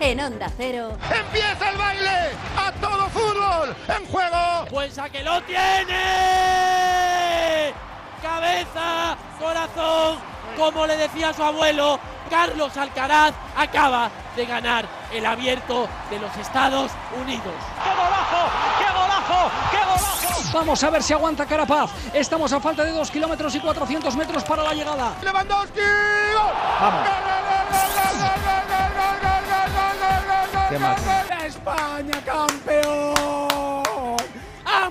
en Onda Cero. ¡Empieza el baile! ¡A todo fútbol! ¡En juego! ¡Pues a que lo tiene! ¡Cabeza! ¡Corazón! Como le decía su abuelo, Carlos Alcaraz acaba de ganar el abierto de los Estados Unidos. ¡Qué golazo! ¡Qué golazo! ¡Qué golazo! Vamos a ver si aguanta Carapaz. Estamos a falta de 2 kilómetros y 400 metros para la llegada. ¡Lewandowski! Vamos. ¡Qué más! ¡España campeón!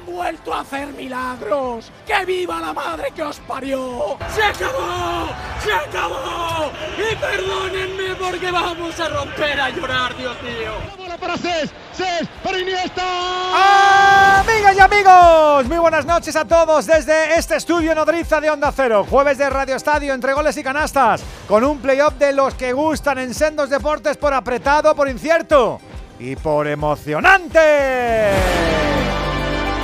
¡Han vuelto a hacer milagros! ¡Que viva la madre que os parió! ¡Se acabó! ¡Se acabó! Y perdónenme porque vamos a romper a llorar, Dios mío. ¡Bola para Cés! ¡Cés para Iniesta! Amigas y amigos, muy buenas noches a todos desde este estudio nodriza de Onda Cero. Jueves de Radio Estadio entre goles y canastas, con un playoff de los que gustan en sendos deportes por apretado, por incierto y por emocionante.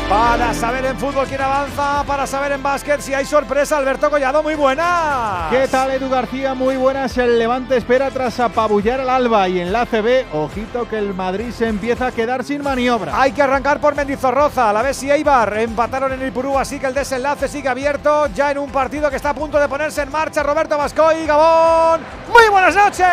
Para saber en fútbol quién avanza, para saber en básquet si hay sorpresa, Alberto Collado, muy buena. ¿Qué tal Edu García? Muy buenas. El Levante espera tras apabullar al Alba y en la CB, ojito que el Madrid se empieza a quedar sin maniobra. Hay que arrancar por Mendizorroza, a la vez si Eibar empataron en el Purú, así que el desenlace sigue abierto ya en un partido que está a punto de ponerse en marcha. Roberto Vascoy, Gabón, muy buenas noches.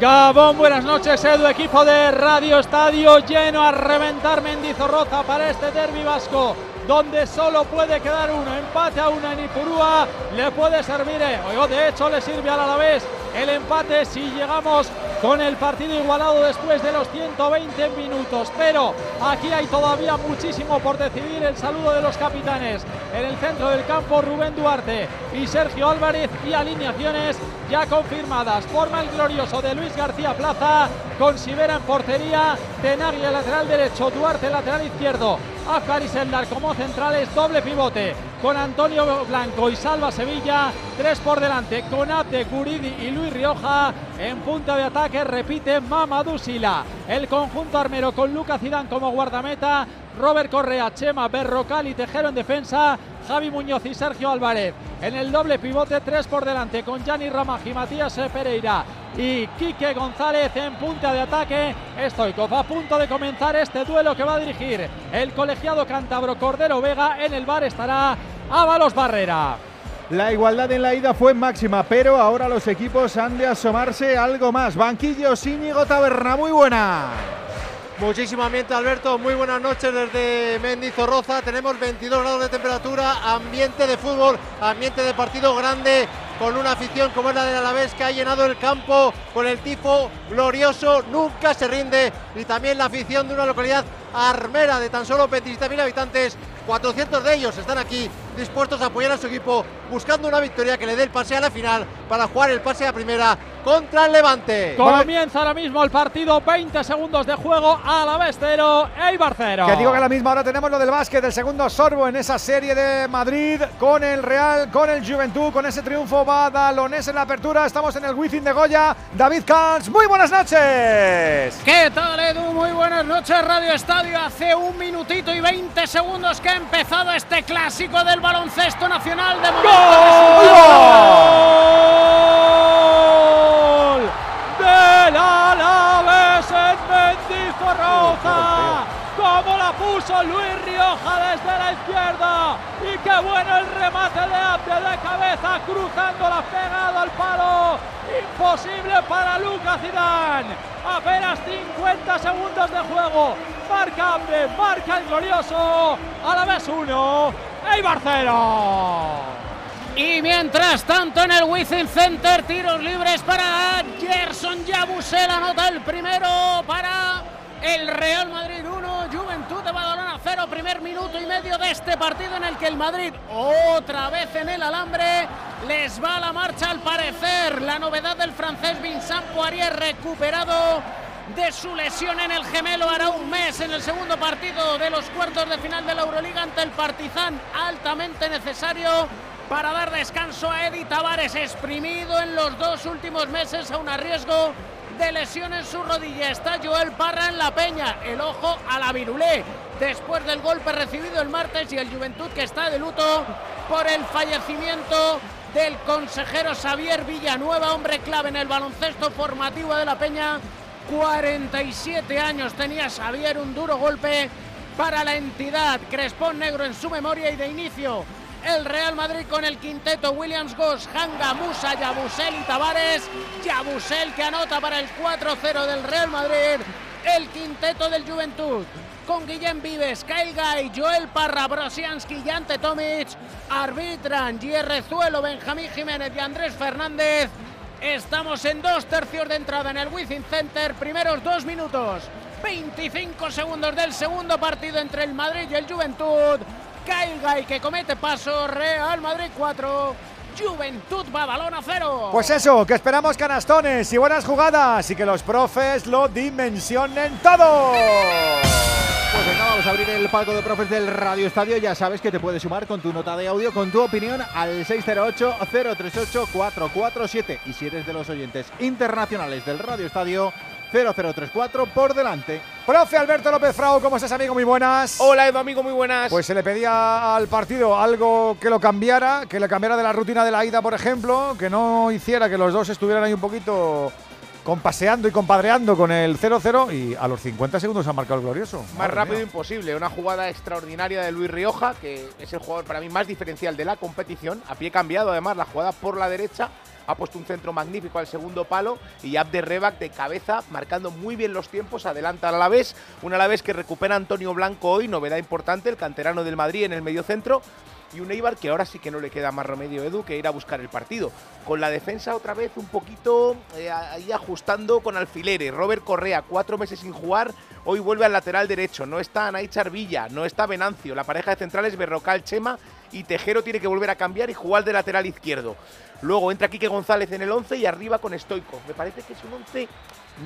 Gabón, buenas noches, Edu, equipo de Radio Estadio lleno a reventar Mendizorroza para este derbi vasco, donde solo puede quedar uno, empate a una en Ipurúa, le puede servir, eh, o de hecho le sirve al Alavés el empate si llegamos con el partido igualado después de los 120 minutos. Pero aquí hay todavía muchísimo por decidir. El saludo de los capitanes. En el centro del campo, Rubén Duarte y Sergio Álvarez y alineaciones ya confirmadas. Forma el glorioso de Luis García Plaza. Con Sivera en portería, Tenagui el lateral derecho, Duarte lateral izquierdo, Afkar y Sendar como centrales, doble pivote con Antonio Blanco y Salva Sevilla, tres por delante con Abde, Guridi y Luis Rioja. En punta de ataque repite Mamadou Sila. El conjunto armero con Lucas Zidane como guardameta, Robert Correa, Chema, Berrocal y Tejero en defensa, Javi Muñoz y Sergio Álvarez. En el doble pivote, tres por delante con Gianni Ramaji, Matías Pereira y Quique González en punta de ataque. Stoikov a punto de comenzar este duelo que va a dirigir el colegiado cántabro Cordero Vega. En el bar estará Ábalos Barrera. La igualdad en la ida fue máxima, pero ahora los equipos han de asomarse algo más. Banquillos Íñigo Taberna, muy buena. Muchísimo ambiente, Alberto. Muy buenas noches desde Mendizorroza. Tenemos 22 grados de temperatura, ambiente de fútbol, ambiente de partido grande, con una afición como es la del Alavés que ha llenado el campo con el tifo glorioso, nunca se rinde. Y también la afición de una localidad armera de tan solo 27.000 habitantes. 400 de ellos están aquí dispuestos a apoyar a su equipo, buscando una victoria que le dé el pase a la final para jugar el pase a primera contra el Levante. Comienza ahora mismo el partido, 20 segundos de juego, a la vez cero, Eibar cero. Que digo que a la misma hora tenemos lo del básquet, el segundo sorbo en esa serie de Madrid con el Real, con el Juventud, con ese triunfo badalonés en la apertura. Estamos en el Wizzing de Goya. David Cans, muy buenas noches. ¿Qué tal, Edu? Muy buenas noches, Radio Estadio. Hace un minutito y 20 segundos que ha empezado este clásico del baloncesto nacional de momento ¡Gol! ¡Del Alavés en Mendizorroza! ¡Cómo la puso Luis Rioja desde la izquierda! ¡Y qué bueno el remate de Abde de cabeza, cruzándola pegado al palo! ¡Imposible para Lucas Zidane! Apenas 50 segundos de juego. Marca Abde, marca el glorioso. Alavés 1, Eibar 0. Y mientras tanto en el Wizzing Center, tiros libres para Gerson Yabusel, anota el primero para el Real Madrid 1, Juventud de Badalona 0, primer minuto y medio de este partido en el que el Madrid otra vez en el alambre les va a la marcha al parecer. La novedad del francés Vincent Poirier recuperado de su lesión en el gemelo hará un mes en el segundo partido de los cuartos de final de la Euroliga ante el Partizan altamente necesario para dar descanso a Eddie Tavares, exprimido en los dos últimos meses a un riesgo de lesión en su rodilla. Está Joel Parra en la peña, el ojo a la virulé. Después del golpe recibido el martes y el Juventud que está de luto por el fallecimiento del consejero Xavier Villanueva, hombre clave en el baloncesto formativo de la Peña. 47 años tenía Xavier, un duro golpe para la entidad. Crespón negro en su memoria y de inicio el Real Madrid con el quinteto Williams Goss, Hanga, Musa, Yabusel y Tavares. Yabusel que anota para el 4-0 del Real Madrid. El quinteto del Juventud con Guillem Vives, Kyle Guy, Joel Parra, Brosiansky y Ante Tomic. Arbitran Zuelo, Benjamín Jiménez y Andrés Fernández. Estamos en dos tercios de entrada en el Wizzing Center. Primeros dos minutos. 25 segundos del segundo partido entre el Madrid y el Juventud. Kyle que comete paso, Real Madrid 4. Juventud va balón a cero. Pues eso, que esperamos canastones y buenas jugadas y que los profes lo dimensionen todo. Pues venga, vamos a abrir el palco de profes del Radio Estadio. Ya sabes que te puedes sumar con tu nota de audio, con tu opinión al 608-038-447. Y si eres de los oyentes internacionales del Radio Estadio, 0034 por delante. Profe Alberto López Frau, ¿cómo estás, amigo? Muy buenas. Hola, Edu, amigo, muy buenas. Pues se le pedía al partido algo que lo cambiara, que le cambiara de la rutina de la ida, por ejemplo, que no hiciera que los dos estuvieran ahí un poquito compaseando y compadreando con el 0-0 y a los 50 segundos ha marcado el glorioso. Más rápido imposible, una jugada extraordinaria de Luis Rioja, que es el jugador para mí más diferencial de la competición, a pie cambiado además la jugada por la derecha, ha puesto un centro magnífico al segundo palo y Abder Rebac de cabeza, marcando muy bien los tiempos, adelanta al Alavés, un Alavés que recupera Antonio Blanco hoy, novedad importante, el canterano del Madrid en el medio centro, y un Eibar que ahora sí que no le queda más remedio Edu que ir a buscar el partido. Con la defensa otra vez un poquito eh, ahí ajustando con alfileres. Robert Correa, cuatro meses sin jugar, hoy vuelve al lateral derecho. No está Anaichar Villa, no está Venancio. La pareja de centrales Berrocal, Chema y Tejero tiene que volver a cambiar y jugar de lateral izquierdo. Luego entra Quique González en el 11 y arriba con Stoico. Me parece que es un 11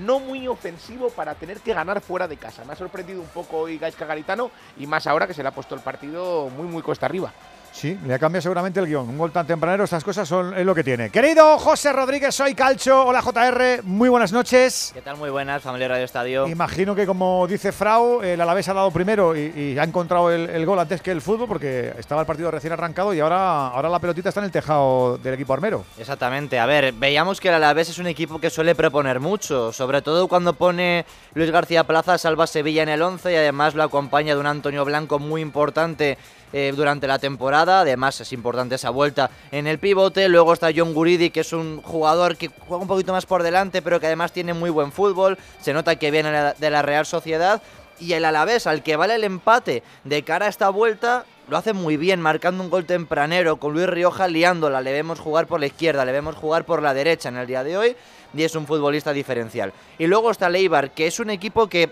no muy ofensivo para tener que ganar fuera de casa. Me ha sorprendido un poco hoy Gaisca Garitano y más ahora que se le ha puesto el partido muy, muy cuesta arriba. Sí, le ha cambiado seguramente el guion. Un gol tan tempranero, estas cosas son es lo que tiene. Querido José Rodríguez, soy Calcho. Hola JR, muy buenas noches. ¿Qué tal? Muy buenas, familia Radio Estadio. Imagino que como dice Frau, el Alavés ha dado primero y, ha encontrado el, gol antes que el fútbol porque estaba el partido recién arrancado y ahora, ahora la pelotita está en el tejado del equipo armero. Exactamente. A ver, veíamos que el Alavés es un equipo que suele proponer mucho, sobre todo cuando pone Luis García Plaza, salva Sevilla en el 11 y además lo acompaña de un Antonio Blanco muy importante eh, durante la temporada. Además, es importante esa vuelta en el pivote. Luego está John Guridi, que es un jugador que juega un poquito más por delante, pero que además tiene muy buen fútbol. Se nota que viene de la Real Sociedad. Y el Alavés, al que vale el empate de cara a esta vuelta, lo hace muy bien, marcando un gol tempranero con Luis Rioja liándola. Le vemos jugar por la izquierda, le vemos jugar por la derecha en el día de hoy y es un futbolista diferencial. Y luego está Leibar, que es un equipo que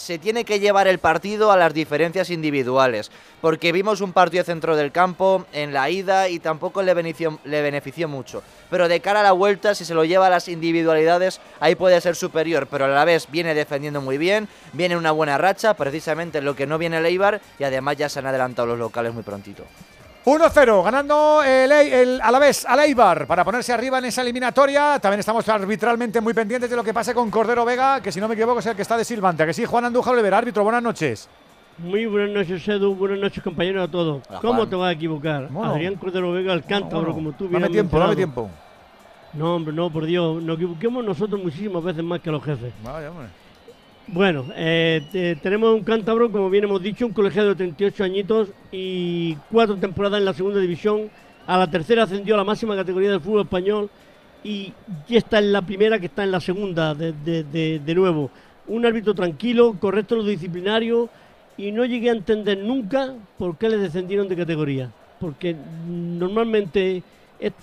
se tiene que llevar el partido a las diferencias individuales, porque vimos un partido centro del campo en la ida y tampoco le benefició, le benefició mucho. Pero de cara a la vuelta, si se lo lleva a las individualidades, ahí puede ser superior, pero a la vez viene defendiendo muy bien, viene una buena racha, precisamente lo que no viene el Eibar, y además ya se han adelantado los locales muy prontito. 1-0, ganando el, el, a la vez al Eibar para ponerse arriba en esa eliminatoria. También estamos arbitralmente muy pendientes de lo que pase con Cordero Vega, que si no me equivoco es el que está de Silvante. que sí, Juan Andújar Oliver, árbitro, buenas noches. Muy buenas noches, Edu. Buenas noches, compañeros, a todos. ¿Cómo te vas a equivocar? Adrián Cordero Vega, el cántabro, como tú bien Dame tiempo, dame tiempo. No, hombre, no, por Dios. Nos equivoquemos nosotros muchísimas veces más que los jefes. Vaya, hombre. Bueno, eh, tenemos un cántabro, como bien hemos dicho, un colegiado de 38 añitos y cuatro temporadas en la segunda división. A la tercera ascendió a la máxima categoría del fútbol español y ya está en la primera, que está en la segunda de, de, nuevo. Un árbitro tranquilo, correcto lo disciplinario y no llegué a entender nunca por qué le descendieron de categoría. Porque normalmente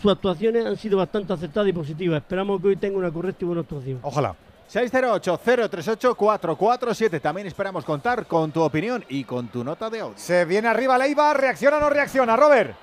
sus actuaciones han sido bastante aceptadas y positivas. Esperamos que hoy tenga una correcta y buena actuación. Ojalá. 608-038-447. También esperamos contar con tu opinión y con tu nota de audio. Se viene arriba Leiva, ¿reacciona o no reacciona, Robert?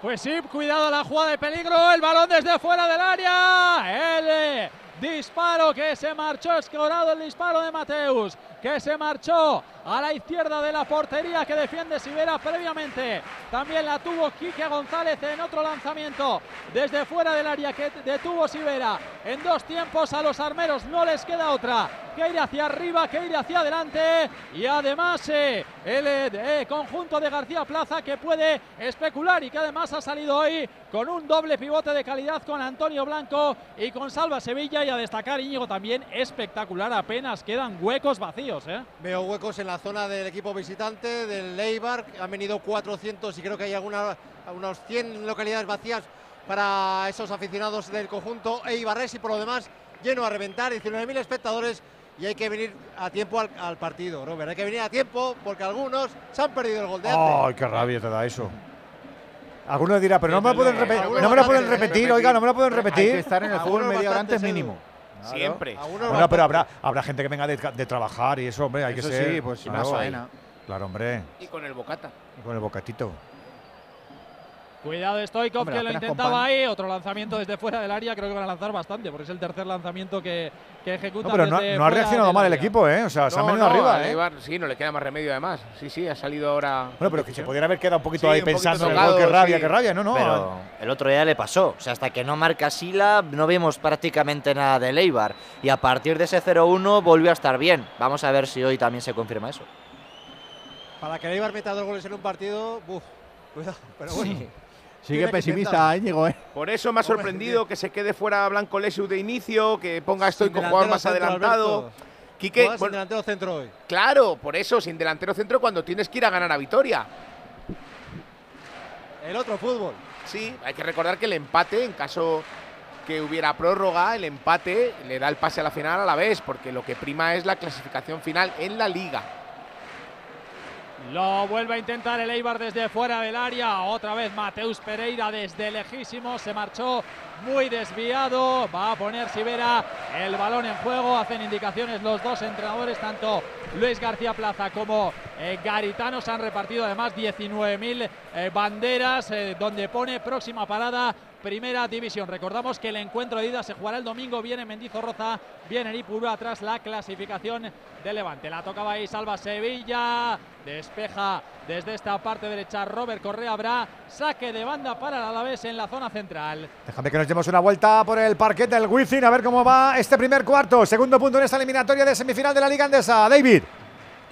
Pues sí, cuidado la jugada de peligro, el balón desde fuera del área. El disparo que se marchó, escorado el disparo de Mateus, que se marchó a la izquierda de la portería que defiende Sivera previamente. También la tuvo Quique González en otro lanzamiento desde fuera del área que detuvo Sivera. En dos tiempos a los armeros no les queda otra que ir hacia arriba, que ir hacia adelante. Y además eh, el eh, conjunto de García Plaza que puede especular y que además ha salido hoy con un doble pivote de calidad con Antonio Blanco y con Salva Sevilla. Y a destacar Íñigo también espectacular. Apenas quedan huecos vacíos. ¿eh? Veo huecos en la zona del equipo visitante del Leibar. Han venido 400 y creo que hay alguna, unos 100 localidades vacías para esos aficionados del conjunto Eibarres y por lo demás lleno a reventar, 19.000 espectadores y hay que venir a tiempo al, partido, Robert. Hay que venir a tiempo porque algunos se han perdido el gol de antes. ¡Ay, qué rabia te da eso! Alguno dirá, pero no me, lo pueden, no me lo pueden repetir, oiga, no me lo pueden repetir. Hay que estar en el fútbol media hora antes mínimo. Siempre. Bueno, pero habrá, habrá gente que venga de, trabajar y eso, hombre, hay que ser. Sí, pues una faena. Claro, hombre. Y con el bocata. Y con el bocatito. Cuidado Stoikov que lo intentaba ahí, otro lanzamiento desde fuera del área, creo que van a lanzar bastante, porque es el tercer lanzamiento que, que ejecuta. No, pero no, ha reaccionado mal el equipo, ¿eh? O sea, se han venido arriba, ¿eh? sí, no le queda más remedio además. Sí, sí, ha salido ahora. Bueno, pero que se pudiera haber quedado un poquito ahí pensando en qué rabia, qué rabia, no, no. Pero el otro día le pasó, o sea, hasta que no marca Sila no vemos prácticamente nada de Leibar y a partir de ese 0-1 volvió a estar bien. Vamos a ver si hoy también se confirma eso. Para que Leibar meta dos goles en un partido, uff, cuidado, pero bueno. Sigue pesimista Íñigo, ¿eh? Por eso me ha sorprendido que se quede fuera Blanco Lesu de inicio, que ponga estoy con jugador más adelantado. Quique, sin delantero centro hoy. Claro, por eso, sin delantero centro cuando tienes que ir a ganar a Vitoria. El otro fútbol. Sí, hay que recordar que el empate, en caso que hubiera prórroga, el empate le da el pase a la final a la vez, porque lo que prima es la clasificación final en la liga. Lo vuelve a intentar el Eibar desde fuera del área. Otra vez Mateus Pereira desde lejísimo. Se marchó muy desviado. Va a poner Sivera el balón en juego. Hacen indicaciones los dos entrenadores, tanto Luis García Plaza como eh, Garitano. Se han repartido además 19.000 eh, banderas, eh, donde pone próxima parada Primera División. Recordamos que el encuentro de ida se jugará el domingo. Viene Mendizorroza, viene Ipurúa tras la clasificación de Levante. La tocaba ahí, salva Sevilla. Despeja desde esta parte derecha Robert Correa. Habrá saque de banda para el Alavés en la zona central. Déjame que nos demos una vuelta por el parquet del Wizzing a ver cómo va este primer cuarto. Segundo punto en esta eliminatoria de semifinal de la Liga Andesa. David.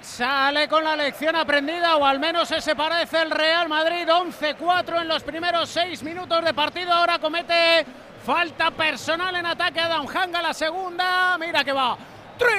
Sale con la lección aprendida, o al menos se parece el Real Madrid. 11-4 en los primeros 6 minutos de partido. Ahora comete falta personal en ataque a Hanga la segunda. Mira que va. Triple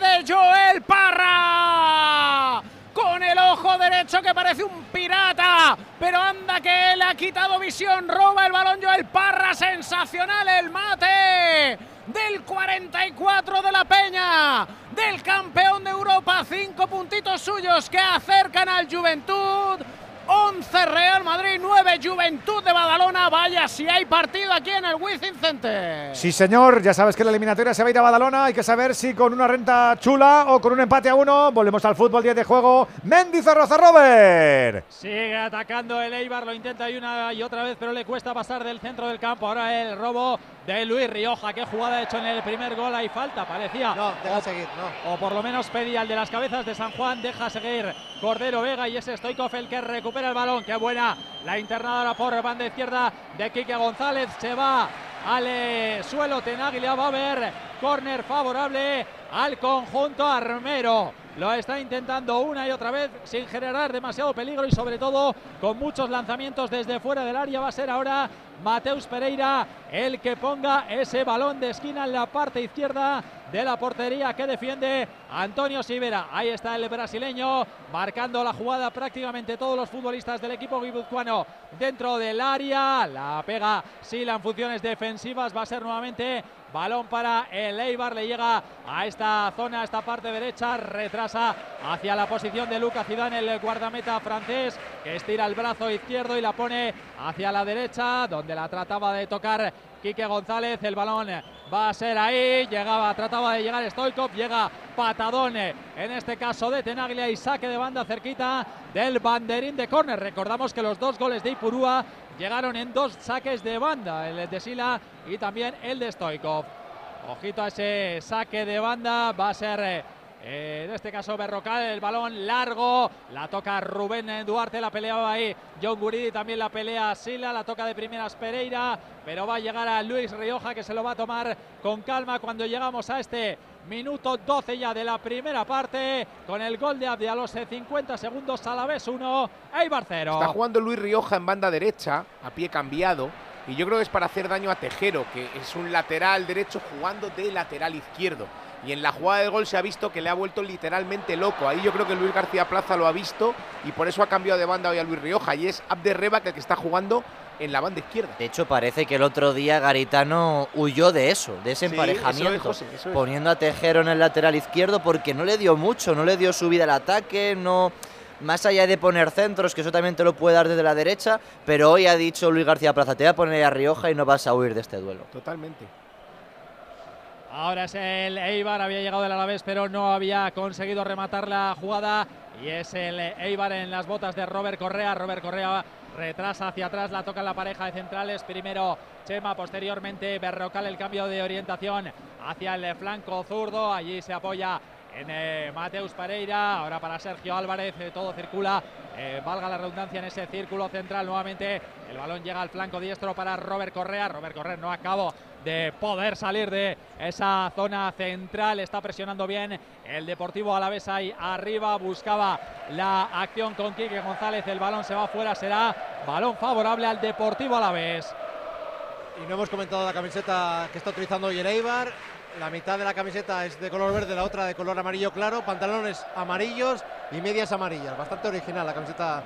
de Joel Parra. Con el ojo derecho que parece un pirata. Pero anda que le ha quitado visión. Roba el balón Joel Parra. Sensacional el mate del 44 de la Peña, del campeón de Europa, cinco puntitos suyos que acercan al Juventud. 11 Real Madrid, 9 Juventud de Badalona. Vaya si hay partido aquí en el Wizzing Center. Sí, señor. Ya sabes que la eliminatoria se va a ir a Badalona. Hay que saber si con una renta chula o con un empate a uno. Volvemos al fútbol 10 de juego. Méndez Roza Robert. Sigue atacando el Eibar. Lo intenta y una y otra vez, pero le cuesta pasar del centro del campo. Ahora el robo de Luis Rioja. Qué jugada ha hecho en el primer gol. Hay falta, parecía. No, deja seguir, no. O por lo menos pedía el de las cabezas de San Juan. Deja seguir Cordero Vega y ese Stoikov el que recupera el balón. Qué buena la internada por banda izquierda de Quique González. Se va al eh, suelo Tenaglia. Va a haber córner favorable al conjunto armero. Lo está intentando una y otra vez sin generar demasiado peligro y sobre todo con muchos lanzamientos desde fuera del área. Va a ser ahora Mateus Pereira el que ponga ese balón de esquina en la parte izquierda de la portería que defiende Antonio Sivera. Ahí está el brasileño marcando la jugada prácticamente todos los futbolistas del equipo guipuzcoano dentro del área. La pega Sila en funciones defensivas. Va a ser nuevamente Balón para el Eibar, le llega a esta zona, a esta parte derecha, retrasa hacia la posición de Lucas Zidane, el guardameta francés, que estira el brazo izquierdo y la pone hacia la derecha, donde la trataba de tocar Quique González, el balón va a ser ahí, llegaba, trataba de llegar Stoikov, llega patadón, en este caso de Tenaglia y saque de banda cerquita del banderín de córner. Recordamos que los dos goles de Ipurúa llegaron en dos saques de banda, el de Sila y también el de Stoikov. Ojito a ese saque de banda, va a ser en este caso Berrocal, el balón largo, la toca Rubén Duarte, la peleaba ahí John Guridi, también la pelea Sila, la toca de primeras Pereira, pero va a llegar a Luis Rioja que se lo va a tomar con calma cuando llegamos a este minuto 12 ya de la primera parte, con el gol de Abdi a los 50 segundos, a la vez 1, Eibar 0. Está jugando Luis Rioja en banda derecha, a pie cambiado, y yo creo que es para hacer daño a Tejero, que es un lateral derecho jugando de lateral izquierdo. Y en la jugada del gol se ha visto que le ha vuelto literalmente loco. Ahí yo creo que Luis García Plaza lo ha visto y por eso ha cambiado de banda hoy a Luis Rioja. Y es Abderreba que el que está jugando en la banda izquierda. De hecho, parece que el otro día Garitano huyó de eso, de ese Sí, emparejamiento, eso es, José, eso es. poniendo a Tejero en el lateral izquierdo porque no le dio mucho, no le dio subida al ataque, no más allá de poner centros, que eso también te lo puede dar desde la derecha, pero hoy ha dicho Luis García Plaza, te voy a poner a Rioja y no vas a huir de este duelo. Totalmente. Ahora es el Eibar, había llegado el Alavés, pero no había conseguido rematar la jugada. Y es el Eibar en las botas de Robert Correa. Robert Correa retrasa hacia atrás, la toca la pareja de centrales. Primero Chema, posteriormente Berrocal, el cambio de orientación hacia el flanco zurdo. Allí se apoya en eh, Mateus Pereira. Ahora para Sergio Álvarez, eh, todo circula. eh, valga la redundancia en ese círculo central nuevamente. El balón llega al flanco diestro para Robert Correa. Robert Correa no acabó de poder salir de esa zona central. Está presionando bien el Deportivo Alavés ahí arriba. Buscaba la acción con Quique González. El balón se va fuera. Será balón favorable al Deportivo Alavés. Y no hemos comentado la camiseta que está utilizando hoy el Eibar. La mitad de la camiseta es de color verde, la otra de color amarillo claro, pantalones amarillos y medias amarillas. Bastante original la camiseta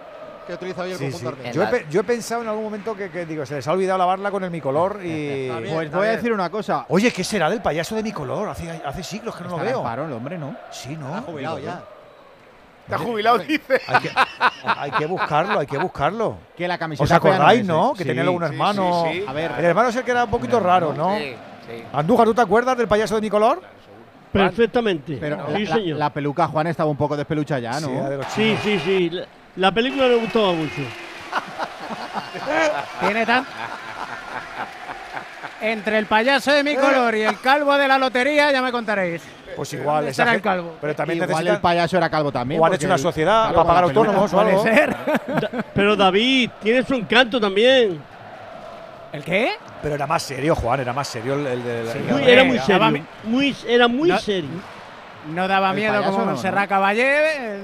que utiliza hoy el Sí, conjunto sí. armenio. Yo, he, pe- yo he pensado en algún momento que, que, digo, se les ha olvidado lavarla con el mi color y. Bien, Pues voy a decir una cosa. Oye, ¿qué será del payaso de mi color? Hace, hace siglos que no lo Estará veo. paro el hombre, ¿no? Sí, ¿no? Está jubilado Digo, ya. Está jubilado, dice. Hay que, hay que buscarlo, hay que buscarlo. Que la camiseta ¿Os acordáis, no? ¿eh? Que Sí. tenía luego un sí, hermano. sí, sí. A ver, El hermano es el que era un poquito raro, ¿no? Sí, sí. Andújar, ¿tú te acuerdas del payaso de mi color? Perfectamente. pero sí, la, señor. la peluca Juan estaba un poco despelucha ya, ¿no? sí, sí, sí. La, la película me gustaba mucho. Tiene tan. Entre el payaso de mi color y el calvo de la lotería, ya me contaréis. Pues igual, ¿Dónde esa estará el gente- calvo? Pero también Igual necesitan. el payaso era calvo también. o han porque hecho una el- sociedad para pagar autónomos o algo. Puede ser. Da- pero David, tiene su encanto también. ¿El qué? Pero era más serio, Juan, era más serio el, el de la- Muy- hombre, era muy ya serio. mi- Muy, era muy No- serio. No daba El miedo payaso como no, Montserrat ¿no? Caballé.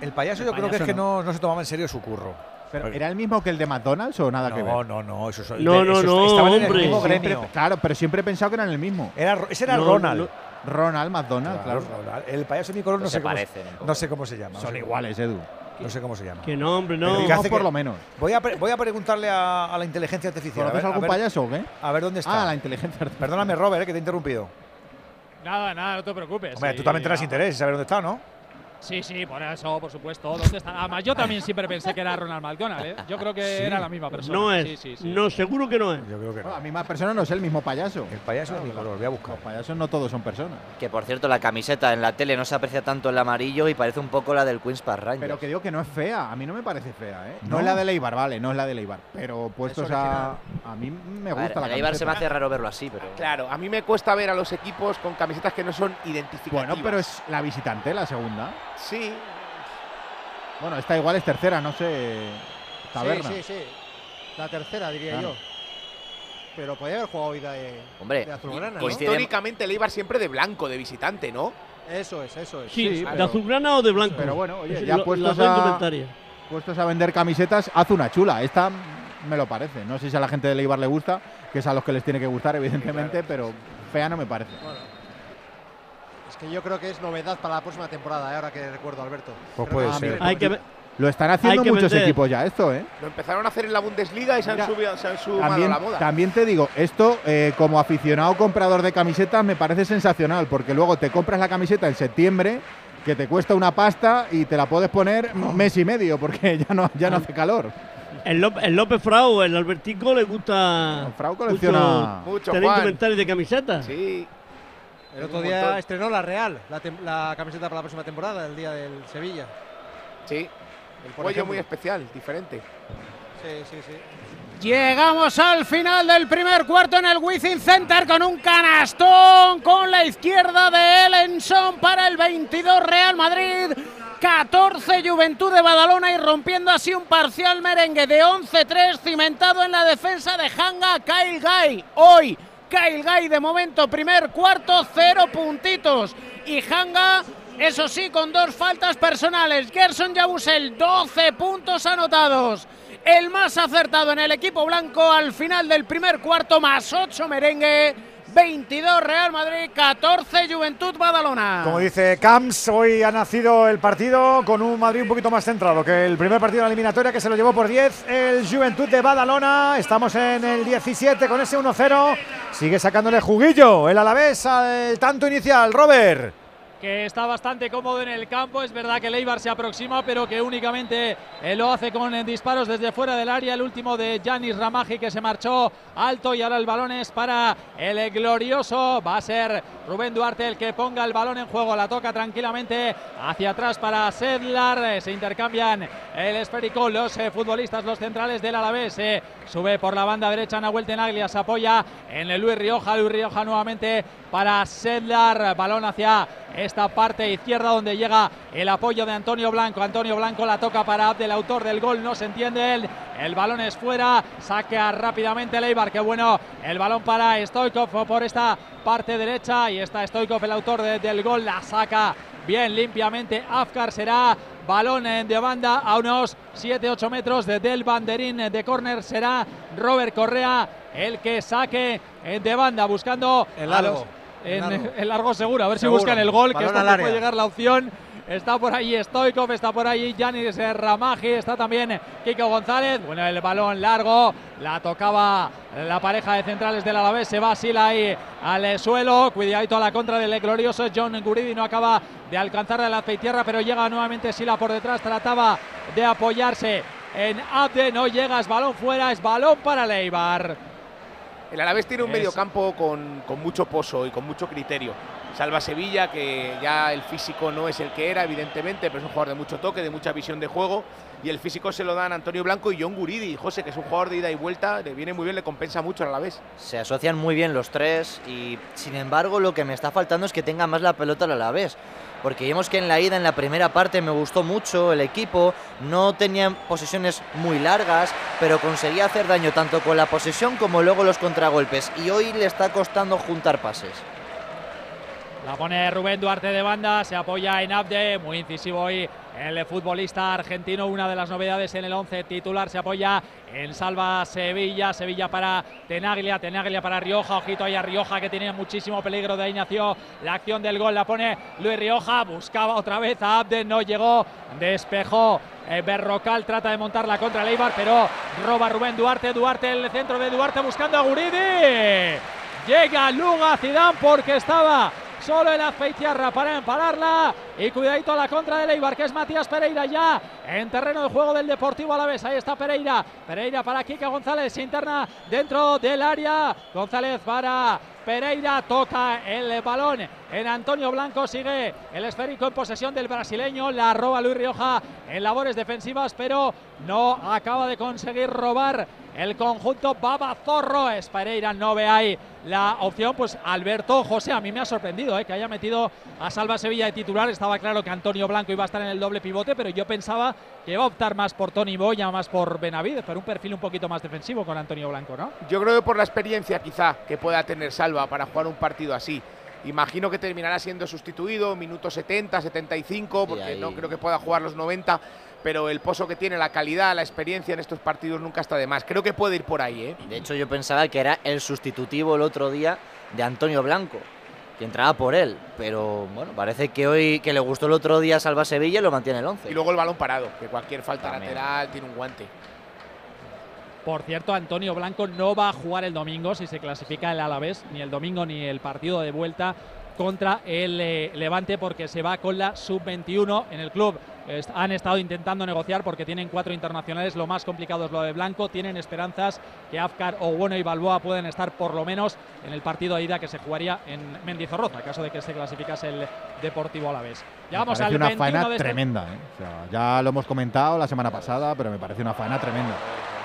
El payaso El yo creo que es que no, no se tomaba en serio su curro. Pero, ¿Era el mismo que el de McDonald's o nada que ver? No, no, no, eso es- No, no, no, estaban en el mismo Siempre- gremio. claro, pero siempre he pensado que eran el mismo. Era, ese era No, Ronald. no. Ronald McDonald, Claro, claro. Ronald. El payaso de mi color no, No sé se cómo, parecen no sé cómo se llama. no Son sé cómo- iguales, Edu. No sé cómo se llama. Que no, hombre, Pero no. ¿qué No, hace por que- lo menos. Voy a, pre- voy a preguntarle a, a la inteligencia artificial. ¿Conoces a algún ver- payaso o qué? A ver dónde está. Ah, la inteligencia artificial. Perdóname, Robert, eh, que te he interrumpido. Nada, nada, no te preocupes. Hombre, tú también tendrás interés en saber dónde está, ¿no? Sí, sí, por eso, por supuesto. ¿Dónde está? Además, yo también siempre pensé que era Ronald McDonald, ¿eh? Yo creo que Sí. era la misma persona. No es. Sí, sí, sí. No, seguro que no es. Yo creo que no. Bueno, a mí más personas no es el mismo payaso. El payaso de mi color, voy a buscar. Los payasos no todos son personas. Que por cierto, la camiseta en la tele no se aprecia tanto el amarillo y parece un poco la del Queen's Park Rangers. Pero que digo que no es fea. A mí no me parece fea, ¿eh? No, ¿No? es la de Leibar, vale, no es la de Leibar. Pero puestos a. A mí me A ver, gusta la el Eibar se me hace raro verlo así, pero. Claro, a mí me cuesta ver a los equipos con camisetas que no son identificativas. Bueno, pero es la visitante, la segunda. Sí, Bueno, esta igual es tercera, no sé. Taberna. Sí, sí, sí. La tercera, diría Claro. yo. Pero podía haber jugado hoy de, Hombre, de azulgrana, ¿no? coincide- históricamente el Eibar siempre de blanco, de visitante, ¿no? Eso es, eso es. Sí, Sí, de azulgrana o de blanco. Pero bueno, oye, ya lo- puestos a-. Puestos a vender camisetas, haz una chula. Esta me lo parece. No sé si a la gente de Leibar le gusta, que es a los que les tiene que gustar, evidentemente, pero fea no me parece. Que yo creo que es novedad para la próxima temporada, eh, ahora que recuerdo, Alberto. Pues Creo puede que- ser. Hay que. Lo están haciendo muchos vender. equipos ya, esto, ¿eh? Lo empezaron a hacer en la Bundesliga y se han, subido, se han sumado a También, la moda. también te digo, esto eh, como aficionado comprador de camisetas me parece sensacional, porque luego te compras la camiseta en septiembre, que te cuesta una pasta y te la puedes poner mes y medio, porque ya no, ya no hace calor. El, López, el López Frau, el Albertico le gusta. Frau colecciona- mucho Mucho, tener inventario de camisetas. Sí. El otro día montón. estrenó la Real, la, camiseta para la próxima temporada, el día del Sevilla. Sí. El Por cuello ejemplo. muy especial, diferente. Sí, sí, sí. Llegamos al final del primer cuarto en el Wizzing Center con un canastón con la izquierda de Ellenson para el 22 Real Madrid. 14 Juventud de Badalona y rompiendo así un parcial merengue de 11-3 cimentado en la defensa de Hanga Kyle Guy. Hoy Kyle Guy de momento primer cuarto, cero puntitos. Y Hanga, eso sí, con dos faltas personales. Gerson Yabusel, 12 puntos anotados el más acertado en el equipo blanco al final del primer cuarto, más 8 merengue. 22 Real Madrid, 14 Juventud Badalona. Como dice Camps, hoy ha nacido el partido con un Madrid un poquito más centrado que el primer partido de la eliminatoria que se lo llevó por 10 el Juventud de Badalona. Estamos en el 17 con ese 1-0. Sigue sacándole juguillo el Alavés al tanto inicial, Robert que está bastante cómodo en el campo. Es verdad que Leibar se aproxima, pero que únicamente eh, lo hace con eh, disparos desde fuera del área. El último de Janis Ramaji que se marchó alto y ahora el balón es para el glorioso. Va a ser Rubén Duarte el que ponga el balón en juego. La toca tranquilamente hacia atrás para Sedlar. Eh, se intercambian el esférico los futbolistas, los centrales del Alavés. sube por la banda derecha Nahuel Tenaglia. Se apoya en el Luis Rioja. Luis Rioja nuevamente para Sedlar. Balón hacia esta parte izquierda donde llega el apoyo de Antonio Blanco. Antonio Blanco la toca para Abdel, autor del gol, no se entiende él. El balón es fuera, saca rápidamente Leibar, qué bueno. El balón para Stoikov por esta parte derecha y está Stoikov, el autor del gol, la saca bien limpiamente. Afkar será balón de banda a unos 7-8 metros del banderín de córner. Será Robert Correa el que saque de banda buscando el largo en el largo seguro. A ver si buscan el gol, que es donde puede llegar la opción. Está por ahí Stoikov, está por ahí Yanis Ramaji, está también Kiko González. Bueno, el balón largo, la tocaba la pareja de centrales del Alavés, se va Sila ahí al suelo. Cuidadito a la contra del glorioso John Guridi, no acaba de alcanzar la tierra, pero llega nuevamente Sila por detrás, trataba de apoyarse en Abde, no llega, es balón fuera, es balón para Leibar. El Alavés tiene un mediocampo con, con mucho pozo y con mucho criterio. Salva Sevilla, que ya el físico no es el que era, evidentemente, pero es un jugador de mucho toque, de mucha visión de juego. Y el físico se lo dan Antonio Blanco y John Guridi. José, que es un jugador de ida y vuelta, le viene muy bien, le compensa mucho a la vez. Se asocian muy bien los tres y, sin embargo, lo que me está faltando es que tenga más la pelota a la vez porque vimos que en la ida, en la primera parte, me gustó mucho el equipo, no tenían posesiones muy largas, pero conseguía hacer daño tanto con la posesión como luego los contragolpes, y hoy le está costando juntar pases. La pone Rubén Duarte de banda, se apoya en Abde, muy incisivo hoy el futbolista argentino, una de las novedades en el 11 titular, se apoya en Salva Sevilla, Sevilla para Tenaglia, Tenaglia para Rioja, ojito ahí a Rioja que tiene muchísimo peligro, de ahí nació la acción del gol, la pone Luis Rioja, buscaba otra vez a Abde, no llegó, despejó eh, Berrocal, trata de montar la contra Leibar, pero roba Rubén Duarte, Duarte el centro de Duarte buscando a Guridi. Llega Luga Zidane porque estaba solo el Azpeitiarra para empararla y cuidadito a la contra de Leibar que es Matías Pereira ya en terreno de juego del Deportivo Alavés, ahí está Pereira, Pereira para Kika González, interna dentro del área, González para Pereira toca el balón en Antonio Blanco. Sigue el esférico en posesión del brasileño. La roba Luis Rioja en labores defensivas, pero no acaba de conseguir robar el conjunto Baba Zorro. Es Pereira, no ve ahí la opción. Pues Alberto José, a mí me ha sorprendido eh, que haya metido a Salva Sevilla de titular. Estaba claro que Antonio Blanco iba a estar en el doble pivote, pero yo pensaba que iba a optar más por Tony Boya, más por Benavides, pero un perfil un poquito más defensivo con Antonio Blanco, ¿no? Yo creo que por la experiencia quizá que pueda tener Salva para jugar un partido así. Imagino que terminará siendo sustituido, minutos 70, 75, porque no creo que pueda jugar los 90, pero el pozo que tiene, la calidad, la experiencia en estos partidos nunca está de más. Creo que puede ir por ahí. ¿eh? De hecho, yo pensaba que era el sustitutivo el otro día de Antonio Blanco, que entraba por él, pero bueno, parece que hoy que le gustó el otro día Salva Sevilla lo mantiene el 11. Y luego el balón parado, que cualquier falta lateral tiene un guante. Por cierto, Antonio Blanco no va a jugar el domingo si se clasifica el Alavés, ni el domingo ni el partido de vuelta contra el eh, Levante porque se va con la sub-21 en el club. han estado intentando negociar porque tienen cuatro internacionales. Lo más complicado es lo de Blanco. Tienen esperanzas que Afkar, Bueno y Balboa pueden estar por lo menos en el partido de ida que se jugaría en Mendizorroza, en caso de que se clasificase el Deportivo Alavés. Ya vamos al una faena este tremenda. ¿eh? ya lo hemos comentado la semana pasada, pero me parece una faena tremenda.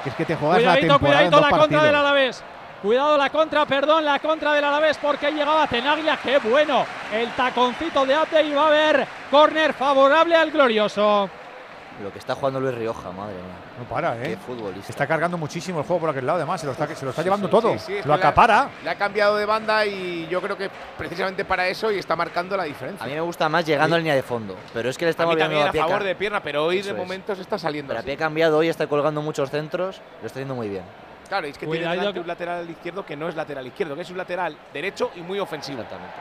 Que es que te juegas la Cuidadito, temporada en cuidadito dos la contra partidos. del Alavés. Cuidado la contra, perdón, la contra del Alavés porque llegaba Tenaglia. ¡Qué bueno! El taconcito de Abde y va a haber córner favorable al glorioso. Lo que está jugando Luis Rioja, madre mía. No para, ¿eh? Qué futbolista. Se está cargando muchísimo el juego por aquel lado, además. Se lo está, se lo está llevando Sí, todo. sí, sí, es lo acapara. Le ha cambiado de banda y yo creo que precisamente para eso y está marcando la diferencia. A mí me gusta más llegando a línea de fondo. Pero es que le A estamos mí viendo también a a favor de pierna, pero hoy Eso de es. momento se está saliendo. Pero a pie cambiado hoy está colgando muchos centros. Lo está haciendo muy bien. Claro, es que Cuidadito tiene delante que- un lateral izquierdo que no es lateral izquierdo, que es un lateral derecho y muy ofensivo. Exactamente.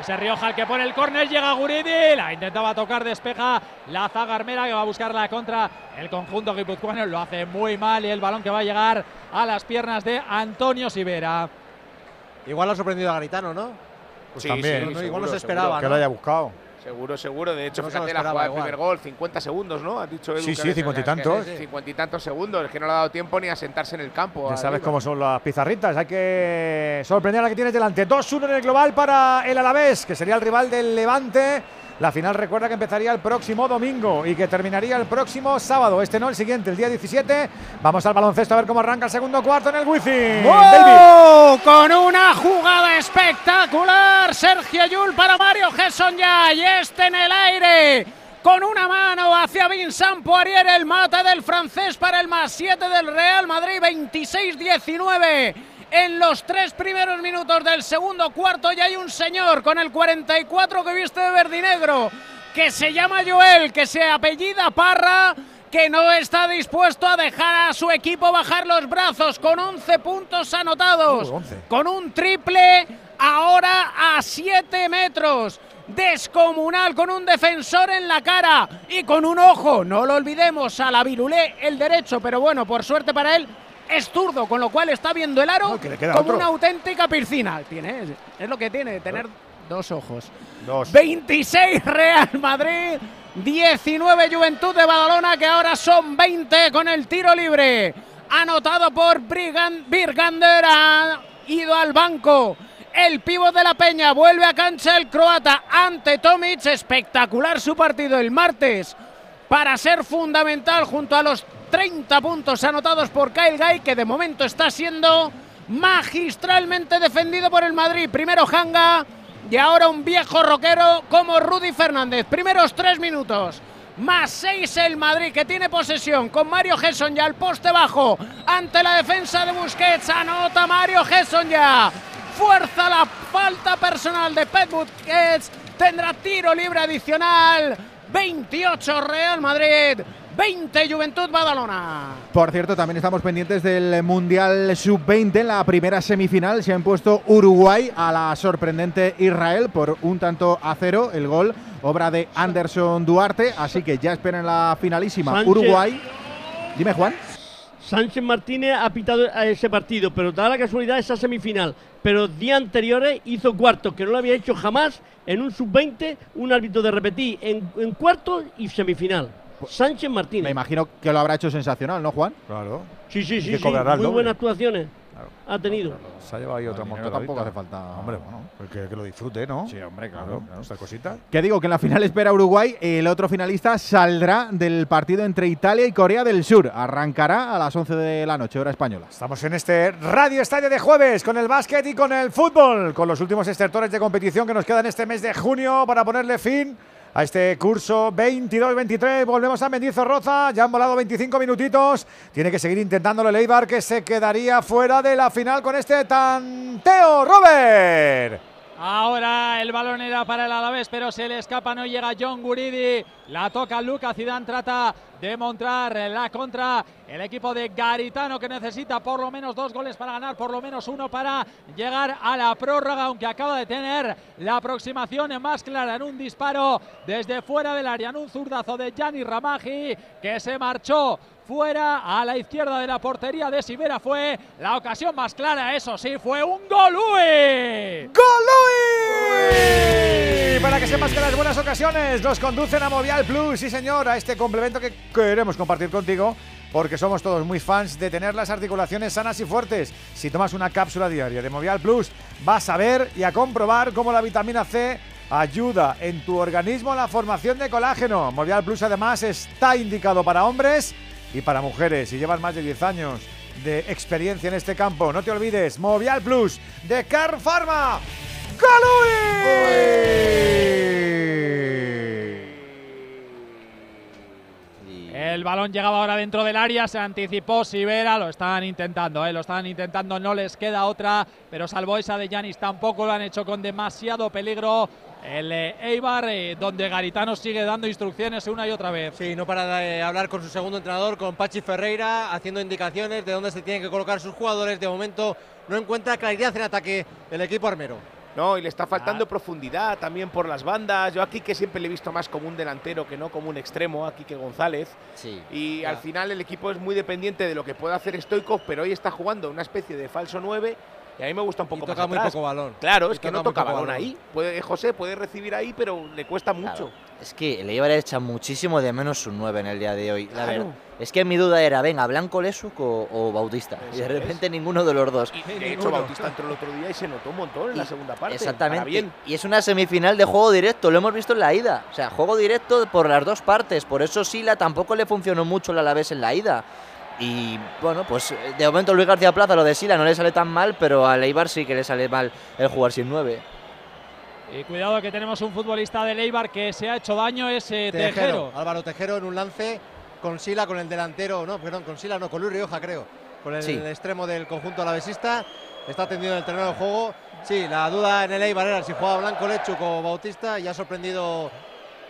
Ese Rioja el que pone el córner, llega Guridi, la intentaba tocar, despeja la zaga armera que va a buscar la contra el conjunto guipuzcoano, lo hace muy mal y el balón que va a llegar a las piernas de Antonio Sivera. Igual lo ha sorprendido a Garitano, ¿no? Pues Sí, también. sí, No, igual no se seguro. esperaba, Que ¿no? lo haya buscado. Seguro, seguro. De hecho, No fíjate la jugada del primer gol, 50 segundos, ¿no? Has dicho Edu. Sí, sí, es- 50 y tantos. es 50 y tantos segundos. Es que no le ha dado tiempo ni a sentarse en el campo. Ya sabes cómo son las pizarritas. Hay que sorprender a la que tienes delante. 2-1 en el global para el Alavés, que sería el rival del Levante. La final recuerda que empezaría el próximo domingo y que terminaría el próximo sábado. Este no, el siguiente, el día 17. Vamos al baloncesto a ver cómo arranca el segundo cuarto en el. David. ¡Oh! Con una jugada espectacular. Sergio Yul para Mario Gesson ya. Y este en el aire. Con una mano hacia Vincent Poirier, el mate del francés para el más 7 del Real Madrid, 26-19. En los tres primeros minutos del segundo cuarto ya hay un señor con el 44 que viste de verdinegro, que se llama Joel, que se apellida Parra, que no está dispuesto a dejar a su equipo bajar los brazos con 11 puntos anotados, Uh, 11. con un triple ahora a 7 metros. Descomunal con un defensor en la cara y con un ojo, no lo olvidemos, a la virulé el derecho, pero bueno, por suerte para él es zurdo, con lo cual está viendo el aro No, como otro. una auténtica piscina. Tiene, es, lo que tiene, tener dos ojos. Dos. 26 Real Madrid, 19 Juventud de Badalona, que ahora son 20 con el tiro libre. Anotado por Birgander, ha ido al banco. El pívot de la Peña vuelve a cancha el croata ante Tomic. Espectacular su partido el martes para ser fundamental junto a los 30 puntos anotados por Kyle Guy, que de momento está siendo magistralmente defendido por el Madrid. Primero Hanga y ahora un viejo rockero como Rudy Fernández. Primeros tres minutos. Más seis el Madrid que tiene posesión con Mario Gesson ya al poste bajo ante la defensa de Busquets. Anota Mario Gesson ya. Fuerza la falta personal de Pet Busquets. Tendrá tiro libre adicional. 28 Real Madrid. 20 Juventud Badalona. Por cierto, también estamos pendientes del Mundial Sub-20 en la primera semifinal. Se ha impuesto Uruguay a la sorprendente Israel por un tanto a cero. El gol, obra de Anderson Duarte. Así que ya esperan la finalísima. Sánchez. Uruguay. Dime, Juan. Sánchez Martínez ha pitado a ese partido, pero da la casualidad esa semifinal. Pero días anteriores hizo cuartos, que no lo había hecho jamás en un sub-20, un árbitro de repetir en, en cuartos y semifinal. Sánchez Me Martínez. imagino que lo habrá hecho sensacional, ¿no, Juan? Claro. Sí, sí, sí, Muy doble. buenas actuaciones ha tenido. Se ha llevado ahí otra mortadita. tampoco hace falta. Hombre, bueno, pues que, que lo disfrute, ¿no? Sí, hombre, Claro, claro, esta cosita. Que digo que en la final espera Uruguay. El otro finalista saldrá del partido entre Italia y Corea del Sur. Arrancará a las 11 de la noche, hora española. Estamos en este Radio Estadio de jueves con el básquet y con el fútbol, con los últimos estertores de competición que nos quedan este mes de junio para ponerle fin a este curso 22-23. Volvemos a Mendizorroza, ya han volado 25 minutitos. Tiene que seguir intentándolo el Eibar que se quedaría fuera de la final con este tanteo. Robert. Ahora el balón era para el Alavés, pero se le escapa, no llega John Guridi. La toca Lucas Zidane, trata de montar la contra el equipo de Garitano que necesita por lo menos dos goles para ganar, por lo menos uno para llegar a la prórroga, aunque acaba de tener la aproximación más clara en un disparo desde fuera del área, en un zurdazo de Gianni Ramaji que se marchó fuera a la izquierda de la portería de Sivera fue la ocasión más clara, eso sí, fue un Golui. ¡Golui! Para que sepas que las buenas ocasiones nos conducen a Movial Plus, sí señor, a este complemento que queremos compartir contigo porque somos todos muy fans de tener las articulaciones sanas y fuertes. Si tomas una cápsula diaria de Movial Plus, vas a ver y a comprobar cómo la vitamina C ayuda en tu organismo a la formación de colágeno. Movial Plus además está indicado para hombres y para mujeres. Si llevas más de 10 años de experiencia en este campo, no te olvides, Movial Plus de Car Pharma. El balón llegaba ahora dentro del área, se anticipó Sivera, lo estaban intentando, ¿eh? lo estaban intentando, no les queda otra, pero salvo esa de Yanis tampoco lo han hecho con demasiado peligro el eh, Eibar, eh, donde Garitano sigue dando instrucciones una y otra vez. Sí, no para de hablar con su segundo entrenador, con Pachi Ferreira, haciendo indicaciones de dónde se tienen que colocar sus jugadores. De momento no encuentra claridad en ataque el equipo armero. No, y le está faltando profundidad también por las bandas. Yo aquí que siempre le he visto más como un delantero que no como un extremo, aquí que González. Sí. Y al final el equipo es muy dependiente de lo que pueda hacer Stoikov, pero hoy está jugando una especie de falso 9 y a mí me gusta un poco toca más muy atrás. poco balón. Claro, Y es que no toca balón balón. ahí. Puede, José puede recibir ahí, pero le cuesta mucho. Es que el Eibar echa muchísimo de menos un 9 en el día de hoy. La Claro. verdad. Es que mi duda era, venga, Blanco Lesuk o, o Bautista. y de repente ninguno de los dos. De hecho, Bautista entró el otro día y se notó un montón en la segunda parte. Exactamente. bien. Y es una semifinal de juego directo, lo hemos visto en la ida. O sea, juego directo por las dos partes. Por eso Sila tampoco le funcionó mucho el Alavés en la ida. Y bueno, pues de momento Luis García Plaza, lo de Sila no le sale tan mal, pero a Eibar sí que le sale mal el jugar sin 9. Y cuidado que tenemos un futbolista del Eibar que se ha hecho daño, es eh, Tejero. Tejero. Álvaro Tejero en un lance con Sila, con el delantero, no, perdón, con Sila, no, con Luis Rioja, creo. Con el Sí. extremo del conjunto alavesista. Está tendido en el terreno de juego. Sí, la duda en el Eibar era si jugaba Blanco Lechuk o Bautista y ha sorprendido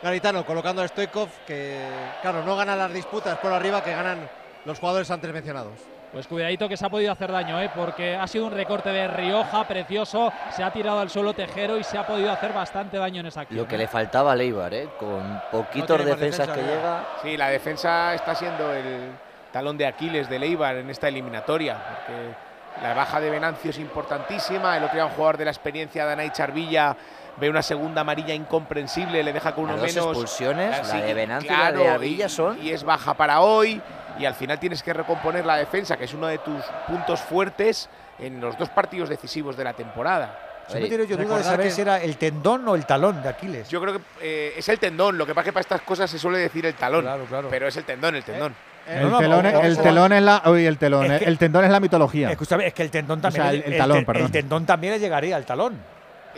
Garitano colocando a Stoikov, que claro, no gana las disputas por arriba que ganan los jugadores antes mencionados. Pues cuidadito que se ha podido hacer daño, ¿eh? porque ha sido un recorte de Rioja precioso, se ha tirado al suelo Tejero y se ha podido hacer bastante daño en esa acción. Lo que ¿eh? le faltaba al Eibar, ¿eh? con poquitos más defensas defensa, que ya. llega. Sí, la defensa está siendo el talón de Aquiles del Eibar en esta eliminatoria. Porque la baja de Venancio es importantísima. El otro día un jugador de la experiencia, Danay Charvilla, ve una segunda amarilla incomprensible, le deja con uno menos. expulsiones, la Así de que, Venancio y la de Ardilla y- son- Y es baja para hoy. Y al final tienes que recomponer la defensa, que es uno de tus puntos fuertes en los dos partidos decisivos de la temporada. Siempre tengo yo duda de saber si era el tendón o el talón de Aquiles. Yo creo que eh, es el tendón. Lo que pasa es que para estas cosas se suele decir el talón. Claro, claro. Pero es el tendón, el tendón. El, telón, es- el telón es la, uy, el telón, Es que- el tendón es la mitología. Escúchame, es que el tendón O también. sea, le- el- el talón, te- perdón. tendón también le llegaría al talón.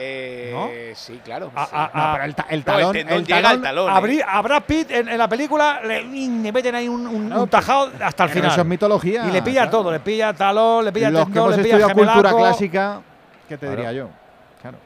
Eh, Sí, claro. A- sí. a- No, a- pero el, ta- el No, talón, el llega talón- al talón. eh. Brad Pitt en, en la película le, le meten ahí un, un- un tajado hasta el final. eso es mitología. y le pilla claro. todo, le pilla talón, le pilla Los que tendón, hemos le pilla estudiado cultura clásica, ¿qué te Claro. diría yo? Claro.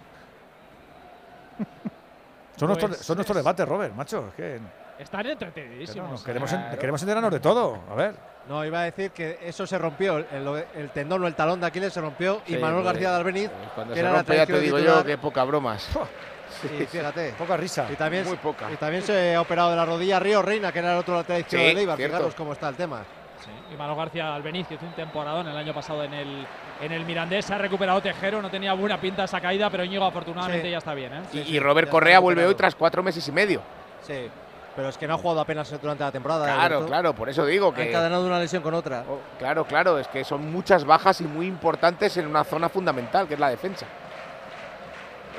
Son, nuestros, Pues son nuestros debates, Robert, macho. Es que, Están que entretenidísimos. queremos, Claro. queremos enterarnos de todo. A ver. No, iba a decir que eso se rompió, el, tendón o el talón de Aquiles se rompió y Sí, Manuel pues, García de Albeniz, Cuando que se era la rompe, ya te digo yo que poca bromas. y fíjate. Poca risa. Y también, Muy poca. y también se ha operado de la rodilla Río Reina, que era el otro lateral izquierdo Sí, del Eibar. cierto. Fijaros cómo está el tema. Sí, y Manuel García Albeniz, que hizo un temporadón el año pasado en el, en el Mirandés, se ha recuperado Tejero, no tenía buena pinta esa caída, pero Íñigo afortunadamente Sí. ya está bien. ¿eh? Y, Sí, y Robert Correa vuelve hoy tras cuatro meses y medio. Sí, pero es que no ha jugado apenas durante la temporada. Claro, Alberto. claro, por eso digo Ha que. encadenado una lesión con otra. Oh, Claro, claro, es que son muchas bajas y muy importantes en una zona fundamental, que es la defensa.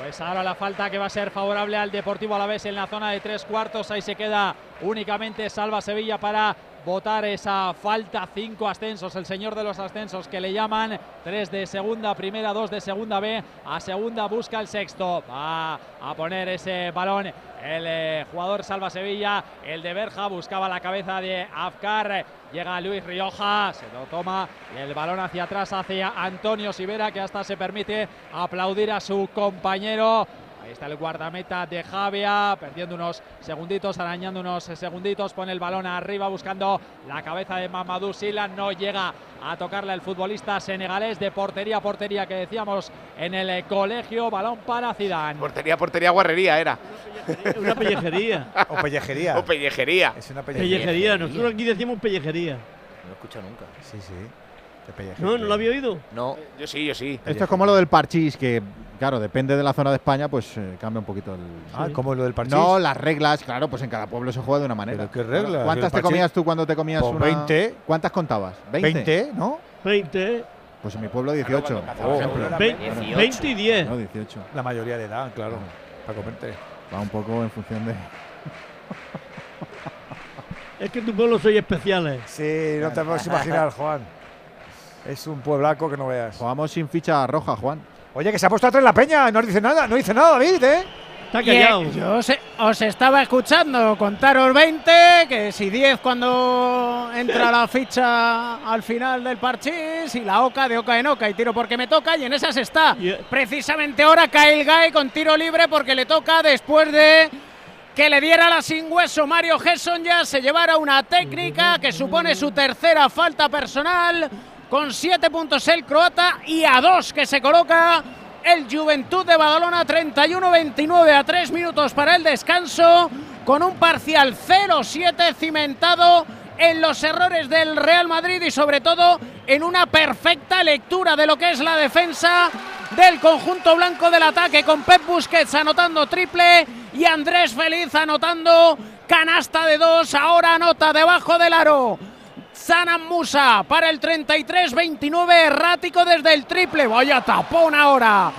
Pues ahora la falta que va a ser favorable al Deportivo Alavés en la zona de tres cuartos. Ahí se queda únicamente Salva Sevilla para votar esa falta. Cinco ascensos, el señor de los ascensos que le llaman. Tres de segunda, primera, dos de segunda B. A segunda busca el sexto. Va a poner ese balón el eh, jugador Salva Sevilla. El de Berja buscaba la cabeza de Afkar. Llega Luis Rioja, se lo toma y el balón hacia atrás hacia Antonio Sivera que hasta se permite aplaudir a su compañero. Ahí está el guardameta de Javia, perdiendo unos segunditos, arañando unos segunditos, pone el balón arriba buscando la cabeza de Mamadou Sila, no llega a tocarle el futbolista senegalés de portería a portería que decíamos en el colegio, balón para Zidane. Portería, portería, guarrería era. Una pellejería. O pellejería. O pellejería. Es una pellejería. pellejería. Nosotros aquí decimos pellejería. No lo he escuchado nunca. Sí, sí. No, no lo había oído. No, Yo sí, yo sí. Esto es como lo del parchís, que claro, depende de la zona de España, pues eh, cambia un poquito el. Ah, como lo del parchís. No, las reglas, claro, pues en cada pueblo se juega de una manera. ¿Pero qué reglas? Claro. ¿Cuántas te comías tú cuando te comías Pues una? 20. ¿Cuántas contabas? 20, ¿no? 20, Pues en mi pueblo 18, cuando por empezaba ejemplo. seguro ve- 18. 20 y 10. No, 18. La mayoría de edad, claro. Para comerte. Va un poco en función de. Es que tu pueblo soy especiales. Sí, no te puedes imaginar, Juan. Es un pueblaco que no veas. Jugamos sin ficha roja, Juan. Oye, que se ha puesto atrás en la peña. No dice nada, no dice nada, David, ¿eh? Está Y, eh, callado. yo os, os estaba escuchando contaros 20, que si 10 cuando entra la ficha al final del parchís y la oca de oca en oca y tiro porque me toca y en esas está. Yeah. Precisamente ahora cae el Guy con tiro libre porque le toca después de que le diera la sin hueso Mario Gesson ya se llevara una técnica que supone su tercera falta personal con siete puntos el croata y a dos que se coloca el Juventud de Badalona. 31-29 a tres minutos para el descanso. Con un parcial 0-7 cimentado en los errores del Real Madrid y sobre todo en una perfecta lectura de lo que es la defensa del conjunto blanco del ataque con Pep Busquets anotando triple y Andrés Feliz anotando canasta de dos, ahora anota debajo del aro. Sanan Musa para el 33-29, errático desde el triple. Vaya tapón ahora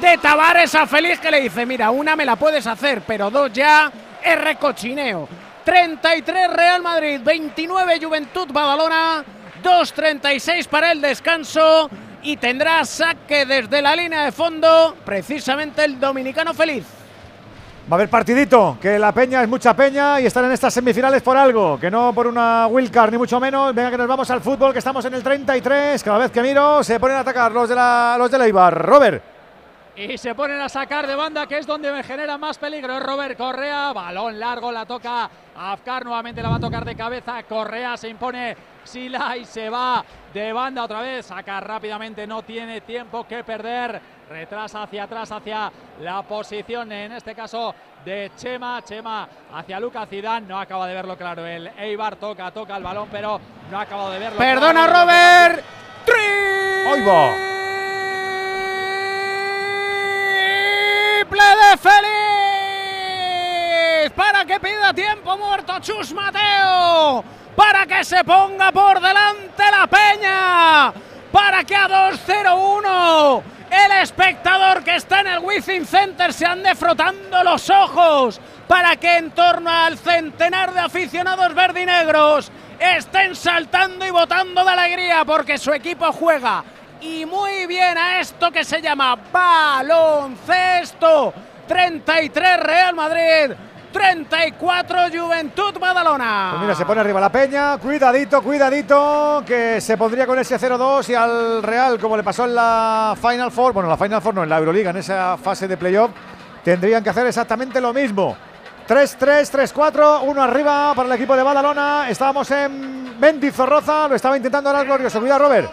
de Tavares a Feliz que le dice, mira, una me la puedes hacer, pero dos ya es recochineo. 33 Real Madrid, 29 Juventud Badalona, 2.36 para el descanso y tendrá saque desde la línea de fondo precisamente el dominicano Feliz. Va a haber partidito, que la peña es mucha peña y están en estas semifinales por algo, que no por una wildcard ni mucho menos. Venga que nos vamos al fútbol, que estamos en el 33. Cada vez que miro se ponen a atacar los de la, los de la Ibar. Robert. Y se ponen a sacar de banda, que es donde me genera más peligro. Robert Correa, balón largo, la toca Afkar, nuevamente la va a tocar de cabeza. Correa se impone Sila y se va de banda otra vez. Saca rápidamente, no tiene tiempo que perder. Retrasa hacia atrás, hacia la posición, en este caso de Chema. Chema hacia Lucas Zidane, no acaba de verlo claro. El Eibar toca, toca el balón, pero no ha acabado de verlo. Perdona claro. Robert. ¡Ahí va! Triple de Feliz para que pida tiempo muerto Chus Mateo, para que se ponga por delante la Peña, para que a 2-0-1 el espectador que está en el Wizzing Center se ande frotando los ojos, para que en torno al centenar de aficionados verdinegros estén saltando y botando de alegría porque su equipo juega y muy bien a esto que se llama baloncesto. 33 Real Madrid, 34 Juventud Badalona. Pues mira, se pone arriba la peña. Cuidadito, cuidadito, que se pondría con ese 0-2 y al Real, como le pasó en la Final Four, bueno, la Final Four no, en la Euroliga, en esa fase de playoff, tendrían que hacer exactamente lo mismo. 3-3, 3-4, uno arriba para el equipo de Badalona. Estábamos en Mendizorroza, lo estaba intentando ahora el glorioso. Cuidado, Robert.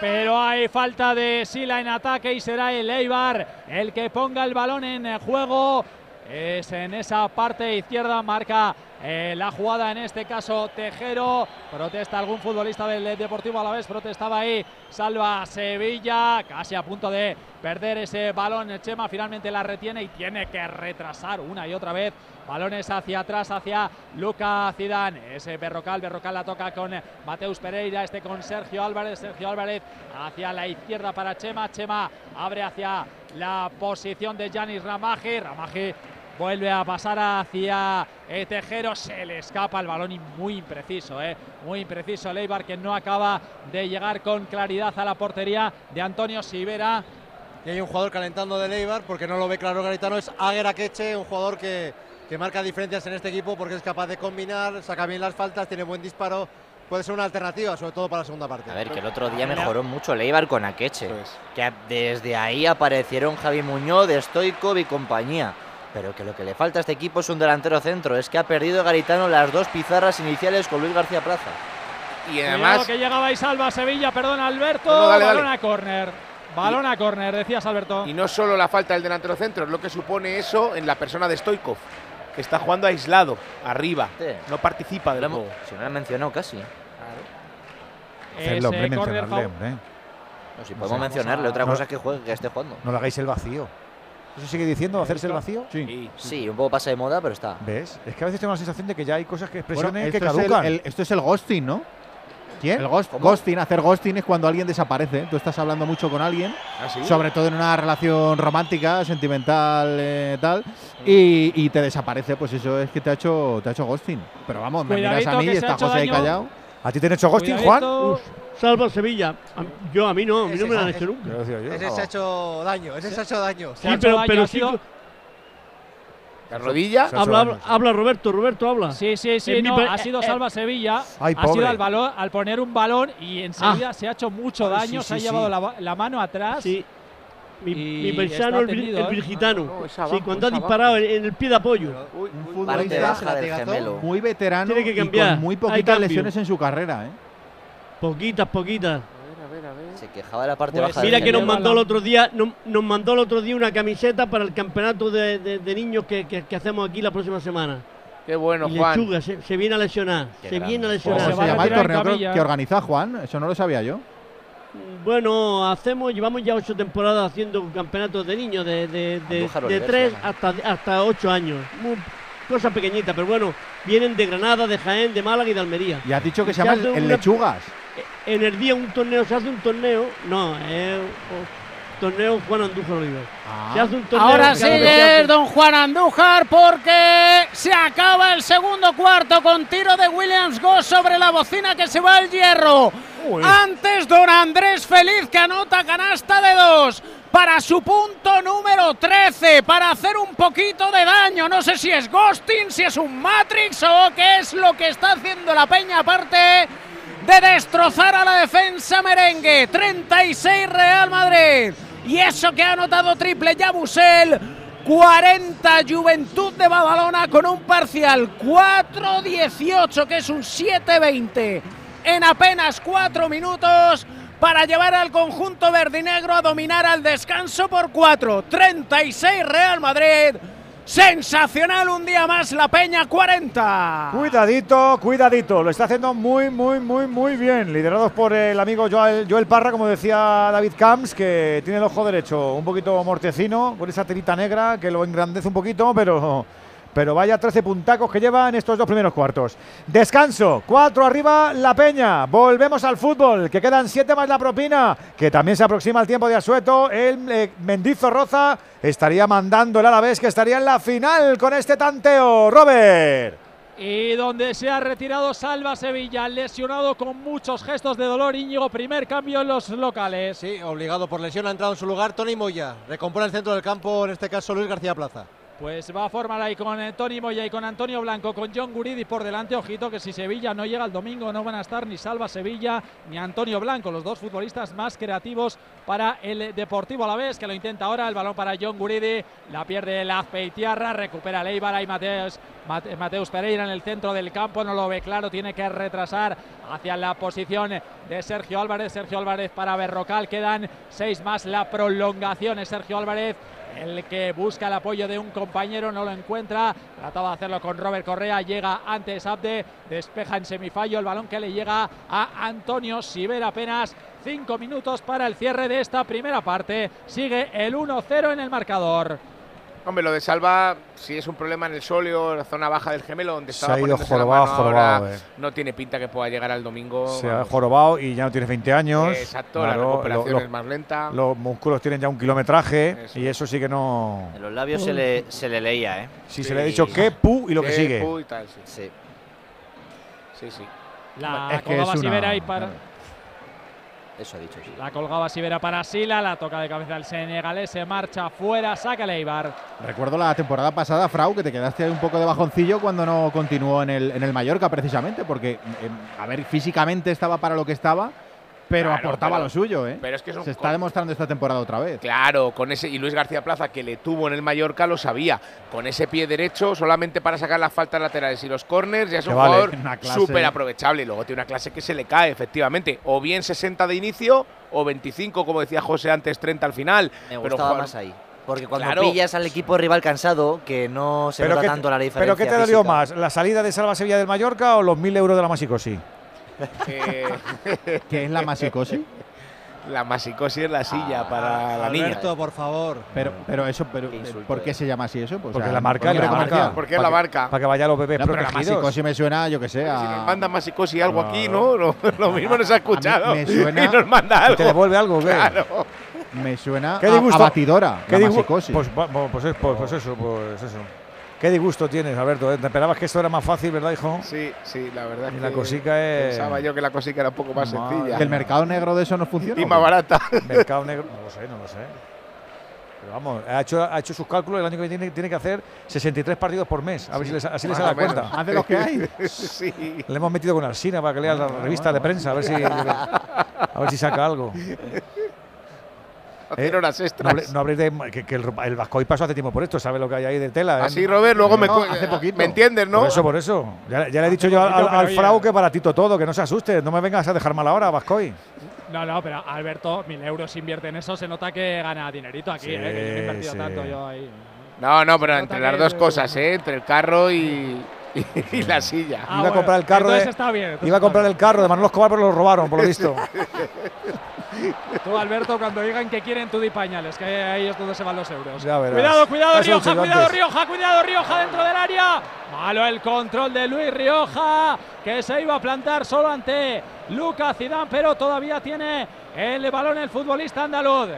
Pero hay falta de Sila en ataque y será el Eibar el que ponga el balón en juego. Es en esa parte izquierda, marca eh, la jugada en este caso Tejero. Protesta algún futbolista del Deportivo Alavés, protestaba ahí. Salva Sevilla, casi a punto de perder ese balón. Chema finalmente la retiene y tiene que retrasar una y otra vez. Balones hacia atrás, hacia Luca Zidane. Ese Berrocal, Berrocal la toca con Mateus Pereira, este con Sergio Álvarez. Sergio Álvarez hacia la izquierda para Chema. Chema abre hacia la posición de Yanis Ramaje. Ramaje vuelve a pasar hacia eh, Tejero. Se le escapa el balón y muy impreciso, eh, muy impreciso. Leibar que no acaba de llegar con claridad a la portería de Antonio Sivera. Y hay un jugador calentando de Leibar porque no lo ve claro Garitano, es Aguer Akeche, un jugador que, que marca diferencias en este equipo porque es capaz de combinar, saca bien las faltas, tiene buen disparo, puede ser una alternativa, sobre todo para la segunda parte. A ver, que el otro día mejoró mucho el Eibar con Akeche. Que desde ahí aparecieron Javi Muñoz, de Stoikov y compañía. Pero que lo que le falta a este equipo es un delantero centro. Es que ha perdido Garitano las dos pizarras iniciales con Luis García Plaza. Y Cuidado además, que llegaba y salva Sevilla, perdona Alberto. No, no, dale, balón dale. a córner. Balón a córner, decías Alberto. y no solo la falta del delantero centro, es lo que supone eso en la persona de Stoikov, que está jugando aislado, arriba, Sí. no participa del Lo juego. Si no lo he mencionado casi. Ese mencionarle, foul. hombre. No, si podemos sea, mencionarle, otra no- cosa es que juegue, que esté jugando. No le hagáis el vacío. ¿Eso sigue diciendo hacerse el vacío? Sí. Sí, un poco pasa de moda, pero está. ¿Ves? Es que a veces tengo la sensación de que ya hay cosas que Bueno, expresiones que esto, es el, caducan. el- esto es el ghosting, ¿no? ¿Quién? El ghost, ghosting, hacer ghosting es cuando alguien desaparece. Tú estás hablando mucho con alguien, ¿Ah, sí? sobre todo en una relación romántica, sentimental, eh, tal, y, y te desaparece. Pues eso es que te ha hecho, te ha hecho ghosting. Pero vamos, me miras a mí y está José ahí callado. ¿A ti te han hecho ghosting, Juan? Uf, salva Sevilla. A- Yo, a mí no, a mí no me lo han Ese- hecho nunca. Yo decía yo. Ese se ha hecho daño, ese se ha hecho daño. Sí, ha hecho pero, daño, pero ha sí, sido- La rodilla. Se ha hecho habla, daño, habla, Roberto, Roberto, habla. Sí, sí, sí, En mi no, ha sido eh, Salva Sevilla. Ay, ha sido al, balón, al poner un balón y enseguida se ha hecho mucho Ay, daño, sí, se ha sí, llevado sí. la, ba- la mano atrás. Sí. Mi, Y mi paisano, el, está vir- tendido, el ¿eh? virgitano. No, no, es sí, abajo, cuando ha es disparado en, en el pie de apoyo. Uy, Un Parte futbolista baja del gemelo. muy veterano Tiene que y cambiar. con muy Hay poquitas lesiones en su carrera. ¿eh? Poquitas, poquitas. Se quejaba de la parte Pues baja Mira que nos mandó el otro día, nos, nos mandó el otro día una camiseta para el campeonato de, de- de niños que, que- que hacemos aquí la próxima semana. Qué bueno, y Juan. lechuga, se, se viene a lesionar. Qué se grande. viene a ¿Cómo se lesionar. se va a llama el torneo que organiza Juan? Eso no lo sabía yo. Bueno, hacemos, llevamos ya ocho temporadas haciendo campeonatos de niños de, de, de, tres hasta, hasta ocho años. Muy, cosa pequeñita, pero bueno, vienen de Granada, de Jaén, de Málaga y de Almería. Y has dicho que se Se llama el, el una- Lechugas. En el día un torneo, se hace un torneo, no, es un torneo Juan Andújar Oliver. Se hace un torneo Ahora sigue vez- don Juan Andújar porque se acaba el segundo cuarto con tiro de Williams Go sobre la bocina que se va al hierro. Antes don Andrés Feliz que anota canasta de dos para su punto número 13 para hacer un poquito de daño. No sé si es ghosting, si es un Matrix o qué es lo que está haciendo la peña aparte de destrozar a la defensa merengue. 36 Real Madrid. Y eso que ha anotado triple Yabusel. 40 Juventud de Badalona con un parcial 4-18, que es un 7-20 en apenas 4 minutos para llevar al conjunto verdinegro a dominar al descanso por 4. 36 Real Madrid. Sensacional un día más la Peña 40. Cuidadito, cuidadito. Lo está haciendo muy, muy, muy, muy bien. Liderados por el amigo Joel, Joel Parra, como decía David Camps, que tiene el ojo derecho un poquito mortecino, con esa tirita negra que lo engrandece un poquito, pero, pero vaya 13 puntacos que lleva en estos dos primeros cuartos. Descanso, 4 arriba la Peña. Volvemos al fútbol, que quedan 7 más la propina, que también se aproxima el tiempo de asueto. El eh, Mendizorroza estaría mandando el Alavés, que estaría en la final con este tanteo. Robert. Y donde se ha retirado Salva Sevilla, lesionado con muchos gestos de dolor. Íñigo, primer cambio en los locales. Sí, obligado por lesión ha entrado en su lugar Tony Moya. Recompone el centro del campo, en este caso Luis García Plaza. Pues va a formar ahí con eh, Tony Moya y con Antonio Blanco, con John Guridi por delante. Ojito que si Sevilla no llega el domingo no van a estar ni Salva Sevilla ni Antonio Blanco, los dos futbolistas más creativos para el Deportivo Alavés, que lo intenta ahora. El balón para John Guridi, la pierde la Azpeitiarra, recupera Leibar, ahí Mateus, Mate- Mateus Pereira en el centro del campo, no lo ve claro, tiene que retrasar hacia la posición de Sergio Álvarez. Sergio Álvarez para Berrocal, quedan seis más. La prolongación es Sergio Álvarez el que busca el apoyo de un compañero, no lo encuentra, trataba de hacerlo con Robert Correa, llega antes Abde, despeja en semifallo el balón que le llega a Antonio Siver apenas cinco minutos para el cierre de esta primera parte, sigue el 1-0 en el marcador. Hombre, lo de Salva, si es un problema en el sóleo, la zona baja del gemelo, donde Se estaba ha ido la jorobado, mano jorobado, ahora, eh. no tiene pinta que pueda llegar al domingo. Se ha jorobado y ya no tiene 20 años. Exacto, la Claro, recuperación lo- es más lenta. Los músculos tienen ya un kilometraje Eso. y eso sí que no. En los labios se le, se le leía, ¿eh? Si se le ha dicho que pu y lo que Que sigue. pu y tal, sí. Sí. Sí, sí. La Es que es una- ahí para. Eso ha dicho, sí. La colgaba Sivera para Sila, la toca de cabeza el senegalés, se marcha fuera, saca Leibar. Recuerdo la temporada pasada, Frau, que te quedaste ahí un poco de bajoncillo cuando no continuó en el, en el Mallorca, precisamente, porque, eh, a ver, físicamente estaba para lo que estaba, pero Claro, aportaba pero- lo suyo, ¿eh? pero es que son Se está demostrando esta temporada otra vez. Claro, con ese y Luis García Plaza que le tuvo en el Mallorca lo sabía. Con ese pie derecho solamente para sacar las faltas laterales y los corners ya es Que un vale, jugador súper aprovechable. Y luego tiene una clase que se le cae, efectivamente. O bien 60 de inicio o 25, como decía José antes, 30 al final. Me Pero gustaba jugar- más ahí. Porque cuando Claro. pillas al equipo rival cansado, que no se pero nota tanto la diferencia. ¿Pero qué te dolió más? ¿La salida de Salva Sevilla del Mallorca o los 1000 euros de la Masicosi? Eh, ¿Qué es la masicosi? La masicosis es la silla Ah, para la niña. Alberto, por favor. Pero, pero eso, pero, ¿por qué se llama así eso? Pues, Porque o sea, la marca porque es la marca. Porque es la marca. Para que vayan los bebés No, pero la masicosis me suena, yo que sé, Si nos manda masicosis algo No. aquí, ¿no? Lo, lo mismo nos ha escuchado. me suena- Y nos manda ¿Y algo. ¿Te devuelve algo qué? Claro. Me suena ¿Qué a, disgusto? a batidora, ¿Qué la masicosis. Pues, pues, es- pues- pues eso, pues eso. Qué disgusto tienes, Alberto. ¿eh? Te esperabas que esto era más fácil, ¿verdad, hijo? Sí, sí, la verdad. Y es la que cosica es- Pensaba yo que la cosica era un poco más Madre. sencilla. ¿Que el mercado negro de eso no funciona? Y más barata. Mercado negro, no lo sé, no lo sé. Pero vamos, ha hecho, ha hecho sus cálculos. El año que viene tiene que hacer 63 partidos por mes. A ver si les- así les da cuenta. De los que hay. sí. Le hemos metido con Alsina para que lea la revista de prensa, a ver si, a ver si saca algo. Hacer horas No, extras. no habléis de que, que el, el Vascoy pasó hace tiempo por esto, sabe lo que hay ahí de tela. ¿eh? Así, Robert, luego me, No, cu- hace poquito. me entiendes, ¿no? Por eso, por eso. Ya, ya le he dicho yo al, poquito, al, Frau que baratito todo, que no se asuste. No me vengas a dejar mal ahora, Vascoy. No, no, pero Alberto, mil euros invierte en eso, se nota que gana dinerito aquí, Sí, eh, que yo no he invertido sí. tanto yo ahí. No, no, pero entre las dos cosas, ¿eh? Entre el carro y, y, y la silla. Ah, iba a bueno, comprar el carro entonces de, está bien, entonces iba a comprar el carro de Manolo Escobar, pero lo robaron, por lo visto. Tú, Alberto, cuando digan que quieren tú di pañales, que ahí es donde se van los euros. Cuidado, cuidado, Rioja, cuidado. Rioja, cuidado, Rioja dentro del área. Malo el control de Luis Rioja, que se iba a plantar solo ante Lucas Zidane, pero todavía tiene el balón el futbolista andaluz.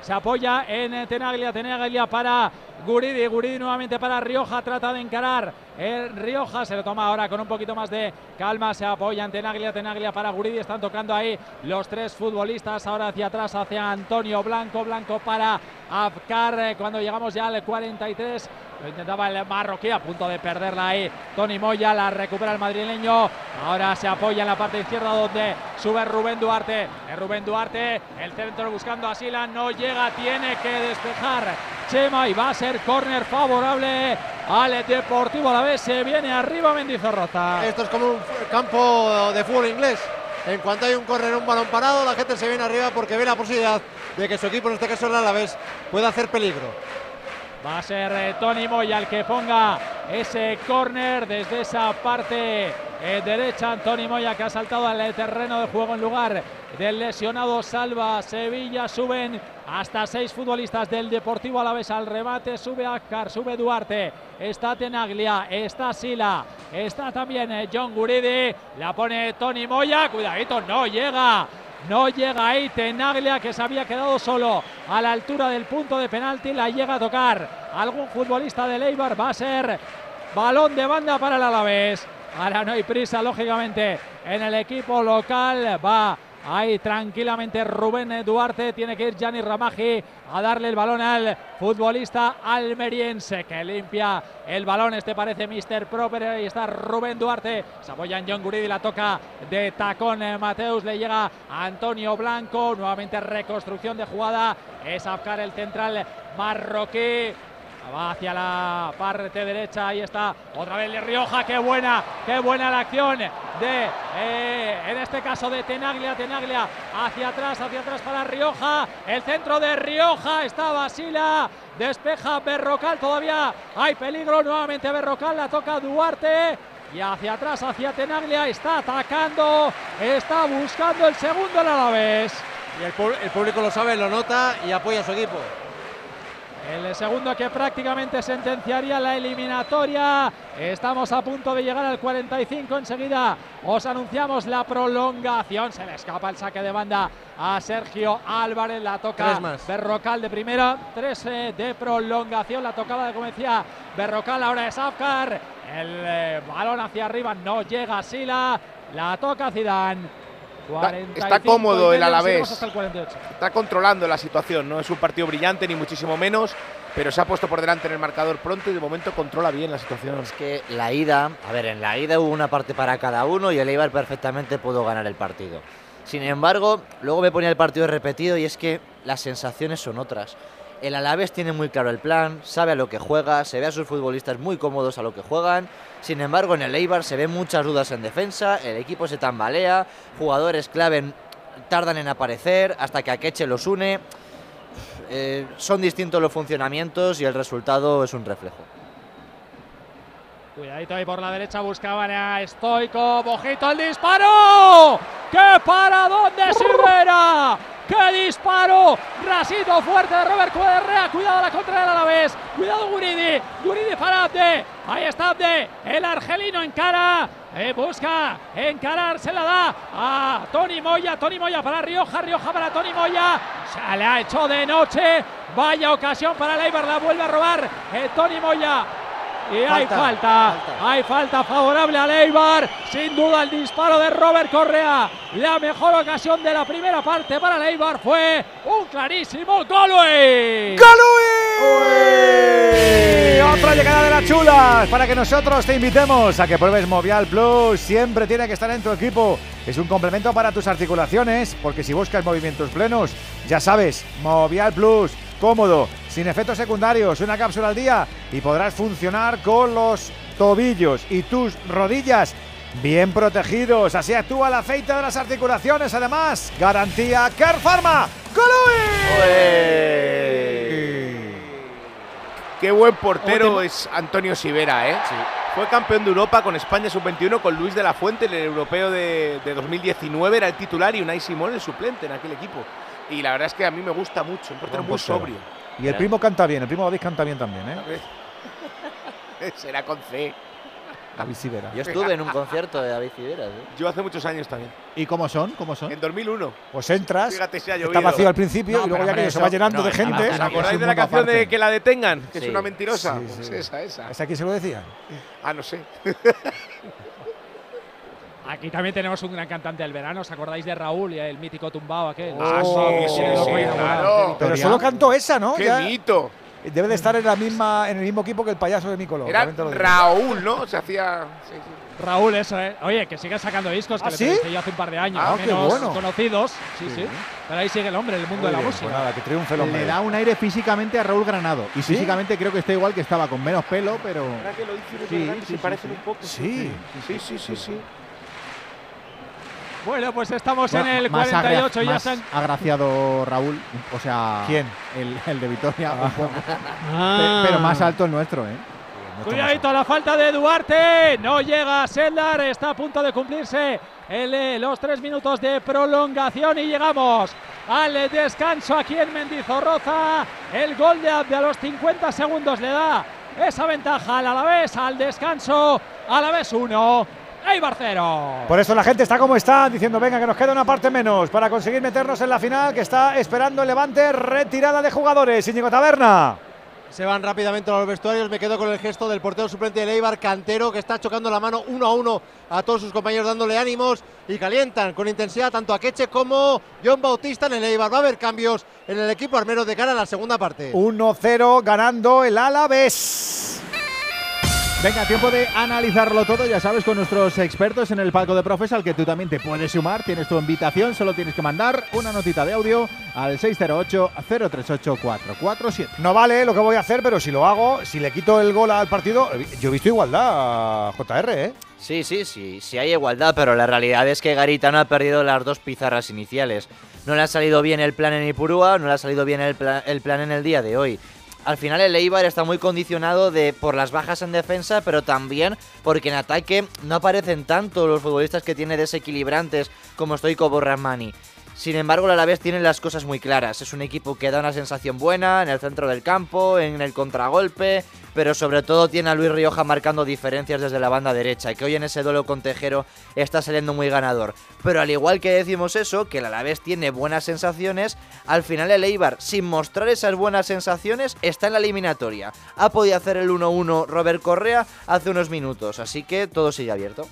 Se apoya en Tenaglia, Tenaglia para Guridi, Guridi nuevamente para Rioja, trata de encarar. El Rioja, se lo toma ahora con un poquito más de calma, se apoya en Tenaglia, Tenaglia para Guridi, están tocando ahí los tres futbolistas, ahora hacia atrás, hacia Antonio Blanco, Blanco para Afkar, eh, cuando llegamos ya al 43, lo intentaba el marroquí, a punto de perderla ahí, Tony Moya, la recupera el madrileño, ahora se apoya en la parte izquierda donde sube Rubén Duarte, Es Rubén Duarte, el centro buscando a Sila, no llega, tiene que despejar Chema y va a ser córner favorable al Deportivo a la vez, se viene arriba Mendizorroza. Esto es como un campo de fútbol inglés. En cuanto hay un córner, un balón parado, la gente se viene arriba porque ve la posibilidad de que su equipo, en este caso el Alavés, pueda hacer peligro. Va a ser eh, Tony Moya el que ponga ese córner desde esa parte eh, derecha. Tony Moya que ha saltado al terreno de juego en lugar del lesionado Salva Sevilla. Suben hasta seis futbolistas del Deportivo Alavés al remate. Sube Akar, sube Duarte. Está Tenaglia, está Sila, está también eh, John Guridi. La pone Tony Moya. Cuidadito, no llega. No llega ahí Tenaglia que se había quedado solo a la altura del punto de penalti. La llega a tocar algún futbolista de Eibar. Va a ser balón de banda para el Alavés. Ahora no hay prisa, lógicamente, en el equipo local. Va ahí tranquilamente Rubén Duarte. Tiene que ir Gianni Ramaji a darle el balón al futbolista almeriense que limpia el balón. Este parece Mr. Proper. Ahí está Rubén Duarte. Se apoya en John Guridi. La toca de tacón eh, Mateus. Le llega Antonio Blanco. Nuevamente reconstrucción de jugada. Es Afkar el central marroquí. Va hacia la parte derecha, ahí está otra vez de Rioja, qué buena, qué buena la acción de, eh, en este caso de Tenaglia, Tenaglia hacia atrás, hacia atrás para Rioja, el centro de Rioja, está Basila, despeja Berrocal, todavía hay peligro, nuevamente Berrocal, la toca Duarte, y hacia atrás, hacia Tenaglia, está atacando, está buscando el segundo el Alavés. Y el, el público lo sabe, lo nota y apoya a su equipo. El segundo que prácticamente sentenciaría la eliminatoria. Estamos a punto de llegar al 45. Enseguida os anunciamos la prolongación. Se le escapa el saque de banda a Sergio Álvarez. La toca. Berrocal de primera. Tres eh, de prolongación. La tocaba de como decía Berrocal. Ahora es Afkar. El eh, balón hacia arriba. No llega Sila. La toca Zidane. Está, 45 está y cómodo el Alavés. seguimos hasta el 48. Está controlando la situación. No es un partido brillante, ni muchísimo menos. Pero se ha puesto por delante en el marcador pronto y de momento controla bien la situación. Es que la ida, a ver, en la ida hubo una parte para cada uno y el Eibar perfectamente pudo ganar el partido. Sin embargo, luego me ponía el partido repetido y es que las sensaciones son otras. El Alavés tiene muy claro el plan, sabe a lo que juega, se ve a sus futbolistas muy cómodos a lo que juegan. Sin embargo, en el Eibar se ven muchas dudas en defensa, el equipo se tambalea, jugadores clave tardan en aparecer hasta que Akeche los une. Eh, son distintos los funcionamientos y el resultado es un reflejo. Cuidadito ahí por la derecha, buscaban a Stoico. Bojito el disparo. ¡Qué paradón de Silvera! ¡Qué disparo. Rasito fuerte de Robert Cuadrea. Cuidado la contra del Alavés. Cuidado Guridi. Guridi para Abde. Ahí está Abde. El argelino encara. Eh, busca encarar, se la da a Tony Moya, Tony Moya para Rioja, Rioja para Tony Moya, se le ha hecho de noche, vaya ocasión para Leibar, la vuelve a robar eh, Tony Moya, y hay falta, hay falta favorable a Leibar. Sin duda el disparo de Robert Correa. La mejor ocasión de la primera parte para Leibar fue un clarísimo Golui. ¡Golui! Otra llegada de las chulas para que nosotros te invitemos a que pruebes Movial Plus. Siempre tiene que estar en tu equipo. Es un complemento para tus articulaciones, porque si buscas movimientos plenos, ya sabes, Movial Plus, cómodo, sin efectos secundarios, una cápsula al día y podrás funcionar con los tobillos y tus rodillas bien protegidos. Así actúa el aceite de las articulaciones. Además, garantía Care Pharma. Qué buen portero es Antonio Sivera, ¿eh? Fue campeón de Europa con España sub-21 con Luis de la Fuente en el europeo de, 2019. Era el titular y Unai Simón el suplente en aquel equipo. Y la verdad es que a mí me gusta mucho, un portero muy sobrio. Y el primo canta bien, el primo David canta bien también, ¿eh? Será con C. David Sivera. Yo estuve en un concierto de David Sivera. Yo hace muchos años también. ¿Y cómo son? ¿Cómo son? En 2001. Pues entras, está vacío al principio y luego ya que se va llenando de gente. ¿Os acordáis de la canción de Que la detengan? Que es una mentirosa. pues esa, esa. ¿Esa quién se lo decía? Ah, no sé. Aquí también tenemos un gran cantante del verano. ¿Os acordáis de Raúl y el mítico tumbao aquel? Ah, sí, sí, sí, claro. Pero solo cantó esa, ¿no? ¡Qué mito! Debe de estar en la misma en el mismo equipo que el payaso de Nicolás. Era Raúl, ¿no? Se hacía. Raúl, eso, ¿eh? Oye, que sigue sacando discos que ¿Ah, le ¿sí? yo hace un par de años. Ah, menos bueno. conocidos. Sí, sí, Sí. Pero ahí sigue el hombre, el mundo Muy de la música. pues nada, que triunfe el hombre. Le da un aire físicamente a Raúl Granado. Y ¿Sí? físicamente creo que está igual que estaba, con menos pelo, pero. ¿Verdad que lo dice? Sí, ¿verdad que sí, se sí, parecen sí. un poco. Sí. Sí, sí, sí, sí. Bueno, pues estamos Bueno, en el más 48 agra- ya más se han- agraciado Raúl. O sea. ¿Quién? El, el de Vitoria. Ah. Pe- Pero más alto el nuestro, ¿eh? Cuidadito a la falta de Duarte. No llega Seldar. Está a punto de cumplirse el, eh, los tres minutos de prolongación y llegamos al descanso aquí en Mendizorroza. El gol de Abde a los 50 segundos le da esa ventaja al Alavés al descanso. Alavés 1, Eibar 0. Por eso la gente está como está, diciendo, venga, que nos queda una parte menos para conseguir meternos en la final que está esperando el Levante, retirada de jugadores. Íñigo Taberna. Se van rápidamente a los vestuarios. Me quedo con el gesto del portero suplente de Leibar, Cantero, que está chocando la mano uno a uno a todos sus compañeros, dándole ánimos y calientan con intensidad tanto a Queche como John Bautista en el Eibar. Va a haber cambios en el equipo armero de cara a la segunda parte. 1-0 ganando el Alavés. Venga, tiempo de analizarlo todo, ya sabes, con nuestros expertos en el palco de profes, al que tú también te puedes sumar. Tienes tu invitación, solo tienes que mandar una notita de audio al 608-038-447. No vale lo que voy a hacer, pero si lo hago, si le quito el gol al partido, yo he visto igualdad, JR, ¿eh? Sí, sí, sí, sí hay igualdad, pero la realidad es que Garitano ha perdido las dos pizarras iniciales. No le ha salido bien el plan en Ipurúa, no le ha salido bien el, pla- el plan en el día de hoy. Al final el Eibar está muy condicionado de, por las bajas en defensa, pero también porque en ataque no aparecen tanto los futbolistas que tiene desequilibrantes como Stoico Borramani. Sin embargo, el Alavés tiene las cosas muy claras. Es un equipo que da una sensación buena en el centro del campo, en el contragolpe, pero sobre todo tiene a Luis Rioja marcando diferencias desde la banda derecha, que hoy en ese duelo con Tejero está saliendo muy ganador. Pero al igual que decimos eso, que el Alavés tiene buenas sensaciones, al final el Eibar, sin mostrar esas buenas sensaciones, está en la eliminatoria. Ha podido hacer el 1-1 Robert Correa hace unos minutos, así que todo sigue abierto.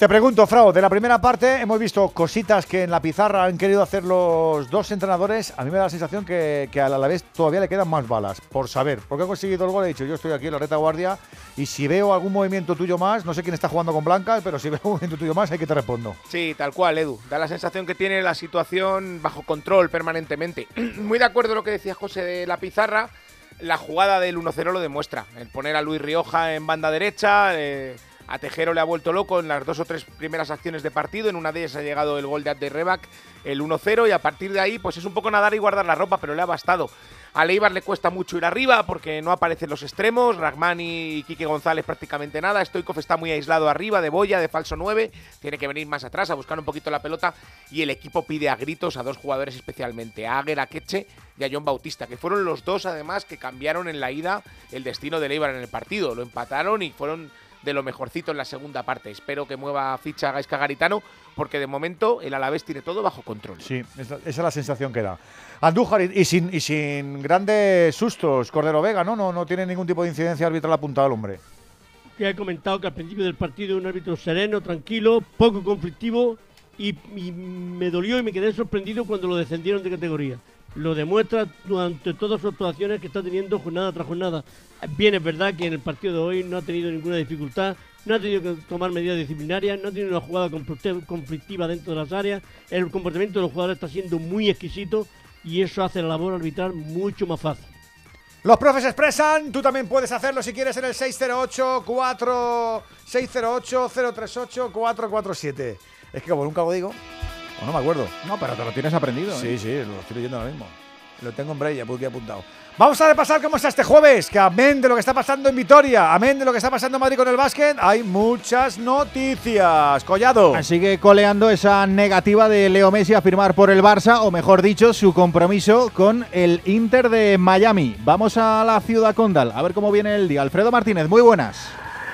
Te pregunto, Frau, de la primera parte hemos visto cositas que en la pizarra han querido hacer los dos entrenadores. A mí me da la sensación que, que al Alavés todavía le quedan más balas, por saber. Porque he conseguido el gol, he dicho, yo estoy aquí en la retaguardia y si veo algún movimiento tuyo más, no sé quién está jugando con Blanca, pero si veo un movimiento tuyo más, hay que te respondo. Sí, tal cual, Edu. Da la sensación que tiene la situación bajo control permanentemente. Muy de acuerdo con lo que decía José de la pizarra. La jugada del 1-0 lo demuestra. El poner a Luis Rioja en banda derecha, eh, A Tejero le ha vuelto loco en las dos o tres primeras acciones de partido. En una de ellas ha llegado el gol de Abde Rebac, el 1-0, y a partir de ahí, pues es un poco nadar y guardar la ropa, pero le ha bastado. A Leibar le cuesta mucho ir arriba porque no aparecen los extremos. Ragmani y Quique González prácticamente nada. Stoikov está muy aislado arriba, de boya, de falso 9. Tiene que venir más atrás a buscar un poquito la pelota. Y el equipo pide a gritos a dos jugadores especialmente, a Aguer Akeche y a John Bautista, que fueron los dos además que cambiaron en la ida el destino de Leibar en el partido. Lo empataron y fueron de lo mejorcito en la segunda parte. Espero que mueva ficha Gaisca Garitano, porque de momento el Alavés tiene todo bajo control. Sí, esa, es la sensación que da. Andújar y, sin, y sin grandes sustos, Cordero Vega, ¿no? ¿no? No tiene ningún tipo de incidencia arbitral apuntado al hombre. Ya he comentado que al principio del partido un árbitro sereno, tranquilo, poco conflictivo y, y me dolió y me quedé sorprendido cuando lo descendieron de categoría lo demuestra durante todas sus actuaciones que está teniendo jornada tras jornada. Bien, es verdad que en el partido de hoy no ha tenido ninguna dificultad, no ha tenido que tomar medidas disciplinarias, no ha tenido una jugada conflictiva dentro de las áreas, el comportamiento de los jugadores está siendo muy exquisito y eso hace la labor arbitral mucho más fácil. Los profes expresan, tú también puedes hacerlo si quieres en el 608 4 608 038 447. Es que como nunca lo digo, no me acuerdo. No, pero te lo tienes aprendido. Sí, ¿eh? sí, lo estoy leyendo ahora mismo. Lo tengo en braille, porque he apuntado. Vamos a repasar cómo está este jueves, que amén de lo que está pasando en Vitoria, amén de lo que está pasando en Madrid con el básquet, hay muchas noticias. Collado. Sigue coleando esa negativa de Leo Messi a firmar por el Barça, o mejor dicho, su compromiso con el Inter de Miami. Vamos a la ciudad condal, a ver cómo viene el día. Alfredo Martínez, muy buenas.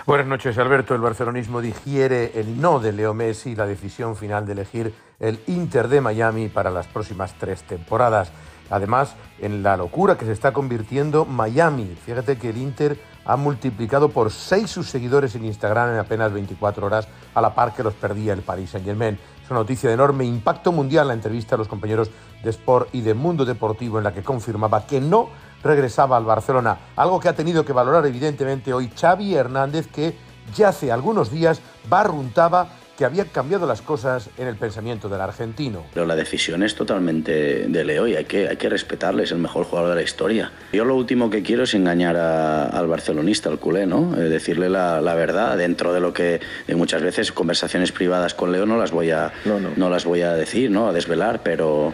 Buenas noches, Alberto. El barcelonismo digiere el no de Leo Messi y la decisión final de elegir el Inter de Miami para las próximas tres temporadas. Además, en la locura que se está convirtiendo Miami. Fíjate que el Inter ha multiplicado por seis sus seguidores en Instagram en apenas 24 horas, a la par que los perdía el Paris Saint-Germain. Es una noticia de enorme impacto mundial la entrevista a los compañeros de Sport y de Mundo Deportivo en la que confirmaba que no regresaba al Barcelona, algo que ha tenido que valorar evidentemente hoy Xavi Hernández que ya hace algunos días barruntaba que había cambiado las cosas en el pensamiento del argentino. Pero la decisión es totalmente de Leo y hay que, hay que respetarle, es el mejor jugador de la historia. Yo lo último que quiero es engañar al barcelonista, al culé, ¿no? Eh, decirle la, la, verdad dentro de lo que de muchas veces conversaciones privadas con Leo no las voy a, no, no. no las voy a decir, ¿no? a desvelar, pero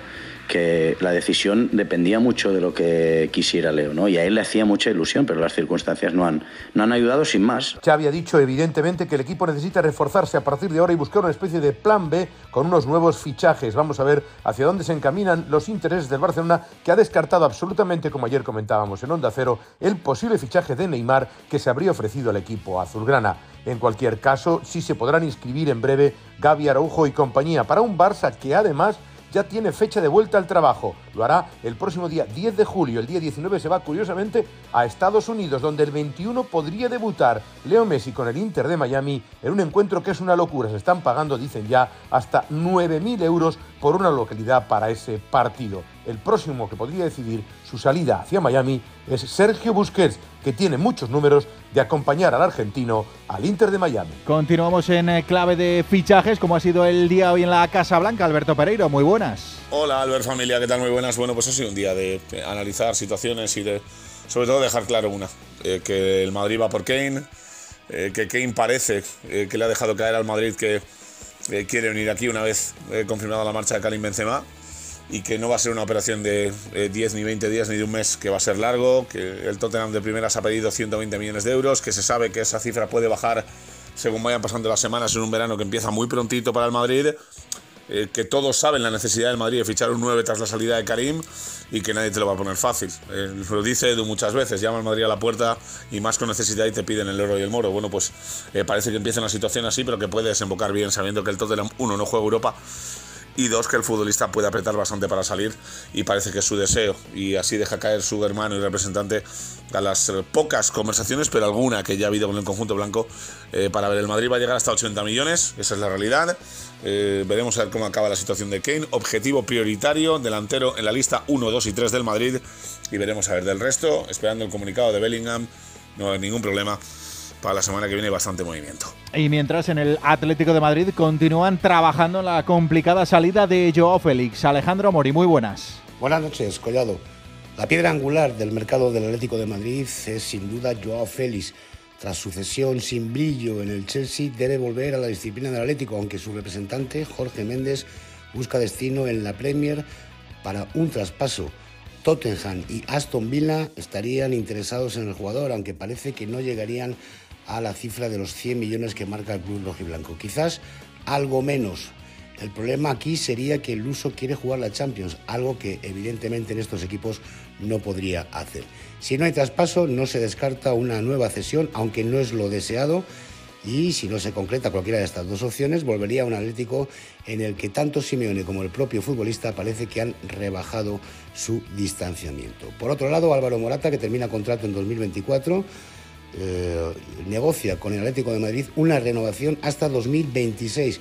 que la decisión dependía mucho de lo que quisiera Leo, ¿no? Y a él le hacía mucha ilusión, pero las circunstancias no han, no han ayudado sin más. Xavi ha dicho evidentemente que el equipo necesita reforzarse a partir de ahora y buscar una especie de plan B con unos nuevos fichajes. Vamos a ver hacia dónde se encaminan los intereses del Barcelona, que ha descartado absolutamente, como ayer comentábamos en Onda Cero, el posible fichaje de Neymar que se habría ofrecido al equipo azulgrana. En cualquier caso, sí se podrán inscribir en breve Gaby Araujo y compañía para un Barça que además ya tiene fecha de vuelta al trabajo. Lo hará el próximo día 10 de julio. El día 19 se va curiosamente a Estados Unidos, donde el 21 podría debutar Leo Messi con el Inter de Miami en un encuentro que es una locura. Se están pagando, dicen ya, hasta 9.000 euros por una localidad para ese partido. El próximo que podría decidir su salida hacia Miami es Sergio Busquets, que tiene muchos números de acompañar al argentino al Inter de Miami. Continuamos en eh, clave de fichajes, como ha sido el día hoy en la Casa Blanca. Alberto Pereiro, muy buenas. Hola, Albert Familia, ¿qué tal? Muy buenas. Bueno, pues ha sido un día de analizar situaciones y de, sobre todo, dejar claro una: eh, que el Madrid va por Kane, eh, que Kane parece que le ha dejado caer al Madrid que quiere venir aquí una vez confirmada la marcha de Karim Benzema y que no va a ser una operación de 10 ni 20 días ni de un mes, que va a ser largo, que el Tottenham de primeras ha pedido 120 millones de euros, que se sabe que esa cifra puede bajar según vayan pasando las semanas en un verano que empieza muy prontito para el Madrid, eh, que todos saben la necesidad del Madrid de fichar un 9 tras la salida de Karim y que nadie te lo va a poner fácil. Eh, lo dice Edu muchas veces, llama al Madrid a la puerta y más con necesidad y te piden el oro y el moro. Bueno, pues eh, parece que empieza una situación así, pero que puede desembocar bien sabiendo que el Tottenham, uno, no juega Europa y dos, que el futbolista puede apretar bastante para salir y parece que es su deseo y así deja caer su hermano y representante a las pocas conversaciones, pero alguna que ya ha habido con el conjunto blanco eh, para ver. El Madrid va a llegar hasta 80 millones, esa es la realidad. Eh, veremos a ver cómo acaba la situación de Kane, objetivo prioritario, delantero en la lista 1, 2 y 3 del Madrid y veremos a ver del resto, esperando el comunicado de Bellingham, no hay ningún problema para la semana que viene bastante movimiento. Y mientras en el Atlético de Madrid continúan trabajando en la complicada salida de Joao Félix. Alejandro Mori, muy buenas. Buenas noches, Collado. La piedra angular del mercado del Atlético de Madrid es sin duda Joao Félix. tras su cesión sin brillo en el Chelsea, debe volver a la disciplina del Atlético, aunque su representante, Jorge Méndez, busca destino en la Premier para un traspaso. Tottenham y Aston Villa estarían interesados en el jugador, aunque parece que no llegarían a la cifra de los 100 millones que marca el club rojiblanco. Quizás algo menos. El problema aquí sería que el Luso quiere jugar la Champions, algo que evidentemente en estos equipos no podría hacer. Si no hay traspaso, no se descarta una nueva cesión, aunque no es lo deseado. Y si no se concreta cualquiera de estas dos opciones, volvería a un Atlético en el que tanto Simeone como el propio futbolista parece que han rebajado su distanciamiento. Por otro lado, Álvaro Morata, que termina contrato en 2024, eh, negocia con el Atlético de Madrid una renovación hasta 2026,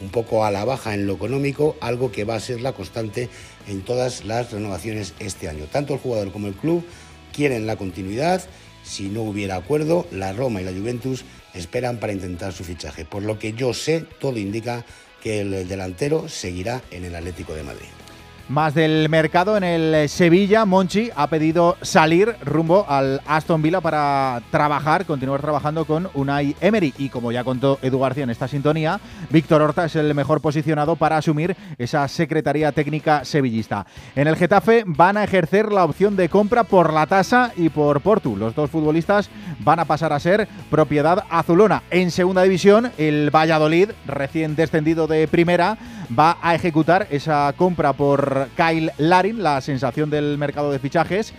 un poco a la baja en lo económico, algo que va a ser la constante en todas las renovaciones este año. Tanto el jugador como el club quieren la continuidad. Si no hubiera acuerdo, la Roma y la Juventus esperan para intentar su fichaje. Por lo que yo sé, todo indica que el delantero seguirá en el Atlético de Madrid. Más del mercado en el Sevilla, Monchi ha pedido salir rumbo al Aston Villa para trabajar, continuar trabajando con Unai Emery. Y como ya contó Edu García en esta sintonía, Víctor Horta es el mejor posicionado para asumir esa secretaría técnica sevillista. En el Getafe van a ejercer la opción de compra por la tasa y por Portu. Los dos futbolistas van a pasar a ser propiedad azulona. En segunda división, el Valladolid, recién descendido de primera, va a ejecutar esa compra por Kyle Larin, la sensación del mercado de fichajes.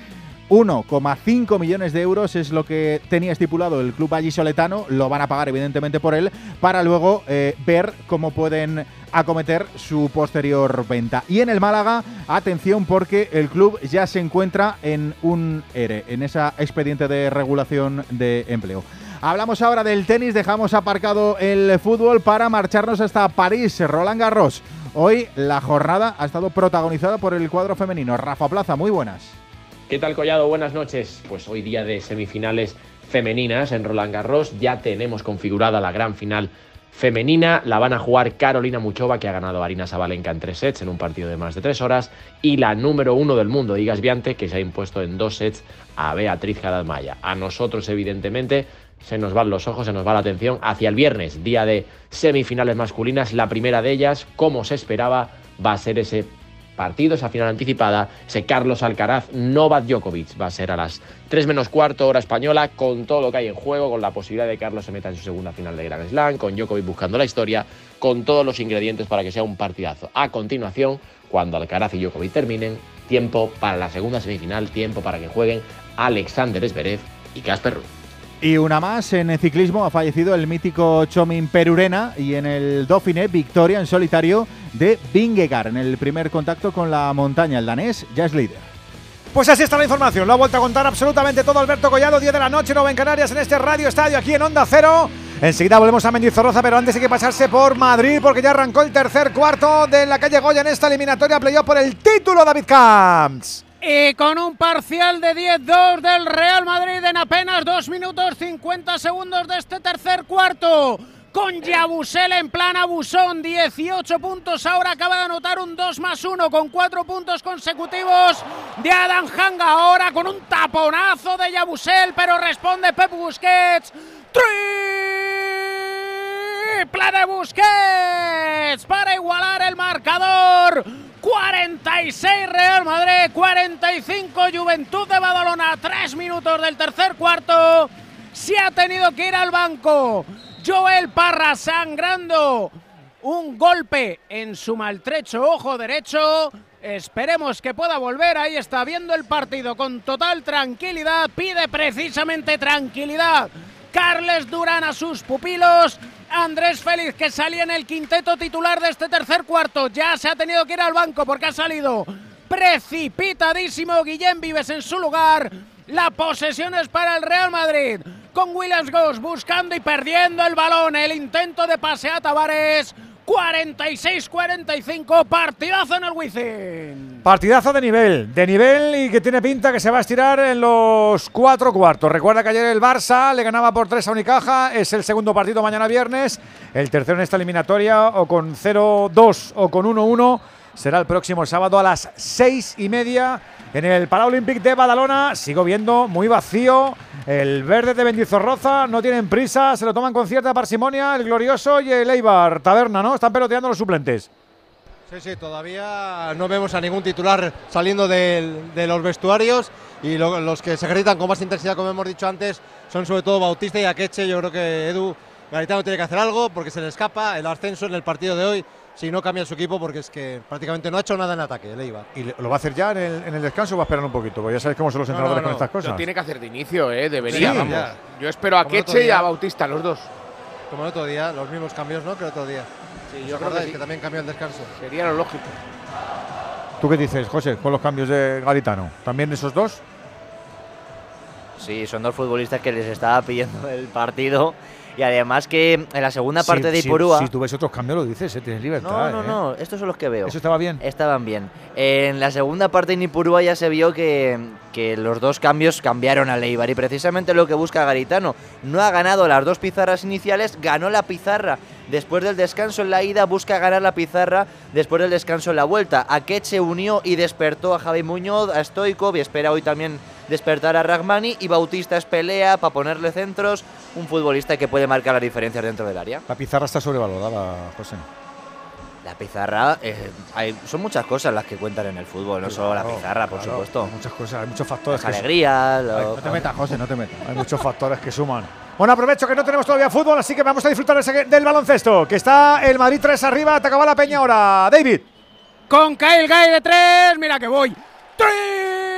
1,5 millones de euros es lo que tenía estipulado el club vallisoletano, lo van a pagar evidentemente por él, para luego eh, ver cómo pueden acometer su posterior venta. Y en el Málaga, atención porque el club ya se encuentra en un ERE, en esa expediente de regulación de empleo. Hablamos ahora del tenis, dejamos aparcado el fútbol para marcharnos hasta París, Roland Garros. Hoy la jornada ha estado protagonizada por el cuadro femenino. Rafa Plaza, muy buenas. ¿Qué tal Collado? Buenas noches. Pues hoy día de semifinales femeninas en Roland Garros. Ya tenemos configurada la gran final femenina. La van a jugar Carolina Muchova, que ha ganado a Arina Sabalenka en tres sets en un partido de más de tres horas. Y la número uno del mundo, Igas Viante, que se ha impuesto en dos sets a Beatriz Maya. A nosotros, evidentemente, se nos van los ojos, se nos va la atención hacia el viernes, día de semifinales masculinas. La primera de ellas, como se esperaba, va a ser ese partido, esa final anticipada, ese Carlos Alcaraz, Novak Djokovic. Va a ser a las 3 menos cuarto hora española, con todo lo que hay en juego, con la posibilidad de que Carlos se meta en su segunda final de Grand Slam, con Djokovic buscando la historia, con todos los ingredientes para que sea un partidazo. A continuación, cuando Alcaraz y Djokovic terminen, tiempo para la segunda semifinal, tiempo para que jueguen Alexander Zverev y Casper Ruud. Y una más, en el ciclismo ha fallecido el mítico Chomin Perurena y en el Dauphiné victoria en solitario de Vingegaard en el primer contacto con la montaña. El danés ya es líder. Pues así está la información, lo ha vuelto a contar absolutamente todo Alberto Collado, 10 de la noche, 9 en Canarias, en este Radio Estadio aquí en Onda Cero. Enseguida volvemos a Mendizorroza, pero antes hay que pasarse por Madrid porque ya arrancó el tercer cuarto de la calle Goya en esta eliminatoria playoff por el título David Camps. Y con un parcial de 10-2 del Real Madrid en apenas 2 minutos 50 segundos de este tercer cuarto. Con Yabusel en plan abusón, 18 puntos. Ahora acaba de anotar un 2 más 1 con 4 puntos consecutivos de Adam Hanga. Ahora con un taponazo de Yabusel, pero responde Pep Busquets. Triple de Busquets para igualar el marcador. 46 Real Madrid, 45 Juventud de Badalona, 3 minutos del tercer cuarto. Se ha tenido que ir al banco. Joel Parra sangrando. Un golpe en su maltrecho ojo derecho. Esperemos que pueda volver. Ahí está viendo el partido con total tranquilidad. Pide precisamente tranquilidad. Carles Durán a sus pupilos. Andrés Félix, que salía en el quinteto titular de este tercer cuarto, ya se ha tenido que ir al banco porque ha salido precipitadísimo Guillén Vives en su lugar. La posesión es para el Real Madrid, con Williams Goss buscando y perdiendo el balón. El intento de pase a Tavares. 46-45, partidazo en el Wizzing. Partidazo de nivel, de nivel y que tiene pinta que se va a estirar en los cuatro cuartos. Recuerda que ayer el Barça le ganaba por tres a Unicaja, es el segundo partido mañana viernes, el tercero en esta eliminatoria o con 0-2 o con 1-1 será el próximo sábado a las seis y media en el Paralympic de Badalona. Sigo viendo muy vacío. El verde de Bendizorroza no tienen prisa, se lo toman con cierta parsimonia el Glorioso y el Eibar Taberna, ¿no? Están peloteando los suplentes. Sí, sí, todavía no vemos a ningún titular saliendo de los vestuarios y los que se ejercitan con más intensidad, como hemos dicho antes, son sobre todo Bautista y Akeche. Yo creo que Edu Garitano tiene que hacer algo porque se le escapa el ascenso en el partido de hoy si no cambia su equipo porque es que prácticamente no ha hecho nada en ataque, le iba. ¿Y lo va a hacer ya en el, en el descanso o va a esperar un poquito? Porque ya sabéis cómo son los entrenadores con estas cosas. Lo tiene que hacer de inicio, ¿eh? Debería, vamos. Yo espero a Queche y a Bautista, los dos. Como el otro día, los mismos cambios, ¿no? Que el otro día. Sí, yo creo que, que, también cambió el descanso. Sería lo lógico. ¿Tú qué dices, José, con los cambios de Garitano? ¿También esos dos? Sí, son dos futbolistas que les estaba pidiendo el partido y además que en la segunda parte de Ipurúa. Si, tú ves otros cambios, lo dices, ¿eh? tienes libertad. No, no, ¿eh? no, estos son los que veo. ¿Eso estaba bien? Estaban bien. En la segunda parte de Ipurúa ya se vio que, que los dos cambios cambiaron a Leibar y precisamente lo que busca Garitano. No ha ganado las dos pizarras iniciales, ganó la pizarra después del descanso en la ida, busca ganar la pizarra después del descanso en la vuelta. Akeche unió y despertó a Javi Muñoz, a Stoikov y espera hoy también despertar a Ragmani y Bautista es pelea para ponerle centros, un futbolista que puede marcar las diferencias dentro del área. La pizarra está sobrevalorada, José. La pizarra, eh, hay, son muchas cosas las que cuentan en el fútbol, no solo la pizarra, por supuesto. Muchas cosas, hay muchos factores. Las alegrías. No te metas, José, no te metas. Hay muchos factores que suman. Bueno, aprovecho que no tenemos todavía fútbol, así que vamos a disfrutar del baloncesto. Que está el Madrid 3 arriba, te acaba la peña ahora. David. Con Kyle Guy de 3, mira que voy. ¡Tres!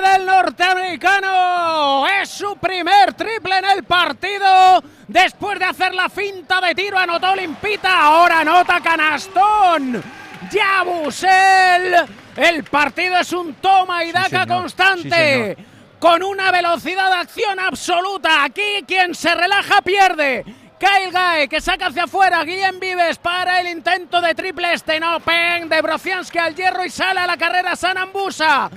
Del norteamericano. Es su primer triple en el partido. Después de hacer la finta de tiro, anotó Limpita. Ahora anota Canastón. Yabusel. El partido es un toma y daca constante. con una velocidad de acción absoluta. Aquí quien se relaja pierde. Kyle Guy que saca hacia afuera. Guillem Vives para el intento de triple Stenopen de Brociansky al hierro y sale a la carrera Sanambusa.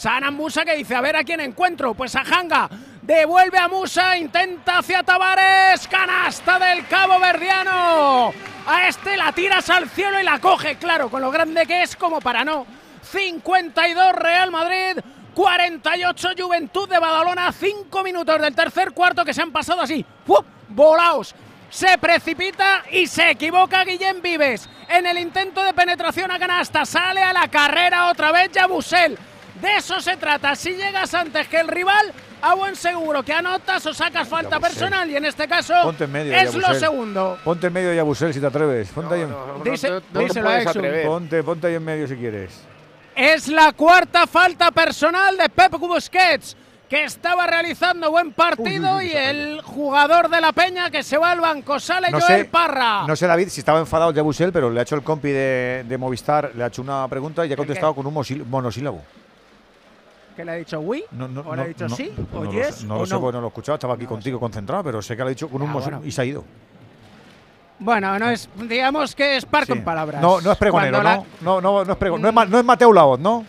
Sana Musa que dice, a ver a quién encuentro. Pues a Hanga. Devuelve a Musa, intenta hacia Tavares. Canasta del Cabo Verdiano. A este la tiras al cielo y la coge, claro, con lo grande que es como para no. 52 Real Madrid. 48 Juventud de Badalona, 5 minutos del tercer cuarto que se han pasado así. Volaos. Se precipita y se equivoca Guillén Vives. En el intento de penetración a canasta sale a la carrera otra vez Yabusel. De eso se trata. Si llegas antes que el rival, a buen seguro que anotas o sacas falta personal y en este caso es lo segundo. Ponte en medio, Yabusel, si te atreves. Ponte ahí, Ponte, ponte ahí en medio si quieres. Es la cuarta falta personal de Pep Busquets que estaba realizando buen partido y el jugador de la Peña que se va al banco, sale no Joel Parra. No sé, David, si estaba enfadado Yabusel, pero le ha hecho el compi de, Movistar, le ha hecho una pregunta y ha contestado con un monosílabo que le ha dicho oui, no, no, o le ha dicho sí, o yes, No lo sé, porque no lo he escuchado, estaba aquí contigo concentrado, pero sé que le ha dicho con un ah, y se ha ido. Bueno, no es, digamos que es par con palabras. No, no es pregonero, ¿no? No, no, no es pregonero, no, es, no es Mateo Laoz, ¿no?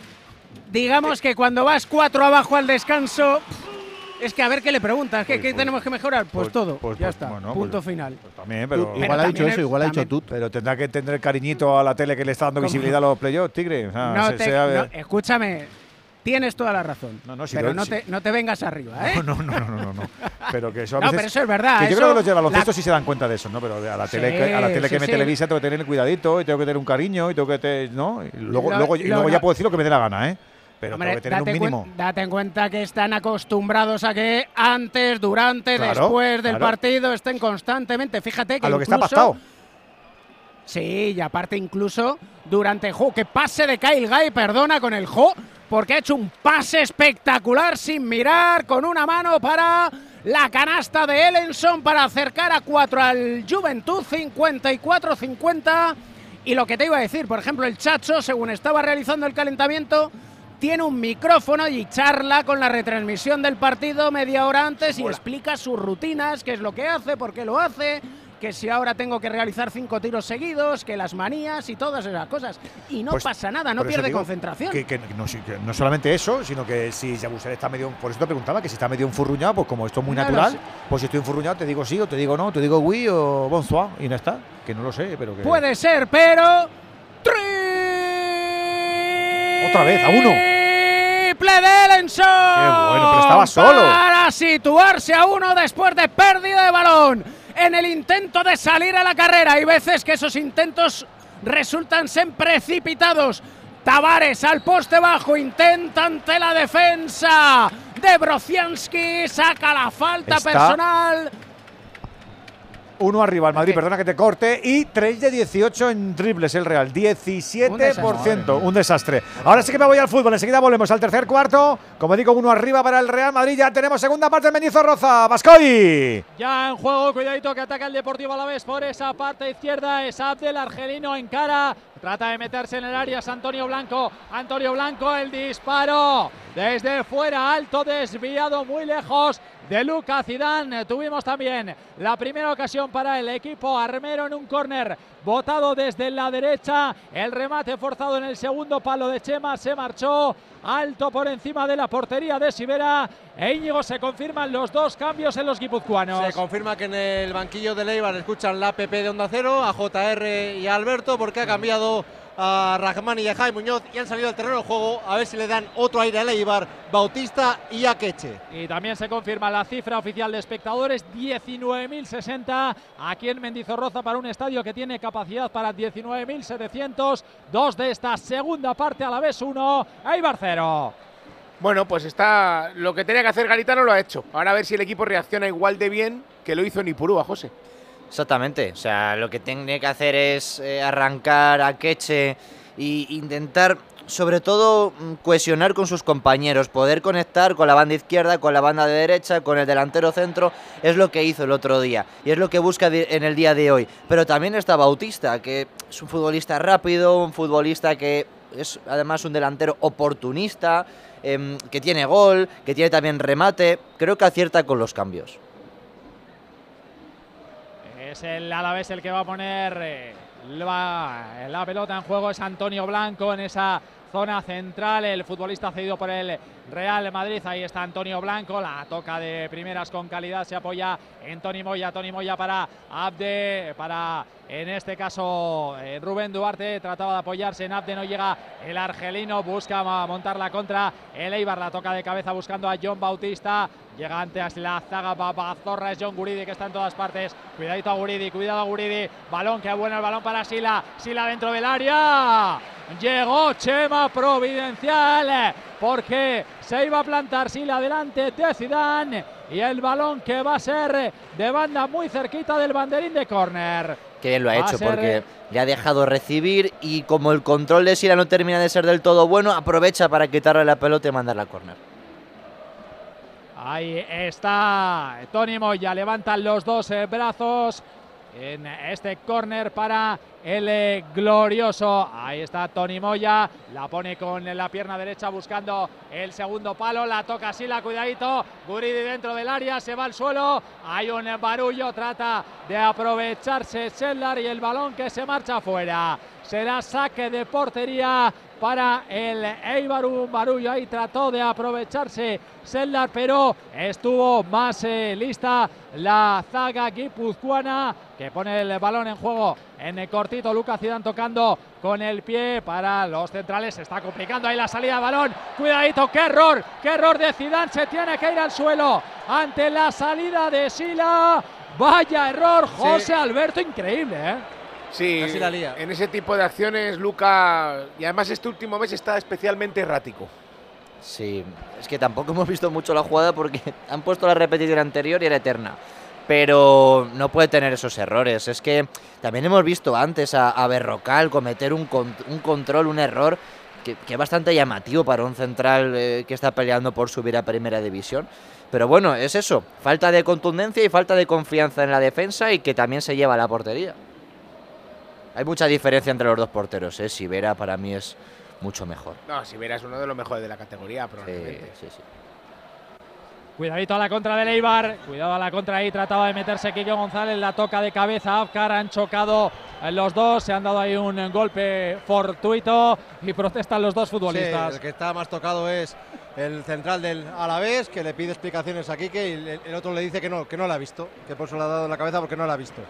Digamos que cuando vas cuatro abajo al descanso, es que a ver qué le preguntas, ¿qué, pues, tenemos que mejorar? Pues, pues todo, pues, ya está, punto final. también, pero, igual ha dicho eso, igual ha dicho tú. Pero tendrá que tener cariñito a la tele que le está dando visibilidad a los playoffs, Tigre. no, escúchame, Tienes toda la razón. No, no, pero no, te, no te vengas arriba, ¿eh? No, no, no, no, no. pero que eso a veces, No, pero eso es verdad. Que yo creo que los de baloncesto sí se dan cuenta de eso, ¿no? Pero a la tele, a la tele que me televisa tengo que tener cuidadito y tengo que tener un cariño y tengo que tener, ¿no? Y luego, luego, y luego ya puedo decir lo que me dé la gana, ¿eh? Pero tengo que tener un mínimo. date en cuenta que están acostumbrados a que antes, durante, después del partido estén constantemente. Fíjate que a lo que está pactado. Sí, y aparte incluso durante juego, que pase de Kyle Guy, perdona, con el juego porque ha hecho un pase espectacular sin mirar con una mano para la canasta de Ellenson para acercar a 4 al Juventud 54-50. Y lo que te iba a decir, por ejemplo, el Chacho, según estaba realizando el calentamiento, tiene un micrófono y charla con la retransmisión del partido media hora antes y explica sus rutinas, qué es lo que hace, por qué lo hace, que si ahora tengo que realizar cinco tiros seguidos, que las manías y todas esas cosas. Y no pues pasa nada, no pierde concentración. Que, no, solamente eso, sino que si Jabusel está medio. Por eso te preguntaba que si está medio enfurruñado, pues como esto es muy natural, pues si estoy enfurruñado te digo sí o te digo no, te digo oui o bonsoir y no está. Que no lo sé, pero que. Puede ser, pero Otra vez, a uno. Triple de Lenson. Qué bueno, pero estaba solo. Para situarse a uno después de pérdida de balón. En el intento de salir a la carrera. Hay veces que esos intentos resultan ser precipitados. Tavares al poste bajo, intenta ante la defensa de Brociansky, saca la falta Está personal. Uno arriba al Madrid, perdona que te corte. Y 3 de 18 en triples el Real. 17%. Un desastre. Ahora sí que me voy al fútbol. Enseguida volvemos al tercer cuarto. Como digo, uno arriba para el Real Madrid. Ya tenemos segunda parte del Mendizorroza. Bascoy. Ya en juego, cuidadito que ataca el Deportivo a la vez por esa parte izquierda. Es Abdel Argelino en cara. Trata de meterse en el área. Es Antonio Blanco. Antonio Blanco, el disparo. Desde fuera, alto, desviado, muy lejos de Luca Zidane. Tuvimos también la primera ocasión para el equipo armero en un córner botado desde la derecha. El remate forzado en el segundo palo de Chema se marchó alto por encima de la portería de Sibera. E Íñigo se confirman los dos cambios en los guipuzcoanos. Se confirma que en el banquillo de Leibar escuchan la APP de Onda Cero, a JR y a Alberto, porque ha cambiado a Rahman y a Jaime Muñoz y han salido al terreno de juego a ver si le dan otro aire a Leibar, Bautista y a Queche. Y también se confirma la cifra oficial de espectadores, 19.060 aquí en Mendizorroza para un estadio que tiene capacidad para 19.700. Dos de esta segunda parte a la vez, uno, Eibar cero. Bueno, pues está. Lo que tenía que hacer Garitano lo ha hecho. Ahora a ver si el equipo reacciona igual de bien que lo hizo en Ipurúa, José. Exactamente, o sea, lo que tiene que hacer es eh, arrancar a Queche e intentar, sobre todo, mm, cohesionar con sus compañeros, poder conectar con la banda izquierda, con la banda de derecha, con el delantero centro, es lo que hizo el otro día y es lo que busca en el día de hoy. Pero también está Bautista, que es un futbolista rápido, un futbolista que es además un delantero oportunista, em, que tiene gol, que tiene también remate, creo que acierta con los cambios. Es el Alavés el que va a poner eh, la, la pelota en juego. Es Antonio Blanco en esa zona central. El futbolista cedido por el Real Madrid. Ahí está Antonio Blanco. La toca de primeras con calidad. Se apoya en Tony Moya. Tony Moya para Abde. Para, en este caso, eh, Rubén Duarte. Trataba de apoyarse en Abde. No llega el argelino. Busca montar la contra. El Eibar la toca de cabeza buscando a John Bautista. Llega antes la zaga Babazorra. Es John Guridi que está en todas partes. Cuidadito a Guridi. Cuidado a Guridi. Balón que bueno el balón para Sila. Sila dentro del área. Llegó Chema Providencial porque se iba a plantar Sila delante de Zidane y el balón que va a ser de banda muy cerquita del banderín de córner. Que bien lo ha Va hecho porque le ha dejado recibir y como el control de Sila no termina de ser del todo bueno, aprovecha para quitarle la pelota y mandarla a córner. Ahí está Tony Moya, levantan los dos eh, brazos en este córner para el eh, glorioso. Ahí está Tony Moya, la pone con la pierna derecha buscando el segundo palo, la toca así, la cuidadito, Guridi dentro del área, se va al suelo, hay un barullo, trata de aprovecharse Sellar y el balón que se marcha afuera. Será saque de portería para el Eibar, un barullo ahí trató de aprovecharse Sellar, pero estuvo más eh, lista la zaga guipuzcoana que pone el balón en juego en el cortito. Lucas Zidane tocando con el pie para los centrales. Se está complicando ahí la salida de balón. Cuidadito, qué error, qué error de Zidane. Se tiene que ir al suelo ante la salida de Sila. Vaya error, José Alberto, increíble, ¿eh? Sí, Casi la lía. en ese tipo de acciones, Luca. Y además, este último mes está especialmente errático. Sí, es que tampoco hemos visto mucho la jugada porque han puesto la repetición anterior y era eterna. Pero no puede tener esos errores. Es que también hemos visto antes a, a Berrocal cometer un, con- un control, un error que, que es bastante llamativo para un central eh, que está peleando por subir a primera división. Pero bueno, es eso, falta de contundencia y falta de confianza en la defensa y que también se lleva a la portería. Hay mucha diferencia entre los dos porteros, ¿eh? Sivera para mí es mucho mejor. No, si verás uno de los mejores de la categoría, probablemente. sí, sí. Cuidadito a la contra de Leibar. Cuidado a la contra ahí. Trataba de meterse Quique González. La toca de cabeza. Afkar. Han chocado los dos. Se han dado ahí un golpe fortuito. Y protestan los dos futbolistas. Sí, el que está más tocado es el central del Alavés, que le pide explicaciones a Quique y el, el otro le dice que no, que no la ha visto, que por eso le ha dado en la cabeza porque no la ha visto.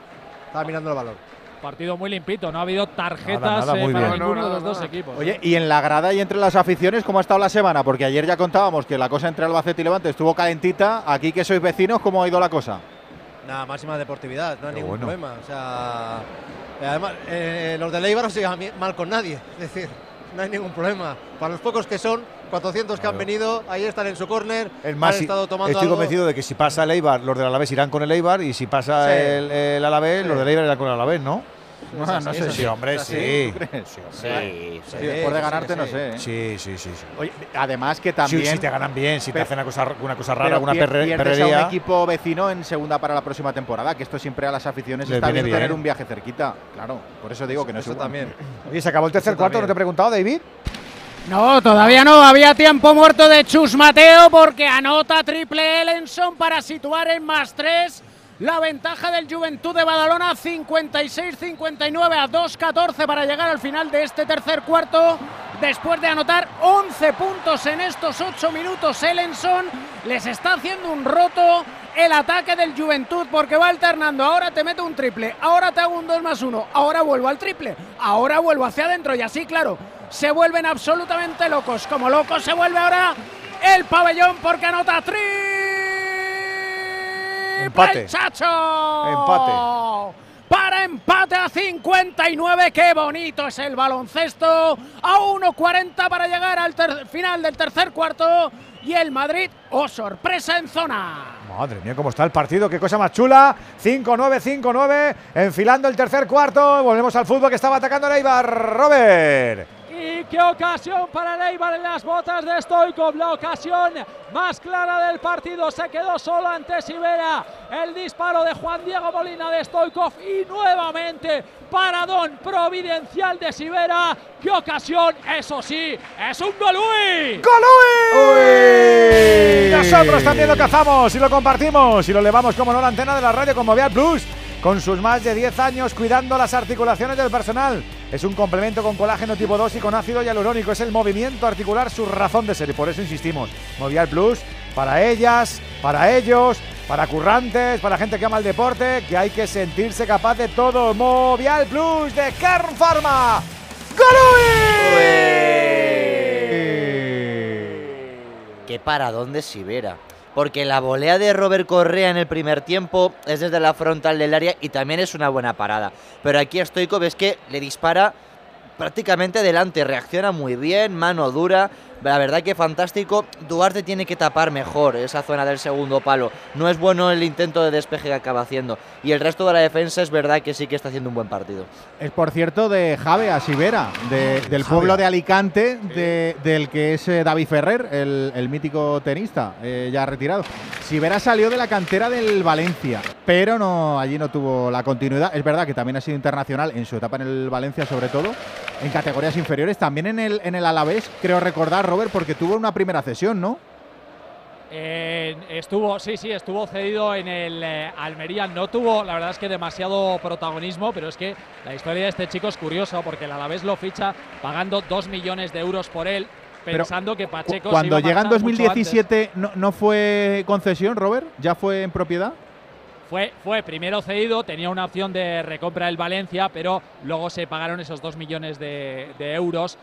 Estaba mirando el balón. Partido muy limpito, no ha habido tarjetas Nada, nada, eh, para bien. ninguno No, no, de los dos equipos. Oye, y en la grada y entre las aficiones, ¿cómo ha estado la semana? Porque ayer ya contábamos que la cosa entre Albacete y Levante estuvo calentita. Aquí que sois vecinos, ¿cómo ha ido la cosa? Nada, máxima deportividad, no hay Qué ningún bueno. problema. O sea, eh, además, eh, los de Leibar no se llevan mal con nadie. Es decir, no hay ningún problema. Para los pocos que son, 400 que han venido, ahí están en su córner. El más, han estado tomando estoy algo. convencido de que si pasa el Eibar, los del Alavés irán con el Eibar y si pasa Sí. el, el Alavés, Sí. los del Eibar irán con el Alavés, ¿no? Es no es sé, sí, hombre, Es sí. Sí, Sí, sí, después de ganarte, no sé. ¿eh? Sí, sí, sí. sí. Oye, además que Sí, también. si te ganan bien, si te hacen una cosa, una cosa rara, pier- perre- a perrería. un equipo vecino en segunda para la próxima temporada, que esto siempre a las aficiones Les está bien, tener un viaje cerquita. Claro, por eso digo que no es Eso igual. también. Oye, se acabó el tercer Eso cuarto, ¿no también. te he preguntado, David? No, todavía no. Había tiempo muerto de Chus Mateo porque anota triple Ellenson para situar en más tres. La ventaja del Juventud de Badalona 56-59 a 2-14 para llegar al final de este tercer cuarto. Después de anotar 11 puntos en estos 8 minutos, Ellenson les está haciendo un roto el ataque del Juventud porque va alternando. Ahora te meto un triple, ahora te hago un 2 más 1, ahora vuelvo al triple, ahora vuelvo hacia adentro y así, claro, se vuelven absolutamente locos. Como locos se vuelve ahora el pabellón porque anota triple Empate. Chacho. Empate. Para empate a 59, qué bonito es el baloncesto. A 1.40 para llegar al final del tercer cuarto. Y el Madrid, oh sorpresa en zona. Madre mía, cómo está el partido, qué cosa más chula. 5-9, 5-9, enfilando el tercer cuarto. Volvemos al fútbol que estaba atacando el Eibar. Robert. Y qué ocasión para el Eibar en las botas de Stoikov. La ocasión más clara del partido. Se quedó solo ante Sibera. El disparo de Juan Diego Molina de Stoikov. Y nuevamente paradón providencial de Sibera. Qué ocasión, eso sí, es un Golui. ¡Golui! Nosotros también lo cazamos y lo compartimos y lo levamos como no la antena de la radio con Movial Plus. Con sus más de 10 años cuidando las articulaciones del personal. Es un complemento con colágeno tipo 2 y con ácido hialurónico. Es el movimiento articular su razón de ser y por eso insistimos. Movial Plus para ellas, para ellos, para currantes, para gente que ama el deporte, que hay que sentirse capaz de todo. Movial Plus de Kern Pharma. Qué paradón de Sibera. Porque la volea de Robert Correa en el primer tiempo es desde la frontal del área y también es una buena parada. Pero aquí a Stoikov es que le dispara prácticamente delante, reacciona muy bien, mano dura. La verdad que fantástico. Duarte tiene que tapar mejor esa zona del segundo palo. No es bueno el intento de despeje que acaba haciendo. Y el resto de la defensa es verdad que sí que está haciendo un buen partido. Es por cierto de Jave a Sibera, de- del pueblo de Alicante, de- del que es eh, David Ferrer, el, el mítico tenista, eh, ya retirado. Sibera salió de la cantera del Valencia, pero no allí no tuvo la continuidad. Es verdad que también ha sido internacional en su etapa en el Valencia, sobre todo, en categorías inferiores, también en el, en el Alavés, creo recordar, Robert, porque tuvo una primera cesión, ¿no? Eh, estuvo, sí, sí, estuvo cedido en el eh, Almería. No tuvo, la verdad es que demasiado protagonismo, pero es que la historia de este chico es curioso porque el Alavés lo ficha pagando 2 millones de euros por él, Pero pensando que Pacheco. se Cuando iba a llega en marchar mucho antes. 2017, no, ¿no fue concesión, Robert? ¿Ya fue en propiedad? Fue, fue primero cedido, tenía una opción de recompra del Valencia, pero luego se pagaron esos 2 millones de, de euros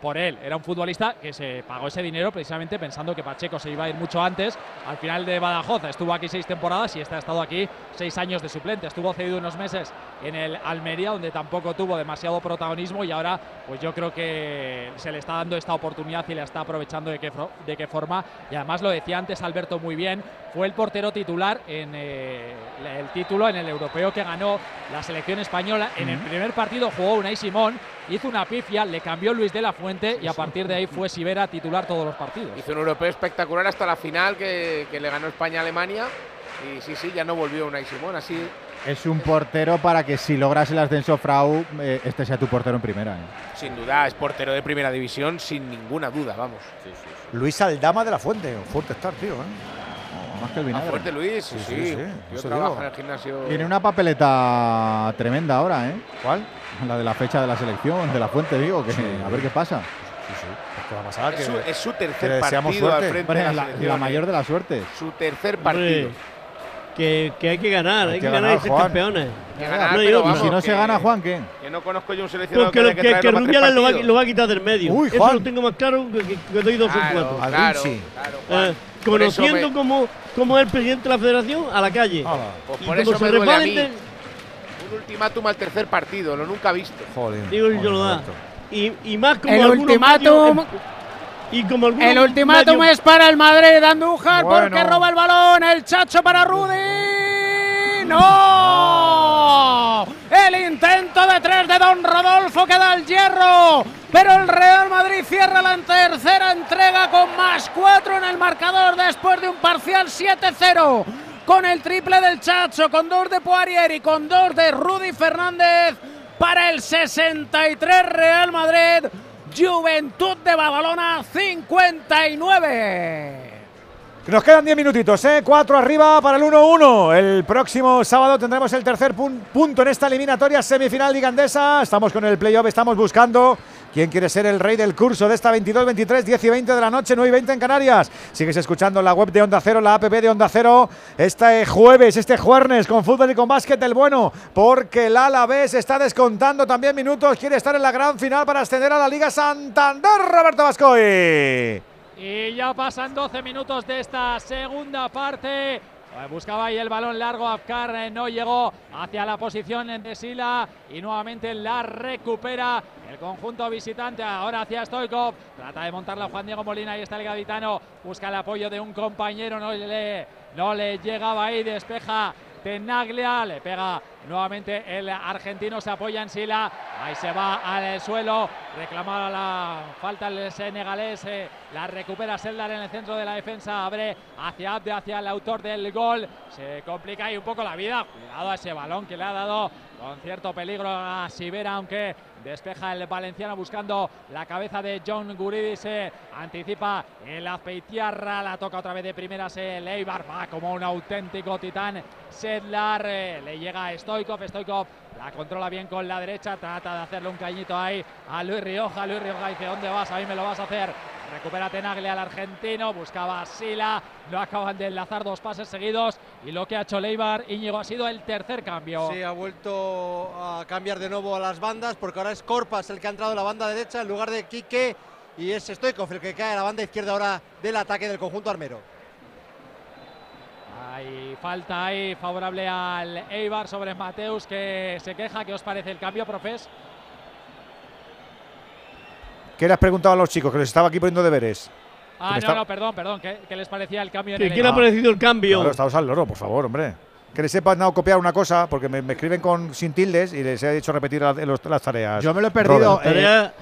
por, él. Era un futbolista que se pagó ese dinero precisamente pensando que Pacheco se iba a ir mucho antes. Al final de Badajoz estuvo aquí seis temporadas y este ha estado aquí seis años de suplente. Estuvo cedido unos meses en el Almería, donde tampoco tuvo demasiado protagonismo y ahora pues yo creo que se le está dando esta oportunidad y la está aprovechando de qué, de qué forma. Y además lo decía antes Alberto muy bien, fue el portero titular en eh, el título en el europeo que ganó la selección española. En el primer partido jugó Unai Simón, hizo una pifia, le cambió Luis de la Fuente y a partir de ahí fue Sibera titular todos los partidos. Hizo un europeo espectacular hasta la final que, que le ganó España a Alemania. Y sí, sí, ya no volvió Unai Simón, así. Es un portero para que si logras el ascenso Frau, eh, este sea tu portero en primera. ¿eh? Sin duda, es portero de primera división, sin ninguna duda, vamos. Luis Aldama de la Fuente. Fuerte estar, tío. ¿eh? Más que el Ah, vinagre. fuerte Luis, sí, Sí, sí. sí, sí, Yo eso trabajo digo. en el gimnasio. Tiene una papeleta tremenda ahora, ¿eh? ¿Cuál? La de la fecha de la selección, de la fuente, digo, que a ver qué pasa. ¿Qué va a pasar? Es su, es su que tercer partido al frente de la, mayor de la suerte. Su tercer partido. Que, que hay que ganar, hay, Hay que, que ganar, ganar, y ser Juan. campeones. Ganar, No vamos, si no se gana, Juan, ¿qué? Que no conozco yo un seleccionado Porque que que que, que Rubiales lo va, partidos. lo va a quitar del medio. Uy, Eso lo tengo más claro que, que- que doy dos o Claro, cuatro. Claro, Juan. Eh, conociendo me- como, como es el presidente de la federación, a la calle. Pues y por como eso se me duele a mí. resbalen, Un ultimátum al tercer partido, lo nunca visto. Joder. digo yo lo da. Y, y más como El algunos ultimátum- medios- y como algunos El ultimátum es para el Madrid. Andújar Bueno. porque roba el balón. El Chacho para Rudy. ¡No! El intento de tres de Don Rodolfo que da el hierro. Pero el Real Madrid cierra la tercera entrega con más cuatro en el marcador después de un parcial 7-0. Con el triple del Chacho, con dos de Poirier y con dos de Rudy Fernández para el 63 Real Madrid. Juventud de Badalona 59. Que Nos quedan 10 minutitos, ¿eh? 4 arriba para el 1-1. El próximo sábado tendremos el tercer pun- punto en esta eliminatoria semifinal ligandesa. Estamos con el playoff, estamos buscando quién quiere ser el rey del curso de esta 22-23, 10 y 20 de la noche, 9 y 20 en Canarias. Sigues escuchando la web de Onda Cero, la app de Onda Cero. Este jueves, este jueves, con fútbol y con básquet el bueno, porque el Alavés está descontando también minutos. Quiere estar en la gran final para ascender a la Liga Santander, Roberto Vascoy. Y ya pasan 12 minutos de esta segunda parte. Buscaba ahí el balón largo, Afkar eh, no llegó hacia la posición de Sila y nuevamente la recupera el conjunto visitante. Ahora hacia Stoikov, trata de montarla Juan Diego Molina, ahí está el gaditano, busca el apoyo de un compañero, no le, no le llegaba ahí, despeja Tenaglia, le pega nuevamente el argentino, se apoya en Sila, ahí se va al suelo, reclamaba la falta el senegalés, eh, la recupera Seldar en el centro de la defensa, abre hacia Abde, hacia el autor del gol, se complica ahí un poco la vida, cuidado a ese balón que le ha dado con cierto peligro a Sibera, aunque despeja el valenciano buscando la cabeza de John Guridis, se anticipa el Azpeitiarra, la toca otra vez de primeras el Eibar, va como un auténtico titán, Sedlar, eh, le llega a Stoikov, Stoikov la controla bien con la derecha, trata de hacerle un cañito ahí a Luis Rioja, Luis Rioja dice, ¿dónde vas? A mí me lo vas a hacer. Recupera Tenaglia al argentino, buscaba a Sila, no acaban de enlazar dos pases seguidos y lo que ha hecho Leibar, Íñigo, ha sido el tercer cambio. Sí, ha vuelto a cambiar de nuevo a las bandas porque ahora es Corpas el que ha entrado en la banda derecha en lugar de Quique y es Stoikov el que cae a la banda izquierda ahora del ataque del conjunto armero. Hay falta ahí favorable al Eibar sobre Mateus que se queja. ¿Qué os parece el cambio, profes? ¿Qué le has preguntado a los chicos? Que les estaba aquí poniendo deberes. Ah, me no, está- no, perdón, perdón. ¿Qué, qué les parecía el cambio en ¿Qué, el ¿Qué le ha parecido el cambio? Claro, estamos al loro, por favor, hombre. Que les sepa no copiar una cosa, porque me, me escriben con sin tildes y les he dicho repetir la- los- las tareas. Yo me lo he perdido. Eh, Tarea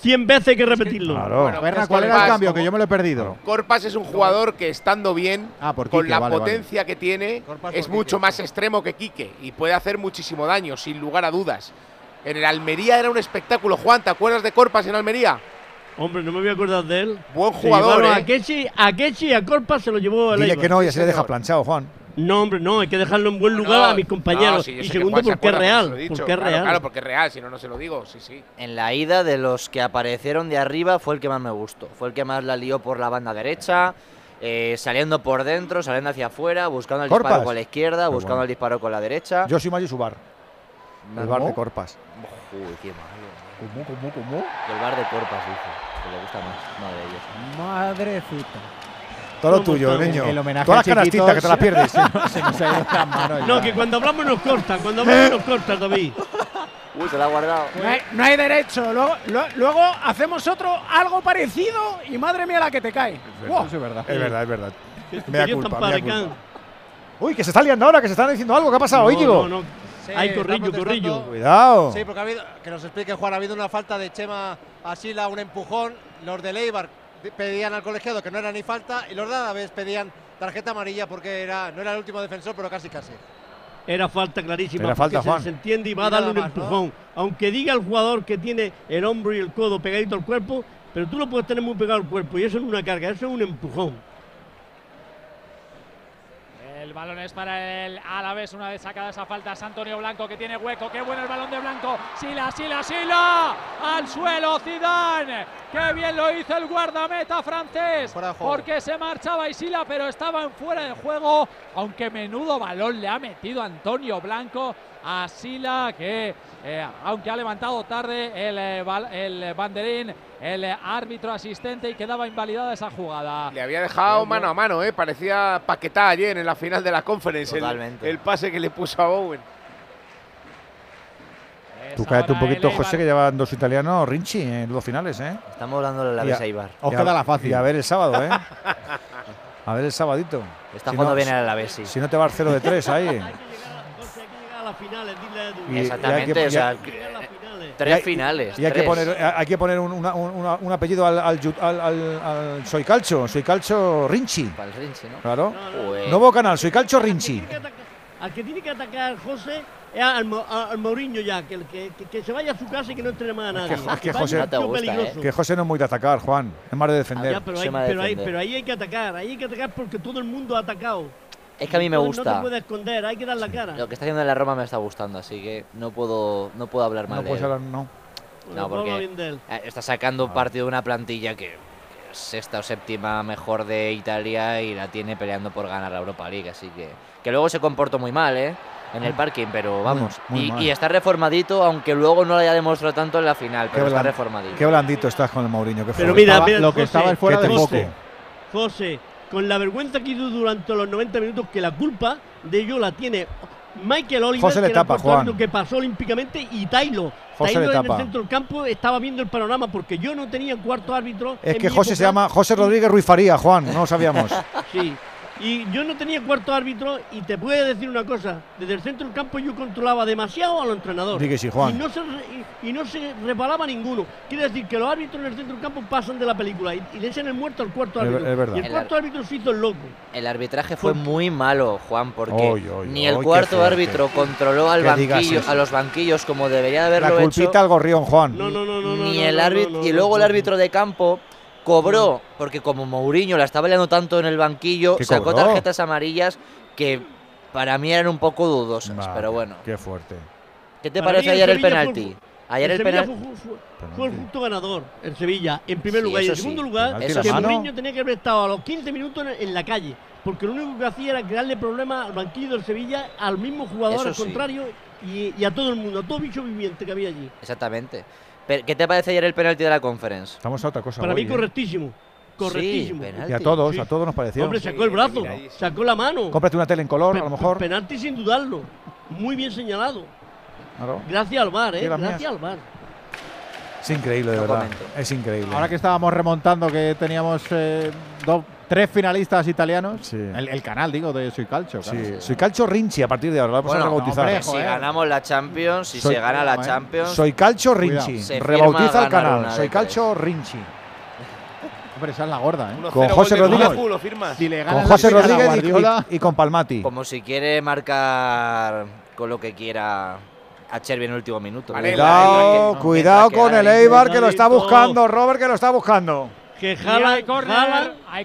100 veces hay que repetirlo. Claro. Bueno, Berna, ¿cuál era el Corpas, cambio? como- Que yo me lo he perdido. Corpas es un jugador que estando bien, Ah, por con Quique, la vale, vale. potencia que tiene, Corpas es mucho Quique. más extremo que Quique y puede hacer muchísimo daño, sin lugar a dudas. En el Almería era un espectáculo. Juan, ¿te acuerdas de Corpas en Almería? Hombre, no me voy a acordar de él. Buen Se jugador, llevaron ¿eh? A Kechi, a Kechi y a Corpa se lo llevó el Dile Eibar. que no, ya se le deja planchado, Juan. No, hombre, no, hay que dejarlo en buen No, lugar a mis no, compañeros. sí, yo y segundo, se porque es real. se dicho. Porque es Claro, real. Claro, porque es real, si no, no se lo digo. Sí, sí. En la ida de los que aparecieron de arriba fue el que más me gustó. Fue el que más la lió por la banda derecha, eh, saliendo por dentro, saliendo hacia afuera, buscando el Corpas. disparo con la izquierda, buscando bueno. el disparo con la derecha. Yo soy Mayo Subar. El bar de Corpas. Uy, qué malo. ¿Cómo, cómo, cómo? El bar de Corpas, dice. Que le gusta más. No de ellos. Madrecita. Todo ¿Cómo tuyo, niño. El homenaje Todas las canastitas que te las pierdes. Se nos ha ido de las manos No, ya. que cuando hablamos nos corta. Cuando hablamos nos corta, David. Uy, se la ha guardado. No hay, no hay derecho. Luego, lo- luego hacemos otro algo parecido y madre mía la que te cae. Buah. Eso es verdad. Es verdad, es verdad. Que Mea yo culpa, tan mea paracán. culpa. Uy, que se está liando ahora, que se están diciendo algo. ¿Qué ha pasado, No, Íñigo? no, no. Sí, Ay, está corrillo, corrillo. Cuidado. Sí, porque ha habido, que nos explique Juan, ha habido una falta de Chema Asila, un empujón. Los de Leibar pedían al colegiado que no era ni falta y los de Alavés pedían tarjeta amarilla porque era, no era el último defensor, pero casi casi. Era falta clarísima. Era falta, porque Juan. Se, se entiende y va Y a darle un empujón. Aunque diga el jugador que tiene el hombro y el codo pegadito al cuerpo, pero tú lo puedes tener muy pegado al cuerpo y eso no es una carga, eso es un empujón. El balón es para el Alavés. Una vez sacada esa falta es Antonio Blanco que tiene hueco. Qué bueno el balón de Blanco. Sila, Sila, Sila. Al suelo Zidane. Qué bien lo hizo el guardameta francés. Porque se marchaba Isila, pero estaba en fuera de juego. Aunque menudo balón le ha metido Antonio Blanco a Sila que eh, aunque ha levantado tarde el, eh, el banderín, el árbitro asistente y quedaba invalidada esa jugada. Le había dejado mano a mano, ¿eh? parecía Paquetá ayer en la final de la conference, el, el, pase que le puso a Bowen. Tú cállate un poquito, José, que llevan dos italianos, Rinchi, en los finales, ¿eh? Estamos hablando de la Vesa Ibar. Os queda la fácil. Y a ver el sábado, ¿eh? a ver el sabadito. Está si jugando no, bien el Alavés, Si no te vas 0 de 3 ahí. Y, Exactamente, o sea, tres finales. Y hay que poner, hay que poner un, una, una, un apellido al, al, al, al, Soy Calcho, Soy Calcho Rinchi. Para el Rinchi, ¿no? Claro. Nuevo canal, Soy Calcho Rinchi. Al que tiene que atacar José es al, al Mourinho ya, que, que, que, se vaya a su casa y que no entre más a nadie. Es que, José, no gusta, ¿eh? que José no es muy de atacar, Juan. Es más de defender. Ah, ya, pero, hay, pero, hay, pero ahí hay que atacar, ahí hay que atacar porque todo el mundo ha atacado. Es que a mí me gusta. No te puedes esconder, hay que dar la cara. Lo que está haciendo en la Roma me está gustando, así que no puedo, no puedo hablar mal no de puedes él. Hablar, no. No, porque eh, está sacando partido de una plantilla que es sexta o séptima mejor de Italia y la tiene peleando por ganar la Europa League, así que que luego se comportó muy mal, ¿eh? En el parking, pero vamos. y, está reformadito, aunque luego no lo haya demostrado tanto en la final, pero está reformadito. Qué blandito estás con el Mourinho. Que pero mira, lo que estaba fuera de José, José, con la vergüenza que hizo durante los 90 minutos, que la culpa de ello la tiene Michael Oliver, que, tapa, que pasó olímpicamente, y Tailo. Tailo en el centro del campo estaba viendo el panorama porque yo no tenía cuarto árbitro. Es que José se llama José Rodríguez Ruiz Faría, Juan, no lo sabíamos. sí, y yo no tenía cuarto árbitro y te puedo decir una cosa, desde el centro del campo yo controlaba demasiado a los entrenadores. sí, Juan. Y no, se, y, no se reparaba ninguno. Quiere decir que los árbitros en el centro del campo pasan de la película y, le echan el muerto al cuarto árbitro. Es, verdad. Y el, cuarto árbitro se hizo el loco. El arbitraje fue muy malo, Juan, porque ni el cuarto árbitro controló al banquillo, a los banquillos como debería haberlo la culpita hecho. al gorrión, Juan. No, no, no, no. Ni el árbitro y luego el árbitro de campo cobró, porque como Mourinho la estaba liando tanto en el banquillo, sacó tarjetas amarillas que para mí eran un poco dudosas, pero bueno. Qué fuerte. ¿Qué te parece ayer el penalti? Ayer el, penalti fue, el punto ganador, el Sevilla, en primer lugar. Y en segundo lugar, que Mourinho tenía que haber estado a los 15 minutos en, la calle, porque lo único que hacía era crearle problemas al banquillo del Sevilla, al mismo jugador, al contrario, y, y, a todo el mundo, a todo bicho viviente que había allí. Exactamente. ¿Qué te parece ayer el penalti de la conference? Estamos a otra cosa. Para mí, ¿eh? correctísimo. Correctísimo. y a todos, a todos nos pareció. Hombre, sacó el brazo, sacó la mano. Cómprate una tele en color, a lo mejor. Penalti sin dudarlo. Muy bien señalado. Gracias al bar, ¿eh? Gracias al bar. Es increíble, de verdad. Es increíble. Ahora que estábamos remontando, que teníamos eh, dos tres finalistas italianos. El, canal, digo, de Soy Calcio. Sí. Soy Calcio Rinchi a partir de ahora. vamos a rebautizar. si ganamos la Champions, si se gana la Champions. Soy Calcio Rinchi. Rebautiza el canal. Soy Calcio Rinchi. Hombre, esa es la gorda, ¿eh? Con José Rodríguez. con José Rodríguez y, con Palmati. Como si quiere marcar con lo que quiera a Chervi en el último minuto. Cuidado, cuidado con el Eibar que lo está buscando, Robert que lo está buscando que jala, hay corner, hay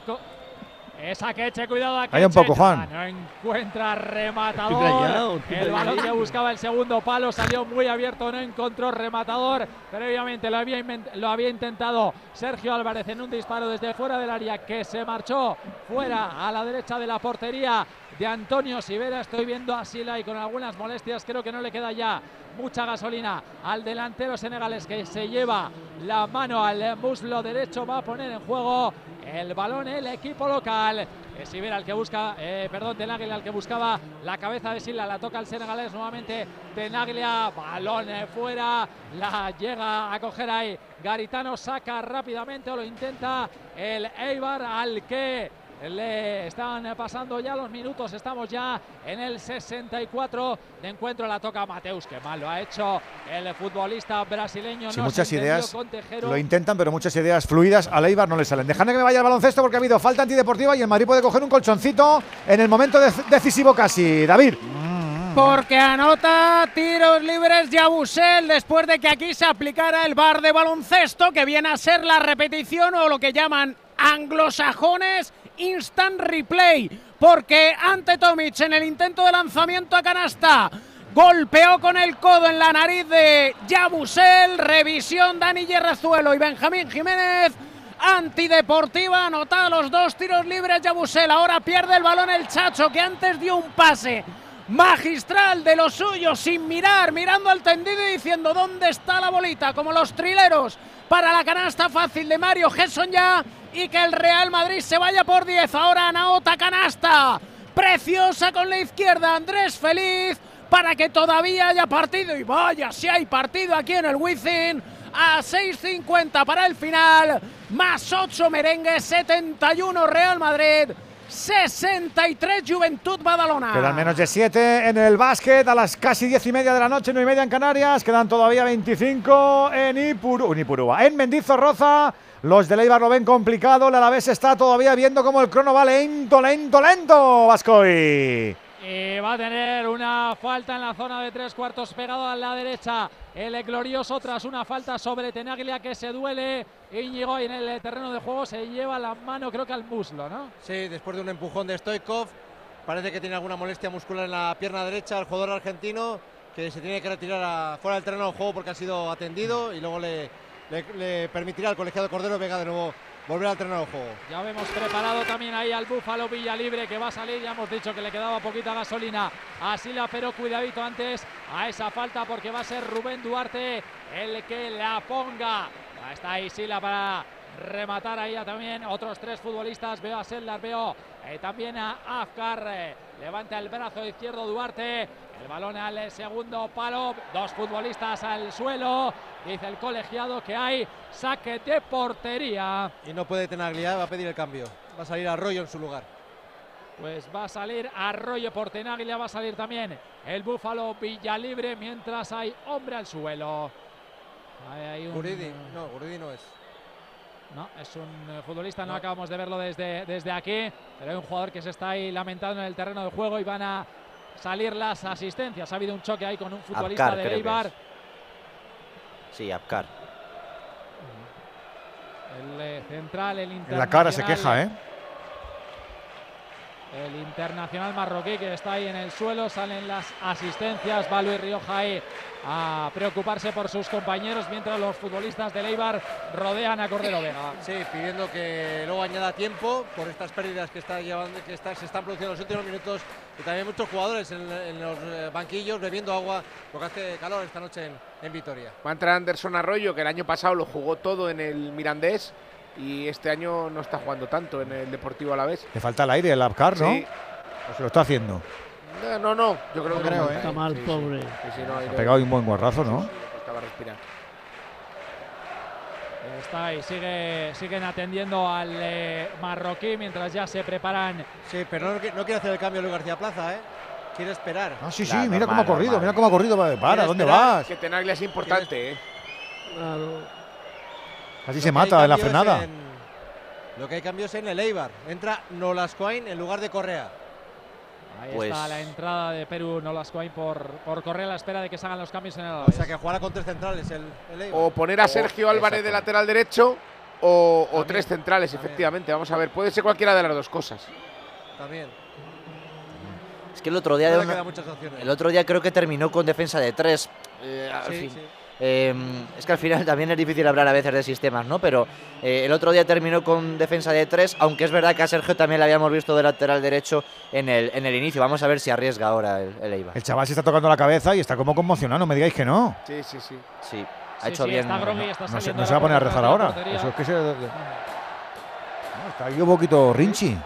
esa queche, cuidado aquí. Hay un poco, Juan. No encuentra rematador. el balón que buscaba el segundo palo salió muy abierto, no encontró rematador. Previamente lo había, lo había intentado Sergio Álvarez en un disparo desde fuera del área que se marchó fuera a la derecha de la portería de Antonio Sivera. Estoy viendo a Sila y con algunas molestias creo que no le queda ya mucha gasolina al delantero senegalés que se lleva la mano al muslo derecho. Va a poner en juego el balón el equipo local. Es Ibera el que busca, eh, perdón, Tenaglia el que buscaba la cabeza de Sila. La toca el senegalés nuevamente. Tenaglia, balón fuera. La llega a coger ahí. Garitano saca rápidamente o lo intenta el Eibar al que le están pasando ya los minutos, estamos ya en el 64 de encuentro. La toca Mateus, que mal lo ha hecho el futbolista brasileño. no muchas ideas lo intentan, pero muchas ideas fluidas a Leibar no le salen. Dejadme que me vaya al baloncesto porque ha habido falta antideportiva y el Madrid puede coger un colchoncito en el momento decisivo casi. David. Porque anota tiros libres Yabusel después de que aquí se aplicara el bar de baloncesto, que viene a ser la repetición o lo que llaman anglosajones instant replay, porque ante Tomic en el intento de lanzamiento a canasta golpeó con el codo en la nariz de Yabusel, revisión Dani Yerrazuelo y Benjamín Jiménez. Antideportiva, anota los dos tiros libres Yabusel. Ahora pierde el balón el Chacho, que antes dio un pase magistral de los suyos, sin mirar, mirando al tendido y diciendo dónde está la bolita, como los trileros para la canasta fácil de Mario Gesson ya y que el Real Madrid se vaya por 10. Ahora Naota canasta, preciosa con la izquierda, Andrés Feliz para que todavía haya partido y vaya si hay partido aquí en el Wizzing a 6.50 para el final, más 8 merengue, 71 Real Madrid. 63 Juventud Badalona. Quedan menos de 7 en el básquet a las casi 10 y media de la noche, 9 y media en Canarias. Quedan todavía 25 en, Ipuru, en Ipurúa. En Mendizorroza, los de Leibar lo ven complicado. La Alavés está todavía viendo como el crono va lento, lento, lento. Vascoy. Y va a tener una falta en la zona de tres cuartos pegado a la derecha. El glorioso tras una falta sobre Tenaglia que se duele. Íñigo en el terreno de juego se lleva la mano creo que al muslo, ¿no? Sí, después de un empujón de Stoikov. Parece que tiene alguna molestia muscular en la pierna derecha el jugador argentino que se tiene que retirar fuera del terreno de juego porque ha sido atendido y luego le, le permitirá al colegiado Cordero Vega de nuevo volver al terreno de juego. Ya vemos preparado también ahí al Búfalo Villalibre que va a salir. Ya hemos dicho que le quedaba poquita gasolina a Sila, pero cuidadito antes a esa falta porque va a ser Rubén Duarte el que la ponga. Está ahí Sila para rematar ahí también otros tres futbolistas. Veo a Sellar, veo eh, también a Afkar. Eh, levanta el brazo izquierdo Duarte. El balón al segundo palo. Dos futbolistas al suelo. Dice el colegiado que hay saque de portería. Y no puede Tenaglia, va a pedir el cambio. Va a salir Arroyo en su lugar. Pues va a salir Arroyo por Tenaglia, va a salir también el Búfalo Villalibre mientras hay hombre al suelo. Hay, Guridi, no, Guridi no es. No, es un eh, futbolista, no. acabamos de verlo desde, desde aquí, pero hay un jugador que se está ahí lamentando en el terreno de juego y van a salir las asistencias. Ha habido un choque ahí con un futbolista de Eibar. Sí, Apcar. El eh, central, el internacional. En la cara se queja, ¿eh? El internacional marroquí que está ahí en el suelo, salen las asistencias, va Luis Rioja ahí a preocuparse por sus compañeros mientras los futbolistas de Eibar rodean a Cordero Vega. Sí, pidiendo que luego añada tiempo por estas pérdidas que, está llevando, que se están produciendo en los últimos minutos y también muchos jugadores en, los eh, banquillos bebiendo agua porque hace calor esta noche en, Vitoria. Va a entrar Anderson Arroyo que el año pasado lo jugó todo en el Mirandés y este año no está jugando tanto en el Deportivo a la vez. Le falta el aire, el Abcar, ¿no? Sí. se lo está haciendo. No, no, yo creo que no. Está mal, pobre. ha pegado un buen guarrazo, ¿no? Estaba respirar. Está ahí, sigue, siguen atendiendo al eh, marroquí mientras ya se preparan. Sí, pero no, quiere hacer el cambio Luis García Plaza, ¿eh? Quiere esperar. Ah, sí, sí, mira cómo ha corrido, mira cómo ha corrido. Para, ¿dónde vas? Que Tenaglia es importante, ¿eh? Claro. Así se mata en la frenada. lo que hay cambios en el Eibar. Entra Nolascoain en lugar de Correa. Ahí está pues la entrada de Perú Nolascoain por, por Correa a la espera de que se hagan los cambios en el O sea que jugará con tres centrales el, Eibar. O poner a Sergio Álvarez de lateral derecho o, tres centrales, efectivamente. Vamos a ver, puede ser cualquiera de las dos cosas. También. Es que el otro día, el otro día creo que terminó con defensa de tres. Eh, sí, sí. Em, es que al final también es difícil hablar a veces de sistemas, ¿no? Pero eh, el otro día terminó con defensa de tres, aunque es verdad que a Sergio también le habíamos visto de lateral derecho en el, en el inicio. Vamos a ver si arriesga ahora el, el Eibar. El chaval se está tocando la cabeza y está como conmocionado, no me digáis que no. Sí, sí, sí. Sí, ha hecho bien. no, se, va a poner a rezar ahora. Eso es que se, está ahí un poquito rinchi.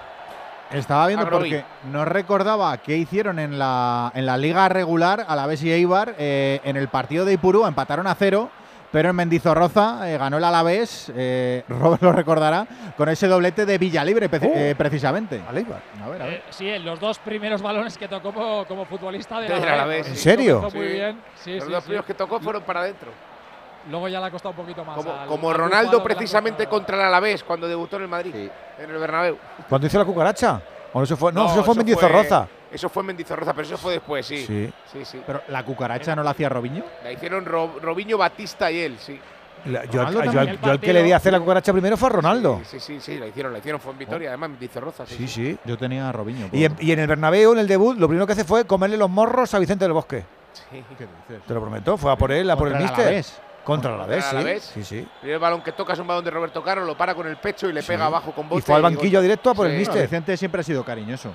Estaba viendo porque no recordaba qué hicieron en la, en la liga regular a la vez y Eibar eh, en el partido de Ipurú empataron a cero, pero en Mendizorroza eh, ganó el Alavés, eh, Robert lo recordará, con ese doblete de Villalibre uh. precisamente. A ver, a ver. sí, en los dos primeros balones que tocó como, futbolista de Alavés. ¿En serio? Muy bien. los dos primeros que tocó fueron para adentro. Luego ya le ha costado un poquito más. Como, Ronaldo precisamente contra el Alavés cuando debutó en el Madrid, en el Bernabéu. ¿Cuándo hizo la cucaracha? ¿O eso fue, no, eso fue Mendizorroza. Eso fue Mendizorroza, pero eso fue después, sí. Sí. sí, sí. Pero la cucaracha no la hacía Robiño. La hicieron Robiño, Batista y él, sí. La- yo, al- yo al- yo al que le di a hacer la cucaracha primero fue a Ronaldo. Sí, sí, sí, lo hicieron, lo hicieron. Fue en Vitoria, además, dice Roza. Sí, sí. Yo tenía a Robinho. Y en, y en el Bernabéu, en el debut, lo primero que hace fue comerle los morros a Vicente del Bosque. Sí. Te lo prometo, fue a por él, a por el mister. Contra la vez, sí. Sí, sí. Y el balón que toca es un balón de Roberto Caro, lo para con el pecho y le pega abajo con bote. Y fue al banquillo directo a por el Sí. mister. Vicente siempre ha sido cariñoso.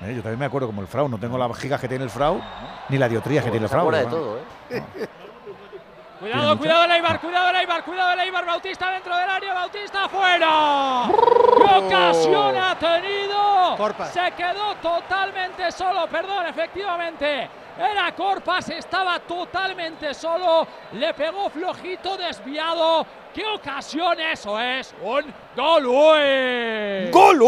Eh, yo también me acuerdo como el Frau, no tengo las gigas que tiene el Frau, ni la diotría que tiene el Frau. de todo, ¿eh? Cuidado, cuidado el Eibar, cuidado el Eibar, cuidado el Eibar, Bautista dentro del área, Bautista fuera. ¡Qué ocasión ha tenido! Se quedó totalmente solo, perdón, efectivamente. Era Corpas, estaba totalmente solo, le pegó flojito, desviado. ¡Qué ocasión! Eso es un gol. ¡Uy! ¡Gol!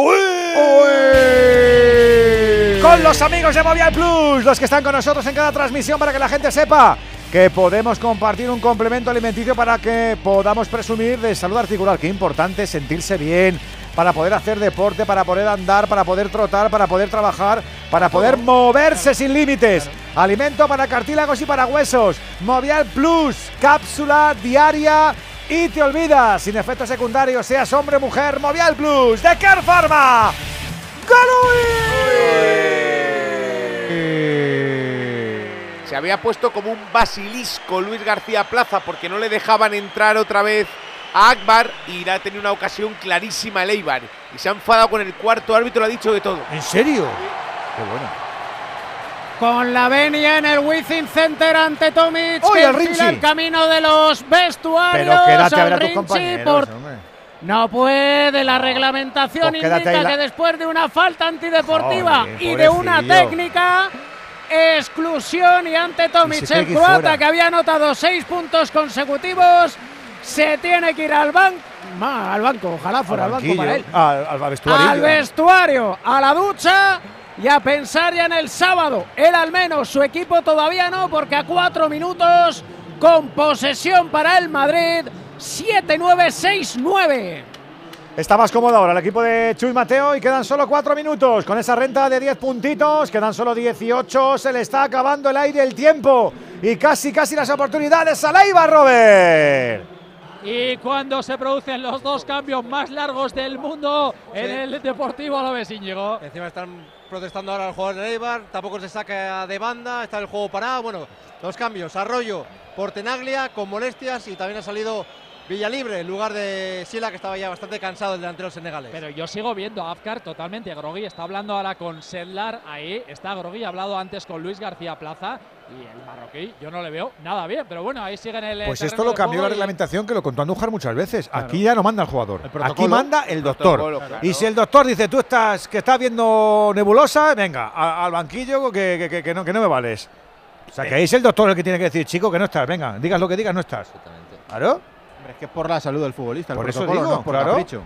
Con los amigos de Movial Plus, los que están con nosotros en cada transmisión para que la gente sepa que podemos compartir un complemento alimenticio para que podamos presumir de salud articular. Qué importante sentirse bien para poder hacer deporte, para poder andar, para poder trotar, para poder trabajar, para poder moverse sin límites. Alimento para cartílagos y para huesos. Movial Plus, cápsula diaria y te olvidas, sin efectos secundarios, seas hombre o mujer, Movial Plus de Care Pharma. Se había puesto como un basilisco Luis García Plaza porque no le dejaban entrar otra vez a Akbar y irá a tener una ocasión clarísima el Eibar. Y se ha enfadado con el cuarto árbitro, lo ha dicho de todo. ¿En serio? Qué bueno. Con la venia en el Wizzing Center ante Tomic, ¡Uy, que el enfila Rinchi! el camino de los vestuarios. Pero quédate a al ver a tus compañeros, por-. No puede, la reglamentación Pues indica la- que después de una falta antideportiva Joder, y de una técnica, exclusión y ante Tomic, el croata que había anotado seis puntos consecutivos, se tiene que ir al banco, al banco, ojalá fuera al, banco para él. Al, al vestuario. Al vestuario, a la ducha y a pensar ya en el sábado. Él al menos, su equipo todavía no, porque a cuatro minutos con posesión para el Madrid. 7-9-6-9. Está más cómodo ahora el equipo de Chuy Mateo y quedan solo cuatro minutos. Con esa renta de 10 puntitos, quedan solo 18. Se le está acabando el aire, el tiempo y casi, casi las oportunidades a Leiva, Robert. Y cuando se producen los dos cambios más largos del mundo en el Deportivo Alavés Íñigo. Encima están protestando ahora los jugadores de Eibar, tampoco se saca de banda, está el juego parado. Bueno, dos cambios, Arroyo por Tenaglia con molestias y también ha salido Villalibre en lugar de Sila que estaba ya bastante cansado el delantero senegalés. Pero yo sigo viendo a Afkar totalmente grogui. Está hablando ahora con Sedlar ahí. Está grogui. Ha hablado antes con Luis García Plaza. Y el marroquí, yo no le veo nada bien. Pero bueno, ahí siguen el. Pues esto lo cambió la y- reglamentación que lo contó Andújar muchas veces. Aquí ya no manda el jugador. Aquí manda el doctor. claro. Y si el doctor dice, tú estás que estás viendo nebulosa, venga, al banquillo que, que- que- que no, que no me vales. O sea, que ahí es el doctor el que tiene que decir, chico, que no estás. Venga, digas lo que digas, no estás. Claro. Hombre, es que es por la salud del futbolista. el Por eso digo, no, por claro. capricho.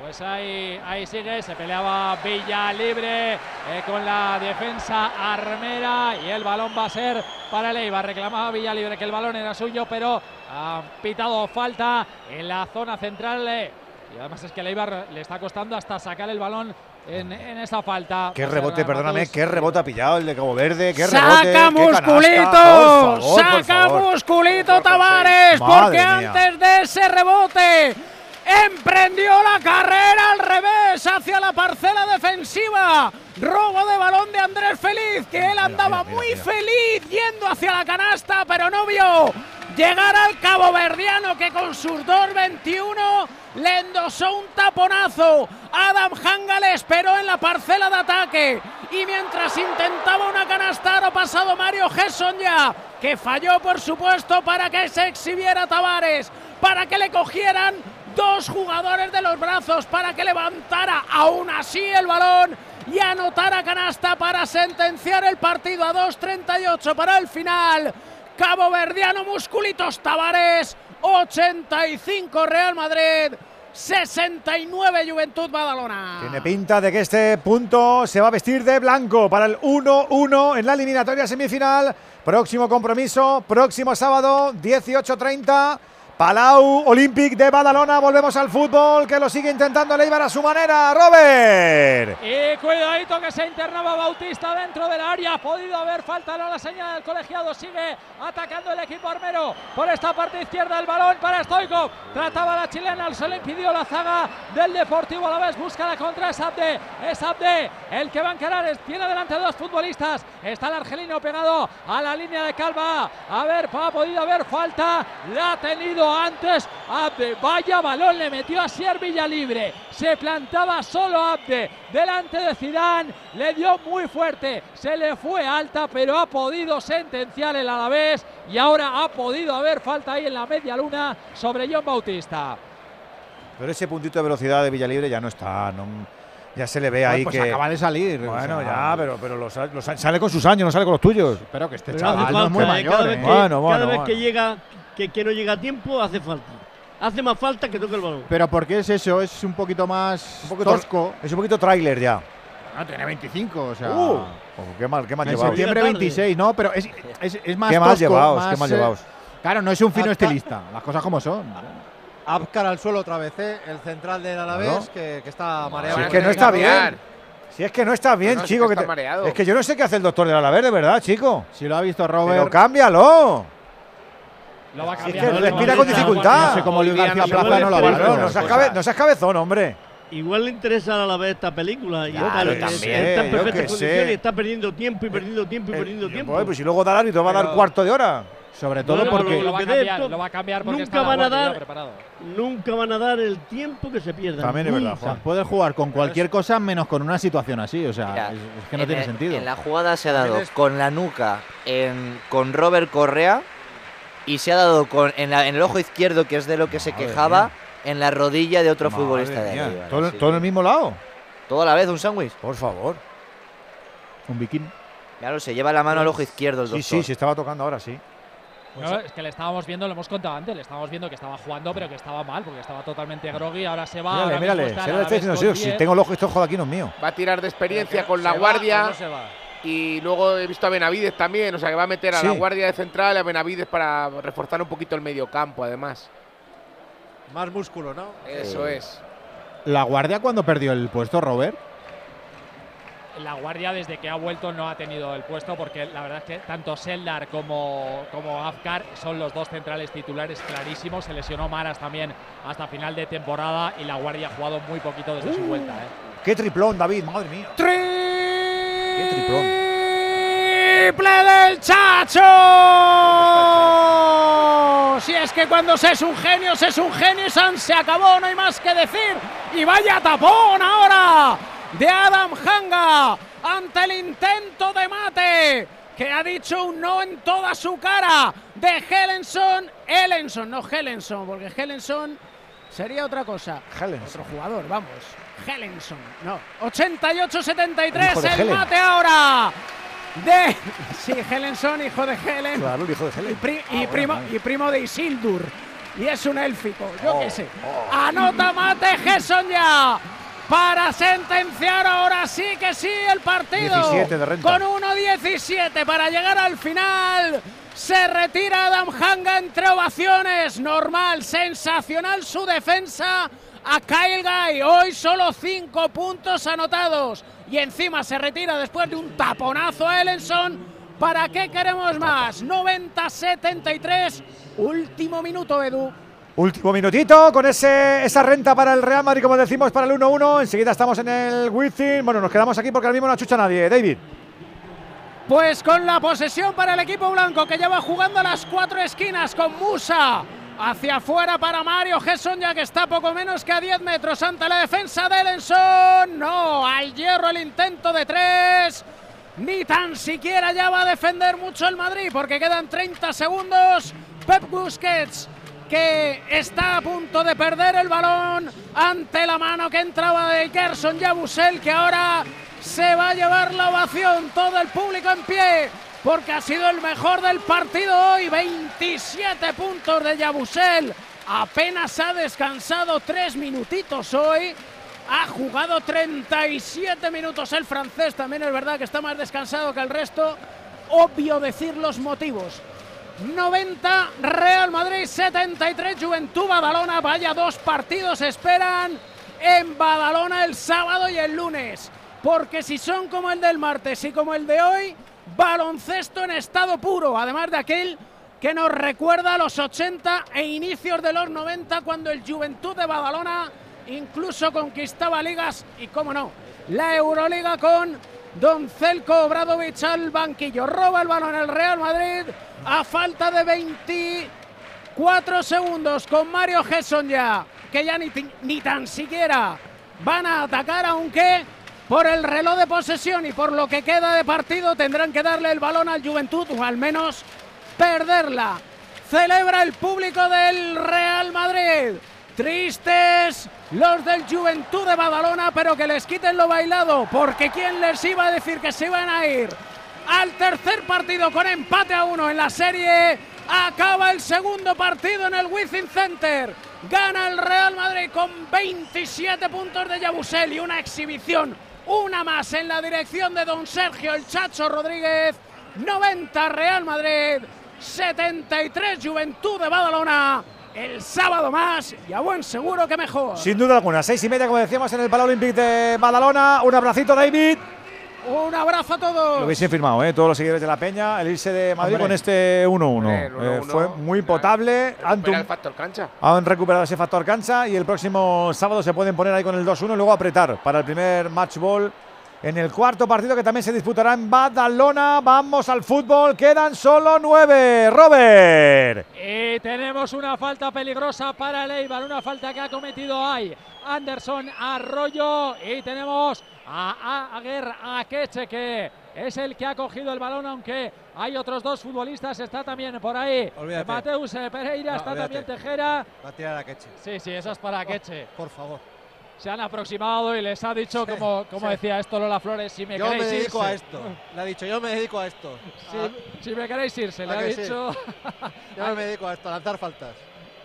Pues ahí, ahí sigue, se peleaba Villa Libre eh, con la defensa armera y el balón va a ser para el Eibar. Reclamaba Villa Libre que el balón era suyo, pero ha pitado falta en la zona central. eh, y además es que el Eibar le está costando hasta sacar el balón en, en esa falta. Qué rebote, perdóname, qué rebote ha pillado el de Cabo Verde, qué ¡Saca rebote, qué musculito! ¡Saca musculito Tavares! Porque antes de ese rebote emprendió la carrera al revés hacia la parcela defensiva. Robo de balón de Andrés Feliz, que él andaba muy feliz yendo hacia la canasta, pero no vio llegar al cabo verdiano que con sus 2.21 le endosó un taponazo. Adam Hanga le esperó en la parcela de ataque y mientras intentaba una canasta ha pasado Mario Gesson ya, que falló por supuesto para que se exhibiera Tavares, para que le cogieran dos jugadores de los brazos, para que levantara aún así el balón y anotara canasta para sentenciar el partido a 2.38 para el final. Cabo Verdiano Musculitos Tavares, 85 Real Madrid, 69 Juventud Badalona. Tiene pinta de que este punto se va a vestir de blanco para el 1-1 en la eliminatoria semifinal. Próximo compromiso, próximo sábado, 18.30. Palau Olympic de Badalona. Volvemos al fútbol que lo sigue intentando Leibar a su manera. Robert. Y cuidadito que se internaba Bautista dentro del área. Podido haber falta no la señal del colegiado. Sigue atacando el equipo armero por esta parte izquierda el balón para Stoikov. Trataba la chilena, se le impidió la zaga del Deportivo a la vez. Busca la contra, es Abde. Es Abde el que va a encarar. Tiene delante dos futbolistas. Está el argelino pegado a la línea de Calva. A ver, ha podido haber falta. La ha tenido antes Abde. Vaya balón le metió a Sier Villalibre. Se plantaba solo Abde delante de Zidane. Le dio muy fuerte. Se le fue alta, pero ha podido sentenciar el Alavés. Y ahora ha podido haber falta ahí en la media luna sobre John Bautista. Pero ese puntito de velocidad de Villalibre ya no está. No, ya se le ve ahí pues que. acaba de salir. Bueno, o sea, ya, pero, pero los, los- sale con sus años, no sale con los tuyos. Espero que este Pero chaval no es muy ¿eh? mayor. Cada ¿eh? vez que, Bueno, cada bueno, vez bueno. que llega que, que no llega a tiempo, hace falta. Hace más falta que toque el balón. Pero ¿por qué es eso? Es un poquito más Un poquito- tosco. Es un poquito tráiler ya. No, tiene 25, o sea. Uh, oh, qué mal, qué mal en llevados. septiembre Llega tarde. 26, no, pero es, es, es más Qué mal llevados, más, qué mal eh, llevados. Claro, no es un fino estilista, las cosas como son. Abkar al suelo otra vez, ¿eh? el central del Alavés, que, que está mareado. Si es que no está bien. Si es que no está bien, No, chico. que que está te- mareado. Es que yo no sé qué hace el doctor de la Alavés, de verdad, chico. Si lo ha visto Pero Robert, cámbialo. Lo va a Si es cambiar. que no, respira con dificultad. no sé cómo Luis García Plaza no lo ha no seas, cabe- no seas cabezón, hombre. Igual le interesa a la vez esta película. Y Claro, está, también, está en perfectas condiciones y está perdiendo tiempo y perdiendo tiempo y Eh, perdiendo eh, tiempo. pues, pues si luego da el árbitro va a dar cuarto de hora. Sobre todo No, porque Lo, lo va a cambiar, esto, lo va a cambiar porque nunca van a dar-. Nunca van a dar el tiempo que se pierda. También es verdad, o sea, puedes jugar con cualquier cosa menos con una situación así. O sea, Mira, es, es que no en tiene el- sentido. En la jugada se ha dado con la nuca en- con Robert Correa y se ha dado con, en, la- en el ojo izquierdo, que es de lo que se Madre quejaba, mía. en la rodilla de otro Madre futbolista de arriba. ¿Todo, sí. todo en el mismo lado? Todo a la vez, un sándwich. Por favor. Un bikini. Claro, se lleva la mano al ojo izquierdo el Sí, doctor. sí, sí, estaba tocando ahora, sí. No, es que le estábamos viendo, lo hemos contado antes, le estábamos viendo que estaba jugando, pero que estaba mal, porque estaba totalmente groggy, ahora se va. Mírale, ahora mírale. Se le está diciendo, si 10. tengo el ojo, este ojo de aquí no es mío. Va a tirar de experiencia con la se va guardia. no se va. Y luego he visto a Benavides también, o sea que va a meter a la guardia de central y a Benavides para reforzar un poquito el medio campo, además. Más músculo, ¿no? Eso es. La guardia cuando perdió el puesto, Robert. La guardia desde que ha vuelto no ha tenido el puesto porque la verdad es que tanto Seldar como, como Afkar son los dos centrales titulares clarísimos. Se lesionó Maras también hasta final de temporada y la guardia ha jugado muy poquito desde Uh. su vuelta. ¿eh? Qué triplón, David, madre mía. Qué triplón. ¡Triple del Chacho! Si es que cuando se es un genio, se es un genio, San se acabó, no hay más que decir. Y vaya tapón ahora de Adam Hanga ante el intento de mate que ha dicho un no en toda su cara de Helenson. Helenson, no Helenson, porque Helenson sería otra cosa. Helenson. Otro jugador, vamos. Helenson, no. 88-73, Hijo de el mate ahora de. Sí, Helenson, hijo de Helen. Claro, el hijo de Y, Helen. pri- y Ah, primo, y primo de Isildur. Y es un élfico, yo Oh, qué sé. oh. Anota mate Gerson ya. Para sentenciar ahora sí que sí el partido. 17 de renta. Con 1-17 para llegar al final. Se retira Adam Hanga entre ovaciones. Normal, sensacional su defensa a Kyle Guy. Hoy solo 5 puntos anotados. Y encima se retira después de un taponazo a Ellenson. ¿Para qué queremos más? 90-73. Último minuto, Edu. Último minutito con ese, esa renta para el Real Madrid, como decimos, para el 1-1. Enseguida estamos en el Wizzing. Bueno, nos quedamos aquí porque ahora mismo no achucha nadie. David. Pues con la posesión para el equipo blanco que lleva jugando a las cuatro esquinas con Musa. Hacia afuera para Mario Gesson ya que está poco menos que a 10 metros ante la defensa de Ellenson. No, al hierro el intento de tres. Ni tan siquiera ya va a defender mucho el Madrid porque quedan 30 segundos. Pep Busquets que está a punto de perder el balón ante la mano que entraba de Gerson Yabusel que ahora se va a llevar la ovación, todo el público en pie, porque ha sido el mejor del partido hoy, 27 puntos de Yabusel, apenas ha descansado tres minutitos hoy, ha jugado 37 minutos el francés, también es verdad que está más descansado que el resto, obvio decir los motivos. 90 Real Madrid 73 Juventud Badalona. Vaya dos partidos esperan en Badalona el sábado y el lunes. Porque si son como el del martes y como el de hoy, baloncesto en estado puro. Además de aquel que nos recuerda a los 80 e inicios de los 90 cuando el Juventud de Badalona incluso conquistaba ligas y, cómo no, la Euroliga con Don Celko Obradovic al banquillo. Roba el balón el Real Madrid a falta de 24 segundos con Mario Gesson ya, que ya ni, ni tan siquiera van a atacar, aunque por el reloj de posesión y por lo que queda de partido tendrán que darle el balón al Juventud o al menos perderla. Celebra el público del Real Madrid. Tristes los del Juventud de Badalona, pero que les quiten lo bailado, porque ¿quién les iba a decir que se iban a ir al tercer partido con empate a uno en la serie? Acaba el segundo partido en el Wizzing Center. Gana el Real Madrid con 27 puntos de Yabusel y una exhibición, una más en la dirección de don Sergio el Chacho Rodríguez. 90 Real Madrid, 73 Juventud de Badalona el sábado más y a buen seguro que mejor. Sin duda alguna, seis y media, como decíamos, en el Palau Olympique de Badalona. Un abracito, David. Un abrazo a todos. Lo hubiesen firmado, ¿eh? todos los seguidores de la Peña, el irse de Madrid con este 1-1. Eh, fue muy potable. Han, el factor cancha. han recuperado ese factor cancha y el próximo sábado se pueden poner ahí con el 2-1 y luego apretar para el primer match ball en el cuarto partido que también se disputará en Badalona. Vamos al fútbol, quedan solo nueve. Robert. Y tenemos una falta peligrosa para el Eibar, una falta que ha cometido ahí Anderson Arroyo. Y tenemos a Aguer Akeche, que es el que ha cogido el balón, aunque hay otros dos futbolistas. Está también por ahí Mateus Pereira, está también Tejera. Va a tirar Akeche. Sí, sí, eso es para Akeche. por favor se han aproximado y les ha dicho, como, como decía esto Lola Flores, si me yo queréis me dedico irse. a esto. Le ha dicho, yo me dedico a esto. Si, si me queréis irse, le ¿A ha que sí? dicho. Yo me dedico a esto, a lanzar faltas.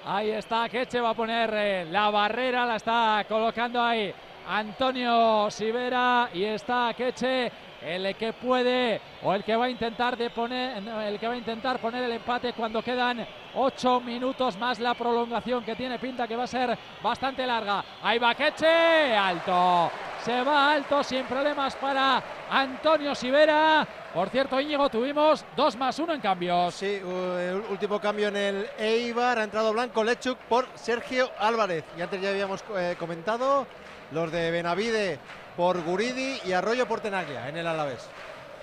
Ahí está Keche, va a poner eh, la barrera, la está colocando ahí Antonio Sivera y está Keche el que puede o el que va a intentar de poner el que va a intentar poner el empate cuando quedan ocho minutos más la prolongación que tiene pinta que va a ser bastante larga. Ahí va Keche, alto. Se va alto sin problemas para Antonio Sivera. Por cierto, Íñigo, tuvimos dos más uno en cambios. Sí, el último cambio en el Eibar. Ha entrado Blanco Lechuk por Sergio Álvarez. Y antes ya habíamos eh, comentado los de Benavide por Guridi y Arroyo por Tenaglia en el Alavés.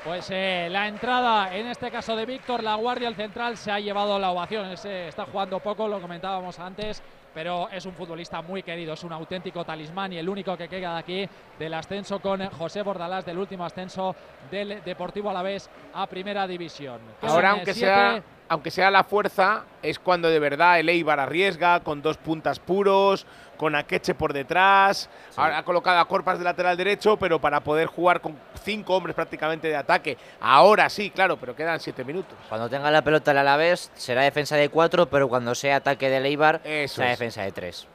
Pues eh, la entrada, en este caso de Víctor, la guardia el central se ha llevado la ovación. Ese está jugando poco, lo comentábamos antes, pero es un futbolista muy querido, es un auténtico talismán y el único que queda de aquí del ascenso con José Bordalás, del último ascenso del Deportivo Alavés a Primera División. Ahora, aunque eh, siete- sea, aunque sea la fuerza, es cuando de verdad el Eibar arriesga, con dos puntas puros, con Akeche por detrás. Ahora ha colocado a Corpas de lateral derecho, pero para poder jugar con cinco hombres prácticamente de ataque. Ahora sí, claro, pero quedan siete minutos. Cuando tenga la pelota el Alavés será defensa de cuatro, pero cuando sea ataque de Leibar Eso será es. defensa de tres.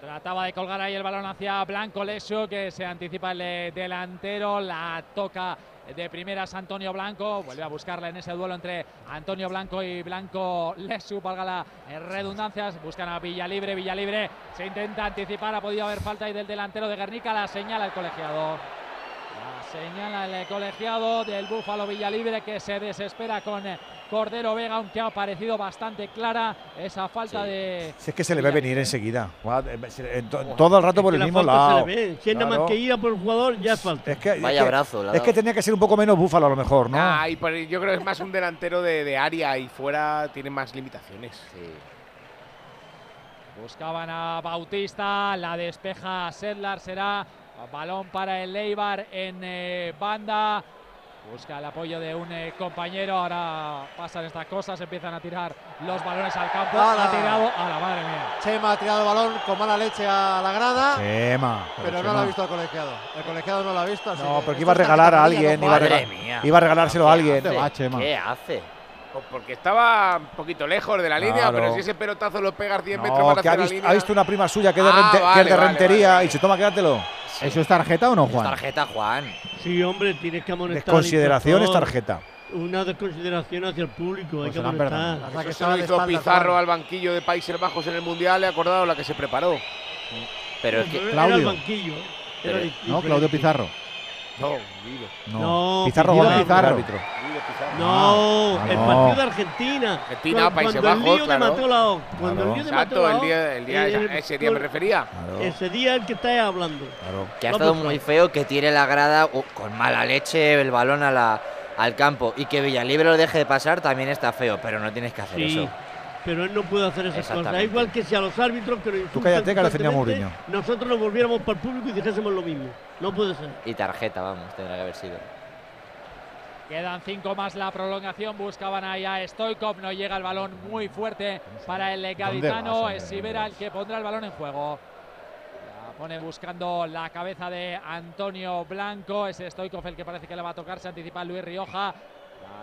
Trataba de colgar ahí el balón hacia Blanco Lesio, que se anticipa el eh, delantero, la toca de primeras Antonio Blanco, vuelve a buscarla en ese duelo entre Antonio Blanco y Blanco Lesu, valga la eh, redundancias, buscan a Villalibre, Villalibre se intenta anticipar, ha podido haber falta ahí del delantero de Guernica, la señala el colegiado. La señala el colegiado del Búfalo Villalibre que se desespera con eh, Cordero Vega, aunque ha parecido bastante clara esa falta de Si es que se le ve venir enseguida. Eh, eh, to- Todo el rato por que el la mismo falta lado. se le ve. Si es nada más que ir a por el jugador, ya es falta. Es que, es Vaya que- brazo, Es que tenía que ser un poco menos búfalo a lo mejor, ¿no? Ah, y por- yo creo que es más un delantero de, de área y fuera tiene más limitaciones. Buscaban a Bautista, la despeja Sedlar, será balón para el Leibar en eh, banda. Busca el apoyo de un eh, compañero, ahora pasan estas cosas, empiezan a tirar los balones al campo. Ha tirado a la madre mía. Chema ha tirado el balón con mala leche a la grada. Chema. Pero no lo ha visto el colegiado. El colegiado no lo ha visto. así No, que porque iba a regalar a alguien. Iba a, iba a regalárselo a alguien. ¿Qué hace? Porque estaba un poquito lejos de la línea, Claro. pero si ese pelotazo lo pegas 10 metros No, más que ha hacia la visto, línea. ha visto una prima suya que es de, Ah, rente- que vale, es de vale, rentería vale, vale. y se toma, quédatelo. ¿Eso es tarjeta o no, Es Juan? tarjeta, Juan. Sí, hombre, tienes que amonestar. Desconsideración es tarjeta. una desconsideración hacia el público. hay Pues que se la. Eso se lo hizo Pizarro al banquillo de Países Bajos en el Mundial, le he acordado la que se preparó. Pero es No, que. era Claudio. el banquillo. Era Pero- No. Claudio Pizarro. No, Guido. No. No, Pizarro Pizarro. Gómez, Pizarro. el árbitro. No, Ah, el no. partido de Argentina. Argentina, Cuando- Países cuando Bajos, el lío claro. Cuando Claro. el lío de Exacto, el día, el día, el- ese día me refería. Ese día el que estáis hablando. Que ha estado muy feo que tire la grada uh, con mala leche el balón a la, al campo y que Villalibre lo deje de pasar también está feo, pero no tienes que hacer Sí, eso. Pero él no puede hacer esas cosas. Igual que si a los árbitros que nos insultan cállate, que Nosotros nos volviéramos para el público y dijésemos lo mismo. No puede ser. Y tarjeta, vamos, tendrá que haber sido. Quedan cinco más la prolongación. Buscaban ahí a Stoikov. No llega el balón muy fuerte para el gaditano. Es Sivera el que pondrá el balón en juego. La pone buscando la cabeza de Antonio Blanco. Es Stoikov el que parece que le va a tocar. Se anticipa Luis Rioja.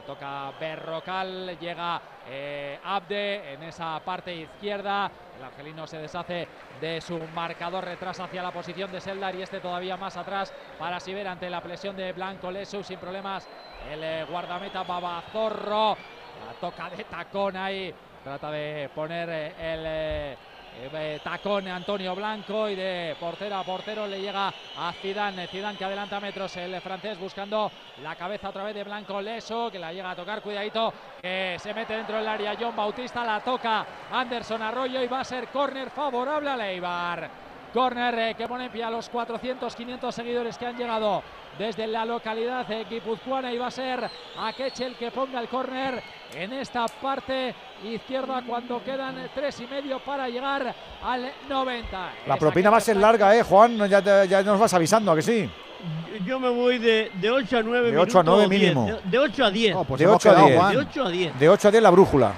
Toca Berrocal. Llega eh, Abde en esa parte izquierda. El argelino se deshace de su marcador. Retrasa hacia la posición de Seldar y este todavía más atrás para Siver ante la presión de Blanco Lesu sin problemas. El eh, guardameta Babazorro. La toca de tacón ahí. Trata de poner eh, el eh, tacón Antonio Blanco y de portero a portero le llega a Zidane. Zidane que adelanta metros el francés buscando la cabeza otra vez de Blanco Leso que la llega a tocar. Cuidadito que se mete dentro del área. John Bautista la toca Anderson Arroyo y va a ser córner favorable a Leibar. Corner eh, que pone en pie a los 400, 500 seguidores que han llegado desde la localidad eh, guipuzcoana y va a ser Akeche el que ponga el córner en esta parte izquierda cuando quedan tres y medio para llegar al 90. La propina va a ser larga, ¿eh, Juan? Ya, te- ya nos vas avisando, ¿a que sí? Yo me voy de, de 8 a 9 De 8 a 9 minutos, 10. mínimo. De, de 8 a 10. pues de hemos 8 a quedado, 10. Juan. De 8 a 10. De 8 a 10 la brújula.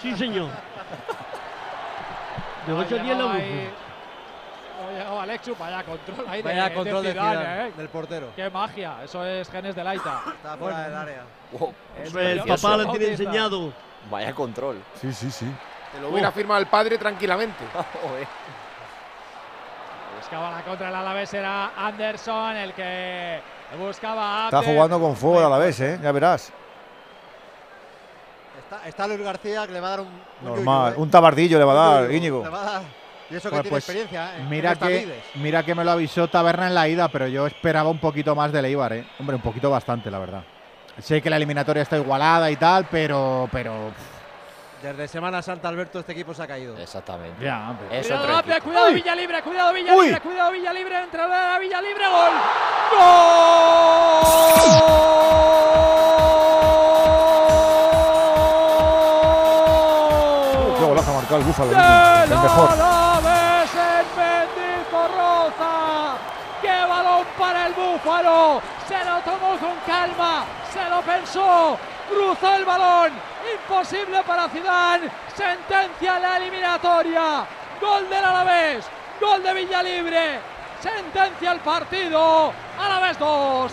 Sí, señor. De 8 a 10 la brújula. Llegado Alexu, vaya control ahí de- Vaya de, control de Zidane, Zidane, ¿eh? del portero. Qué magia, eso es genes de Laita. Está fuera del área. Hombre, el papá le tiene enseñado. Vaya control. Sí, sí, sí. Te lo hubiera firmado el padre tranquilamente. Buscaba la contra el Alavés, era Anderson el que buscaba a Está jugando con fuego a la vez, ¿eh? Ya verás. Está, está Luis García que le va a dar un. un Normal. yuyu, ¿eh? Un tabardillo le va a dar, Íñigo. le va a dar. Y eso que Pues, tiene pues, experiencia, ¿eh? mira, que, mira que me lo avisó Taberna en la ida, pero yo esperaba un poquito más de Leibar, ¿eh? Hombre, un poquito bastante, la verdad. Sé que la eliminatoria está igualada y tal, pero. pero Desde Semana Santa, Alberto, este equipo se ha caído. Exactamente. Ya. Es Cuidado, otro cuidado Villa Libre, cuidado Villa Uy. Libre, cuidado Villa Libre, entra la Villa Libre, gol. Uh, qué golazo ha marcado el Búfalo. ¡De Niño. El mejor. Alaves en Mendizorroza! ¡Qué balón para el Búfalo! Se lo calma, se lo pensó, cruzó el balón, imposible para Zidane, sentencia la eliminatoria, gol del Alavés, gol de Villalibre, sentencia el partido, Alavés 2,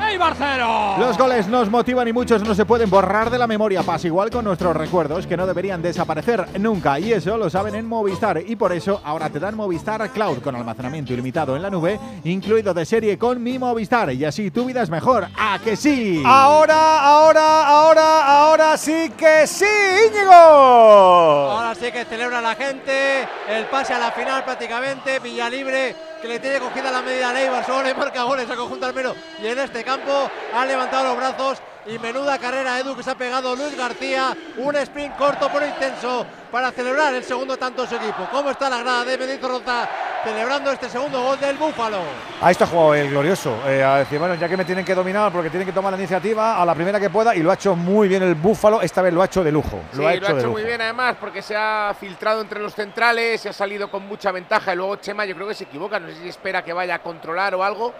Eibar 0. Los goles nos motivan y muchos no se pueden borrar de la memoria. Pasa igual con nuestros recuerdos que no deberían desaparecer nunca. Y eso lo saben en Movistar. Y por eso ahora te dan Movistar Cloud con almacenamiento ilimitado en la nube, incluido de serie con mi Movistar. Y así tu vida es mejor. ¡A que sí! Ahora, ahora, ahora, ahora sí que sí, Íñigo. Ahora sí que celebra la gente. El pase a la final prácticamente. Villalibre que le tiene cogida la medida a Leibar. Solo le marca goles al conjunto almero. Y en este campo ha levantado los brazos. Y menuda carrera Edu que se ha pegado Luis García. Un sprint corto pero intenso para celebrar el segundo tanto de su equipo. ¿Cómo está la grada de Mendizorroza celebrando este segundo gol del Búfalo? A esto ha jugado el glorioso. eh, a decir, bueno, ya que me tienen que dominar porque tienen que tomar la iniciativa a la primera que pueda y lo ha hecho muy bien el Búfalo. Esta vez lo ha hecho de lujo. Sí, Lo ha hecho, de lujo. muy bien además porque se ha filtrado entre los centrales, se ha salido con mucha ventaja y luego Chema yo creo que se equivoca, no sé si espera que vaya a controlar o algo,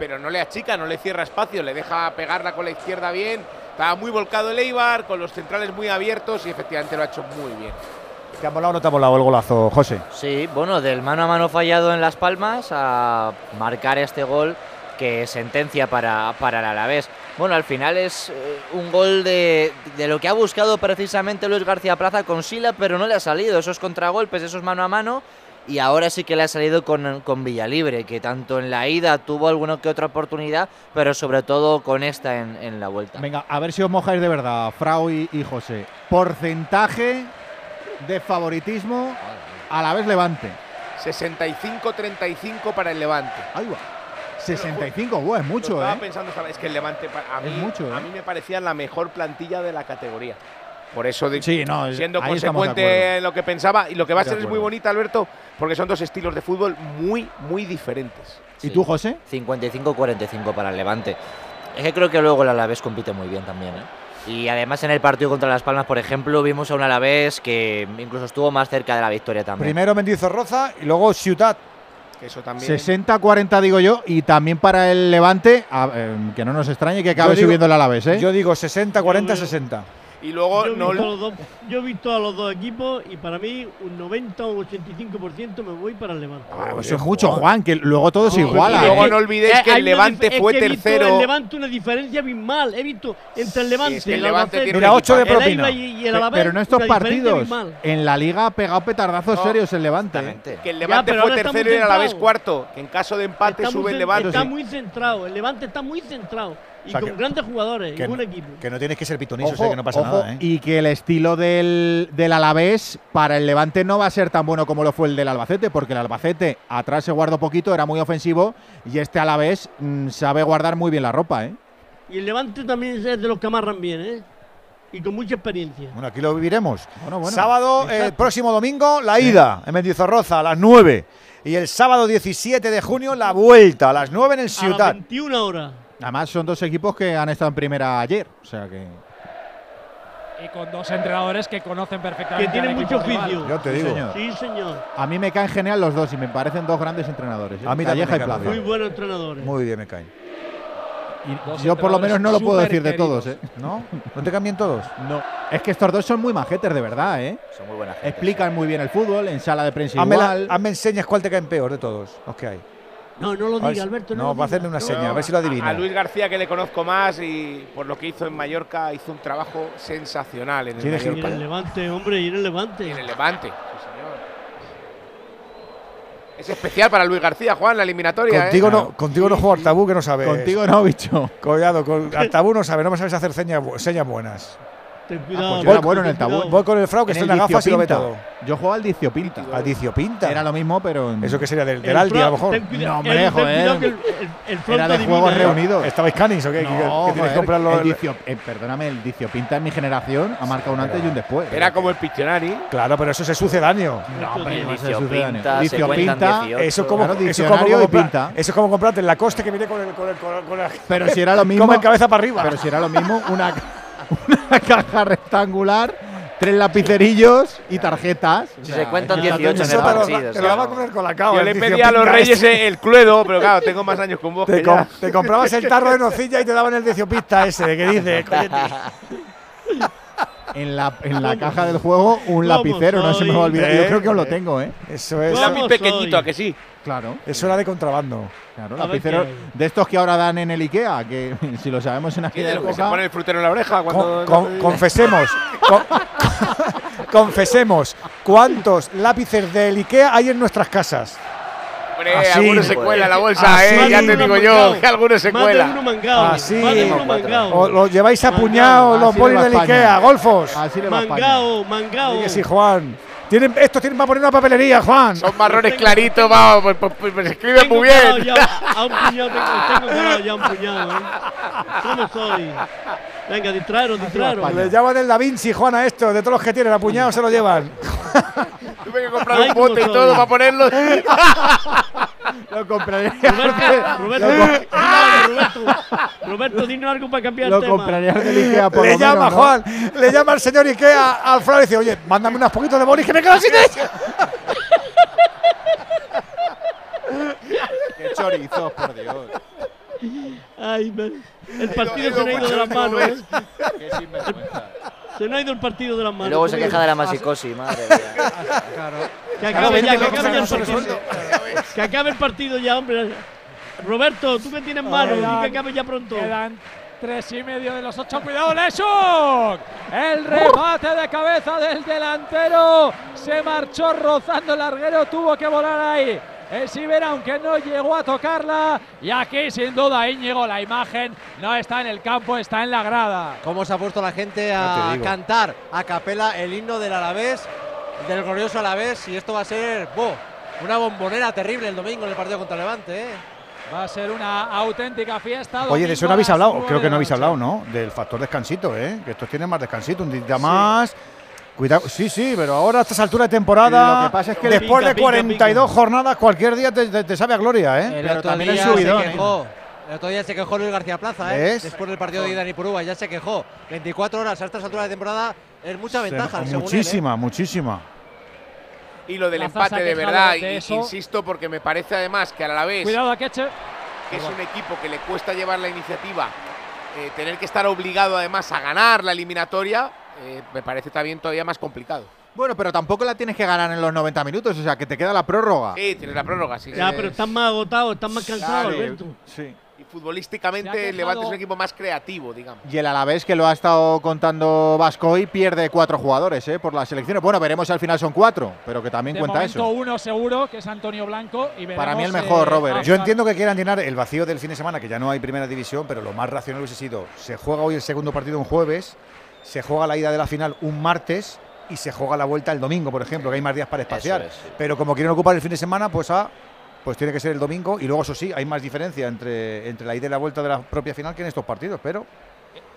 pero no le achica, no le cierra espacio, le deja pegarla con la izquierda bien, estaba muy volcado el Eibar, con los centrales muy abiertos y efectivamente lo ha hecho muy bien. ¿Te ha molado o no te ha molado el golazo, José? Sí, bueno, del mano a mano fallado en Las Palmas a marcar este gol que sentencia para, para el Alavés. Bueno, al final es eh, un gol de, de lo que ha buscado precisamente Luis García Plaza con Sila, pero no le ha salido. Esos contragolpes, esos mano a mano. Y ahora sí que le ha salido con, con Villalibre, que tanto en la ida tuvo alguna que otra oportunidad, pero sobre todo con esta en, en la vuelta. Venga, a ver si os mojáis de verdad, Frau y, y José. Porcentaje de favoritismo a la vez Levante. 65-35 para el Levante. Ahí va. 65, buah, es mucho, estaba ¿eh? pensando vez que el Levante a Es mí, mucho, ¿eh? a mí me parecía la mejor plantilla de la categoría. Por eso, de- Sí, no, siendo consecuente en lo que pensaba y lo que va a De ser es muy bonita, Alberto, porque son dos estilos de fútbol muy, muy diferentes. ¿Y tú, José? 55-45 para el Levante. Es que creo que luego el Alavés compite muy bien también. ¿eh? Y además en el partido contra Las Palmas, por ejemplo, vimos a un Alavés que incluso estuvo más cerca de la victoria también. Primero Mendizorroza y luego Ciutat. Que eso también. 60-40 digo yo, y también para el Levante, a- eh, que no nos extrañe que acabe digo- subiendo el Alavés, ¿eh? Yo digo 60, 40, 60. Y luego Yo he, no visto a los dos, yo he visto a los dos equipos y para mí un 90 o un 85% me voy para el Levante. Ah, eso es mucho, Juan, que luego todo se iguala. y luego ¿eh? no olvidéis Eh, que el Levante dif- es fue que tercero. el Levante una diferencia abismal. He visto entre el Levante, es que el el Levante Albacete, tiene Mira, ocho de el propina. Y, y el Alavés, Pero en estos partidos, en la liga ha pegado petardazos No, serios el Levante. ¿eh? Que el Ya, Levante pero fue tercero y el Alavés cuarto. Que en caso de empate Está sube el Levante. Está sí. muy centrado. El Levante está muy centrado. Y O sea, con que- grandes jugadores. Que, y buen no- equipo. que no tienes que ser pitonizo, Ojo, sé que no pasa ojo, nada, ¿eh? Y que el estilo del, del Alavés para el Levante no va a ser tan bueno como lo fue el del Albacete, porque el Albacete atrás se guardó poquito, era muy ofensivo, y este Alavés mm, sabe guardar muy bien la ropa, ¿eh? Y el Levante también es de los que amarran bien, ¿eh? Y con mucha experiencia. Bueno, aquí lo viviremos. Bueno, bueno. sábado, eh, Exacto. próximo domingo, la ida en Mendizorroza a las 9. Y el sábado 17 de junio, la vuelta a las 9 en el A las Ciutat. 21 horas. Además son dos equipos que han estado en primera ayer, o sea que... Y con dos entrenadores que conocen perfectamente. Que tienen mucho oficio. Yo te Sí, digo. señor. Sí, señor. A mí me caen genial los dos y me parecen dos grandes entrenadores. ¿eh? A mí también Calleja y Plaza. muy buenos entrenadores. Muy bien me caen. Y yo por lo menos no lo puedo decir de todos, ¿eh? ¿No? ¿No te cambian todos? No. Es que estos dos son muy majetes, de verdad, ¿eh? Son muy buenas. Explican muy bien el fútbol, en sala de prensa Hazme, la- hazme enseñas cuál te caen peor de todos los que hay. No, no lo diga, si- Alberto. No, no, lo va a hacerle una No. seña, a ver si lo adivina. A Luis García, que le conozco más y por lo que hizo en Mallorca, hizo un trabajo sensacional en el Y en Mallorca. el Levante, hombre, y en el Levante. Y en el Levante. sí, señor. Es especial para Luis García, Juan, la eliminatoria. Contigo ¿eh? no, contigo no juego Artabú que no sabes. Contigo no, bicho. Cuidado, con Artabú no sabe, no me sabes hacer señas, señas buenas. Ten Ah, pues yo era bueno en el tabú. Voy con el frau que En está en la gafas y lo ve Diciopinta. todo. Yo juego al Dicio Pinta. Adicio Pinta. Era lo mismo, pero. en- Eso que sería del, del El Aldi, a lo mejor. No, hombre, el- joder. el, el, el Era de juegos reunidos. ¿Estabais canings o qué? No, que tienes que comprarlo. el el- Dicio- eh, perdóname, el Dicio Pinta en mi generación ha marcado un antes y un después. Era como el Pictionary. Claro, pero eso se sucedáneo. No, hombre, no se Dicio sucede. Pinta, se Dicio cuentan Pinta, 18. Eso como, eso como diccionario y comprar- pinta. Eso como comprarte en la coste que viene con el- Pero si era lo mismo. Come cabeza para arriba. Pero si era lo mismo, una, una caja rectangular, tres lapicerillos y tarjetas. Si O se cuentan es que 18 en el te lo, partido. te lo daba con el colacao. Yo el le pedí a los reyes ese. el Cluedo, pero claro, tengo más años con vos Te, que com- ya. te comprabas el tarro de nocilla y te daban el deciopista ese, que dice, "Cóllete". En la, en la caja del juego, un ¿Cómo lapicero, no se me va a olvidar. Yo soy? creo que os lo tengo, ¿eh? Eso es, Un ¿Cómo lápiz pequeñito, ¿a que sí? Claro. eso era de contrabando. Claro, lapiceros de estos que ahora dan en el IKEA, que si lo sabemos en ¿Quién aquella que se época. pone el frutero en la oreja cuando. Con- con- confesemos, con- confesemos, ¿cuántos lápices del Ikea hay en nuestras casas? Hombre, Así, algunos se cuela la bolsa, Así. ¿eh? Ya te digo uno yo, que algunos se Más de uno cuela. mangao. Así. Más de uno. O lo lleváis a puñado los va del. Ikea, golfos. Así le. Mangao, mangao. Sí, Juan. Tienen, estos tienen para poner una papelería, Juan. Son marrones claritos, vamos, pues, pues, pues, pues escriben Tengo muy bien. Ya, a un puñado tengo, tengo ya un puñado, ¿eh? ¿Cómo soy? Venga, distraeros, distraeros. Le llaman el Da Vinci, Juan, a esto. De todos los que tienen, a puñado se lo llevan. Tuve que comprar un bote y todo para ponerlo. Lo compraría. Roberto, Roberto, Lo com- dime algo, Roberto, Roberto, dinos algo para cambiar Lo el tema. comprarías del Ikea por le lo llama, menos, ¿no? Juan. Le llama al señor Ikea al Fran y dice, oye, mándame unos poquitos de bolis que me quedo sin ella. Qué chorizos, por Dios. Ay, me- el partido se me ha ido de las ¿cómo manos, ¿eh? Qué sinvergüenza. Se me ha ido el partido de las Y manos. luego se ¿cómo queja de la masicosis, madre mía. Que acabe ya, que acabe ya el Claro, partido. Que acabe el partido ya, hombre. Roberto, tú que tienes manos, que acabe ya pronto. Quedan Tres y medio de los ocho. Cuidado, Leshuk. El remate de cabeza del delantero. Se marchó rozando el larguero. Tuvo que volar ahí. El Sibera, aunque no llegó a tocarla. Y aquí, sin duda, Íñigo, la imagen no está en el campo, está en la grada. ¿Cómo se ha puesto la gente a cantar a capela el himno del Alavés, del glorioso Alavés? Y esto va a ser ¡buah! una bombonera terrible el domingo en el partido contra Levante. ¿eh? Va a ser una auténtica fiesta. Oye, de eso no habéis hablado, creo que no habéis hablado, ¿no? Del factor descansito, ¿eh? Que estos tienen más descansito, un día más. Cuidado, sí, sí, pero ahora a estas alturas de temporada, Lo que pasa es que después pica, de pica, 42 jornadas, cualquier día te, te- te sabe a gloria, ¿eh? El otro día se quejó. El otro día se quejó Luis García Plaza, ¿eh? Después del partido de ida en Ipurúa, ya se quejó. 24 horas a estas alturas de temporada es mucha ventaja. según él, ¿eh? muchísima, muchísima. Y lo del Plaza se empate de verdad, de insisto, porque me parece además que a la vez Cuidado, Akeche. que es un equipo que le cuesta llevar la iniciativa, eh, tener que estar obligado además a ganar la eliminatoria, eh, me parece también todavía más complicado. Bueno, pero tampoco la tienes que ganar en los 90 minutos, o sea, que te queda la prórroga. Sí, tienes la prórroga, sí. Ya, pero están más agotados, están más. Alberto. Sí. Y futbolísticamente el Levante es un equipo más creativo, digamos. Y el Alavés, que lo ha estado contando Vascoy, pierde cuatro jugadores ¿eh? por las selecciones. Bueno, veremos si al final son cuatro, pero que también De cuenta momento eso. uno seguro, que es Antonio Blanco. Y Para mí el mejor, eh, Robert. Yo entiendo que quieran llenar el vacío del fin de semana, que ya no hay primera división, pero lo más racional hubiese sido, se juega hoy el segundo partido un jueves, se juega la ida de la final un martes y se juega la vuelta el domingo, por ejemplo, que hay más días para espaciar. es, sí. Pero como quieren ocupar el fin de semana, pues ah, pues tiene que ser el domingo y luego eso sí, hay más diferencia entre, entre la ida y la vuelta de la propia final que en estos partidos, pero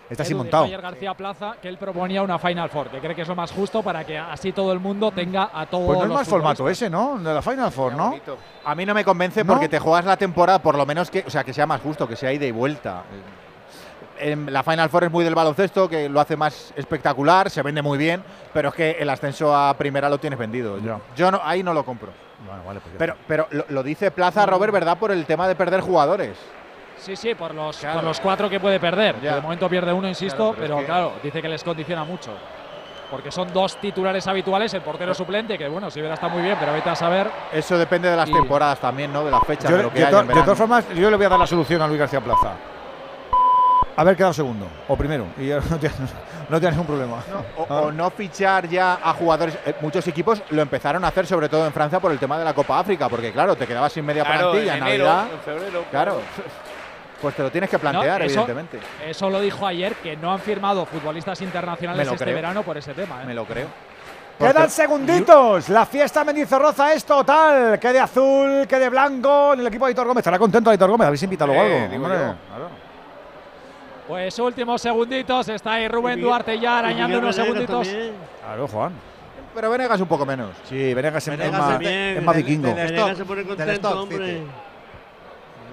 está así montado. ayer García Plaza que él proponía una Final Four, que cree que es lo más justo para que así todo el mundo tenga a todos Pues no es los más formato ese, ¿no? De la Final Four, ¿no? A mí no me convence ¿No? porque te juegas la temporada, por lo menos que, o sea, que sea más justo, que sea ida y vuelta. En la Final Four es muy del baloncesto, que lo hace más espectacular, se vende muy bien, pero es que el ascenso a primera lo tienes vendido. Yo, yo no, ahí no lo compro. pues Pero, pero lo, lo dice Plaza Robert, ¿verdad? Por el tema de perder jugadores. Sí, sí, por los, por los cuatro que puede perder. Ya. De momento pierde uno, insisto, Claro, pero pero, es que- claro, dice que les condiciona mucho. Porque son dos titulares habituales, el portero suplente, que bueno, si verá está muy bien, pero vete a saber. Eso depende de las Y- temporadas también, ¿no? De las fechas, Yo, de lo que to- en de todas formas, yo le voy a dar la solución a Luis García Plaza. Haber quedado segundo o primero y ya no tiene, no ningún problema. O, o no fichar ya a jugadores. eh, muchos equipos lo empezaron a hacer, sobre todo en Francia, por el tema de la Copa África, porque claro, te quedabas sin media Claro, plantilla en enero, Navidad. en febrero, Claro. Pues te lo tienes que plantear, No, eso- evidentemente. Eso lo dijo ayer, que no han firmado futbolistas internacionales este creo. verano por ese tema. ¿eh? Me lo creo. Quedan segunditos. La fiesta Mendizorroza es total. Que de azul, que de blanco. En el equipo de Aitor Gómez. Estará contento Aitor Gómez. Habéis invitado Eh, algo. digo yo. Pues últimos segunditos, está ahí Rubén Y Duarte ya arañando unos segunditos. también. Claro, Juan. Pero Venegas un poco menos. Sí, Venegas, es- Venegas es más, también, es más del- vikingo. del- Venegas stock, se pone del contento, stock, hombre. City.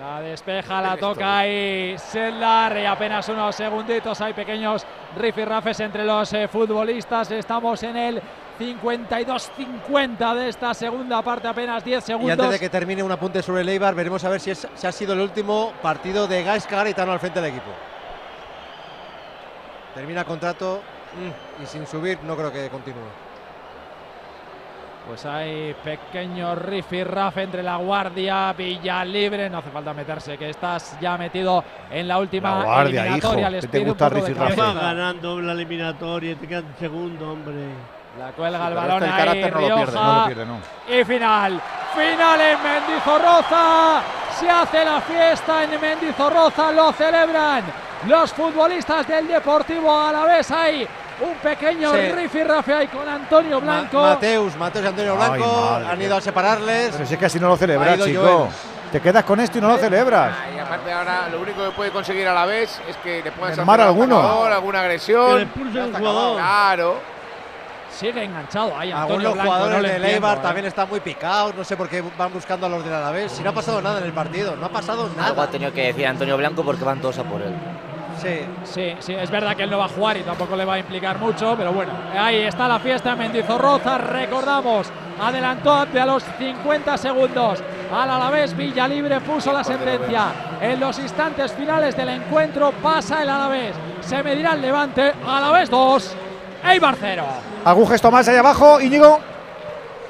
La despeja, la toca ahí Sedlar y apenas unos segunditos. Hay pequeños rifirrafes entre los eh, futbolistas. Estamos en el 52-50 de esta segunda parte, apenas 10 Y segundos. antes de que termine un apunte sobre el Eibar, veremos a ver si, es- si ha sido el último partido de Gaisca Garitano al frente del equipo. Termina contrato mm, y sin subir no creo que continúe. Pues hay pequeño rifirrafe entre la Guardia, Villalibre. No hace falta meterse, que estás ya metido en la última La Guardia, eliminatoria. hijo, Les ¿qué te gusta poco de rifirrafe? Ya vas ganando la eliminatoria, te quedan segundo, hombre. La cuelga Sí, el balón este el ahí, carácter no lo pierde. No lo pierde, no. Y final, final en Mendizorroza. Se hace la fiesta en Mendizorroza, lo celebran los futbolistas del Deportivo Alavés. Hay un pequeño Sí. rifirrafe ahí con Antonio Ma- Blanco. Mateus, Mateus y Antonio Ay, Blanco madre han ido a separarles. Pero si es que así no lo ido chico. Joel. Te quedas con esto y no lo celebras. Ah, y aparte ahora lo único que puede conseguir a la vez es que le puedan un alguno. alguna Que le agresión. está jugador. Claro. Sigue enganchado ahí Antonio Algunos Blanco. jugadores no del Eibar ¿eh? también están muy picados. No sé por qué van buscando a los del Alavés. Si no ha pasado nada en el partido, no ha pasado Algo nada. ha tenido que decir Antonio Blanco porque van todos a por él. Sí. Sí, sí, es verdad que él no va a jugar y tampoco le va a implicar mucho, pero bueno, ahí está la fiesta en Mendizorroza, recordamos, adelantó ante a los 50 segundos al Alavés, Villalibre puso la sentencia en los instantes finales del encuentro, pasa el Alavés, se medirá el Levante, Alavés 2, Eibar 0. ¿Algún gesto más ahí abajo, Íñigo?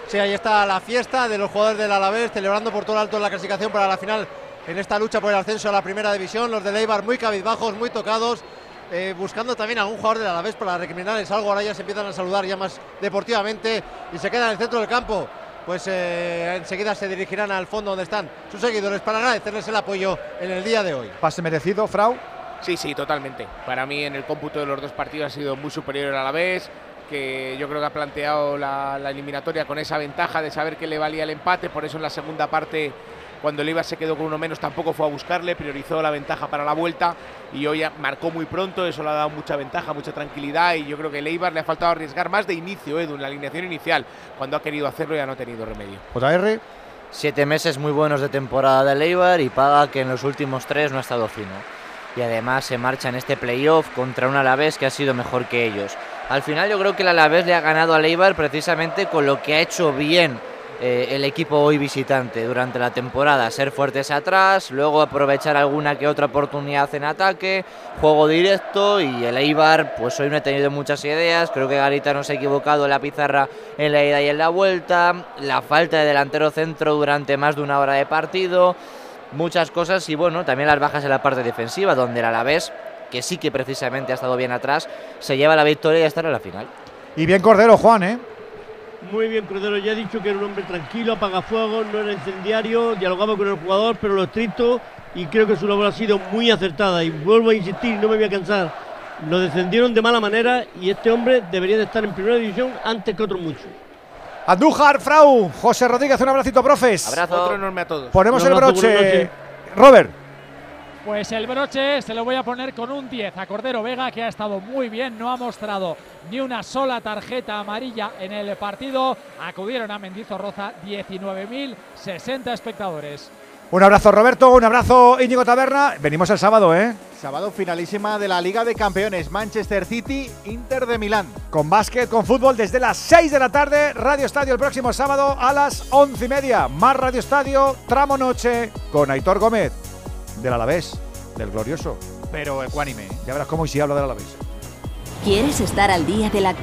Sí, ahí está la fiesta de los jugadores del Alavés celebrando por todo lo alto la clasificación para la final en esta lucha por el ascenso a la primera división. Los de Leibar muy cabizbajos, muy tocados. Eh, buscando también a algún jugador de la Alavés para recriminarles algo. Ahora ya se empiezan a saludar ya más deportivamente y se quedan en el centro del campo. Pues eh, enseguida se dirigirán al fondo donde están sus seguidores para agradecerles el apoyo en el día de hoy. Pase merecido, Frau. Sí, sí, totalmente. Para mí en el cómputo de los dos partidos ha sido muy superior a la vez, que yo creo que ha planteado la, la eliminatoria con esa ventaja de saber que le valía el empate, por eso en la segunda parte cuando el Eibar se quedó con uno menos tampoco fue a buscarle, priorizó la ventaja para la vuelta y hoy marcó muy pronto, eso le ha dado mucha ventaja, mucha tranquilidad y yo creo que el Eibar le ha faltado arriesgar más de inicio, Edu, en la alineación inicial. Cuando ha querido hacerlo ya no ha tenido remedio. JR. Siete meses muy buenos de temporada del Eibar y paga que en los últimos tres no ha estado fino. Y además se marcha en este playoff contra un Alavés que ha sido mejor que ellos. Al final yo creo que el Alavés le ha ganado al Eibar precisamente con lo que ha hecho bien eh, el equipo hoy visitante durante la temporada. Ser fuertes atrás, luego aprovechar alguna que otra oportunidad en ataque, juego directo y el Eibar, pues hoy no he tenido muchas ideas. Creo que Garita no se ha equivocado en la pizarra en la ida y en la vuelta. La falta de delantero centro durante más de una hora de partido. Muchas cosas y bueno, también las bajas en la parte defensiva, donde el Alavés, que sí que precisamente ha estado bien atrás, se lleva la victoria y está en la final. Y bien Cordero, Juan, ¿eh? Muy bien, Cordero. Ya ha dicho que era un hombre tranquilo, apagafuegos, no era incendiario, dialogaba con el jugador, pero lo estricto y creo que su labor ha sido muy acertada. Y vuelvo a insistir, no me voy a cansar. Lo descendieron de mala manera y este hombre debería de estar en primera división antes que otros muchos. Andújar, Frau, José Rodríguez, un abracito, profes. Abrazo. Otro enorme a todos. Ponemos el broche. Robert. Pues el broche se lo voy a poner con un 10 a Cordero Vega, que ha estado muy bien, no ha mostrado ni una sola tarjeta amarilla en el partido. Acudieron a Mendizorroza 19.060 espectadores. Un abrazo, Roberto. Un abrazo, Íñigo Taberna. Venimos el sábado, ¿eh? Sábado finalísima de la Liga de Campeones, Manchester City, Inter de Milán. Con básquet, con fútbol desde las 6 de la tarde. Radio Estadio el próximo sábado a las 11 y media. Más Radio Estadio, tramo noche, con Aitor Gómez, del Alavés, del Glorioso. Pero ecuánime. Ya verás cómo hoy sí hablo del Alavés. ¿Quieres estar al día de la actualidad?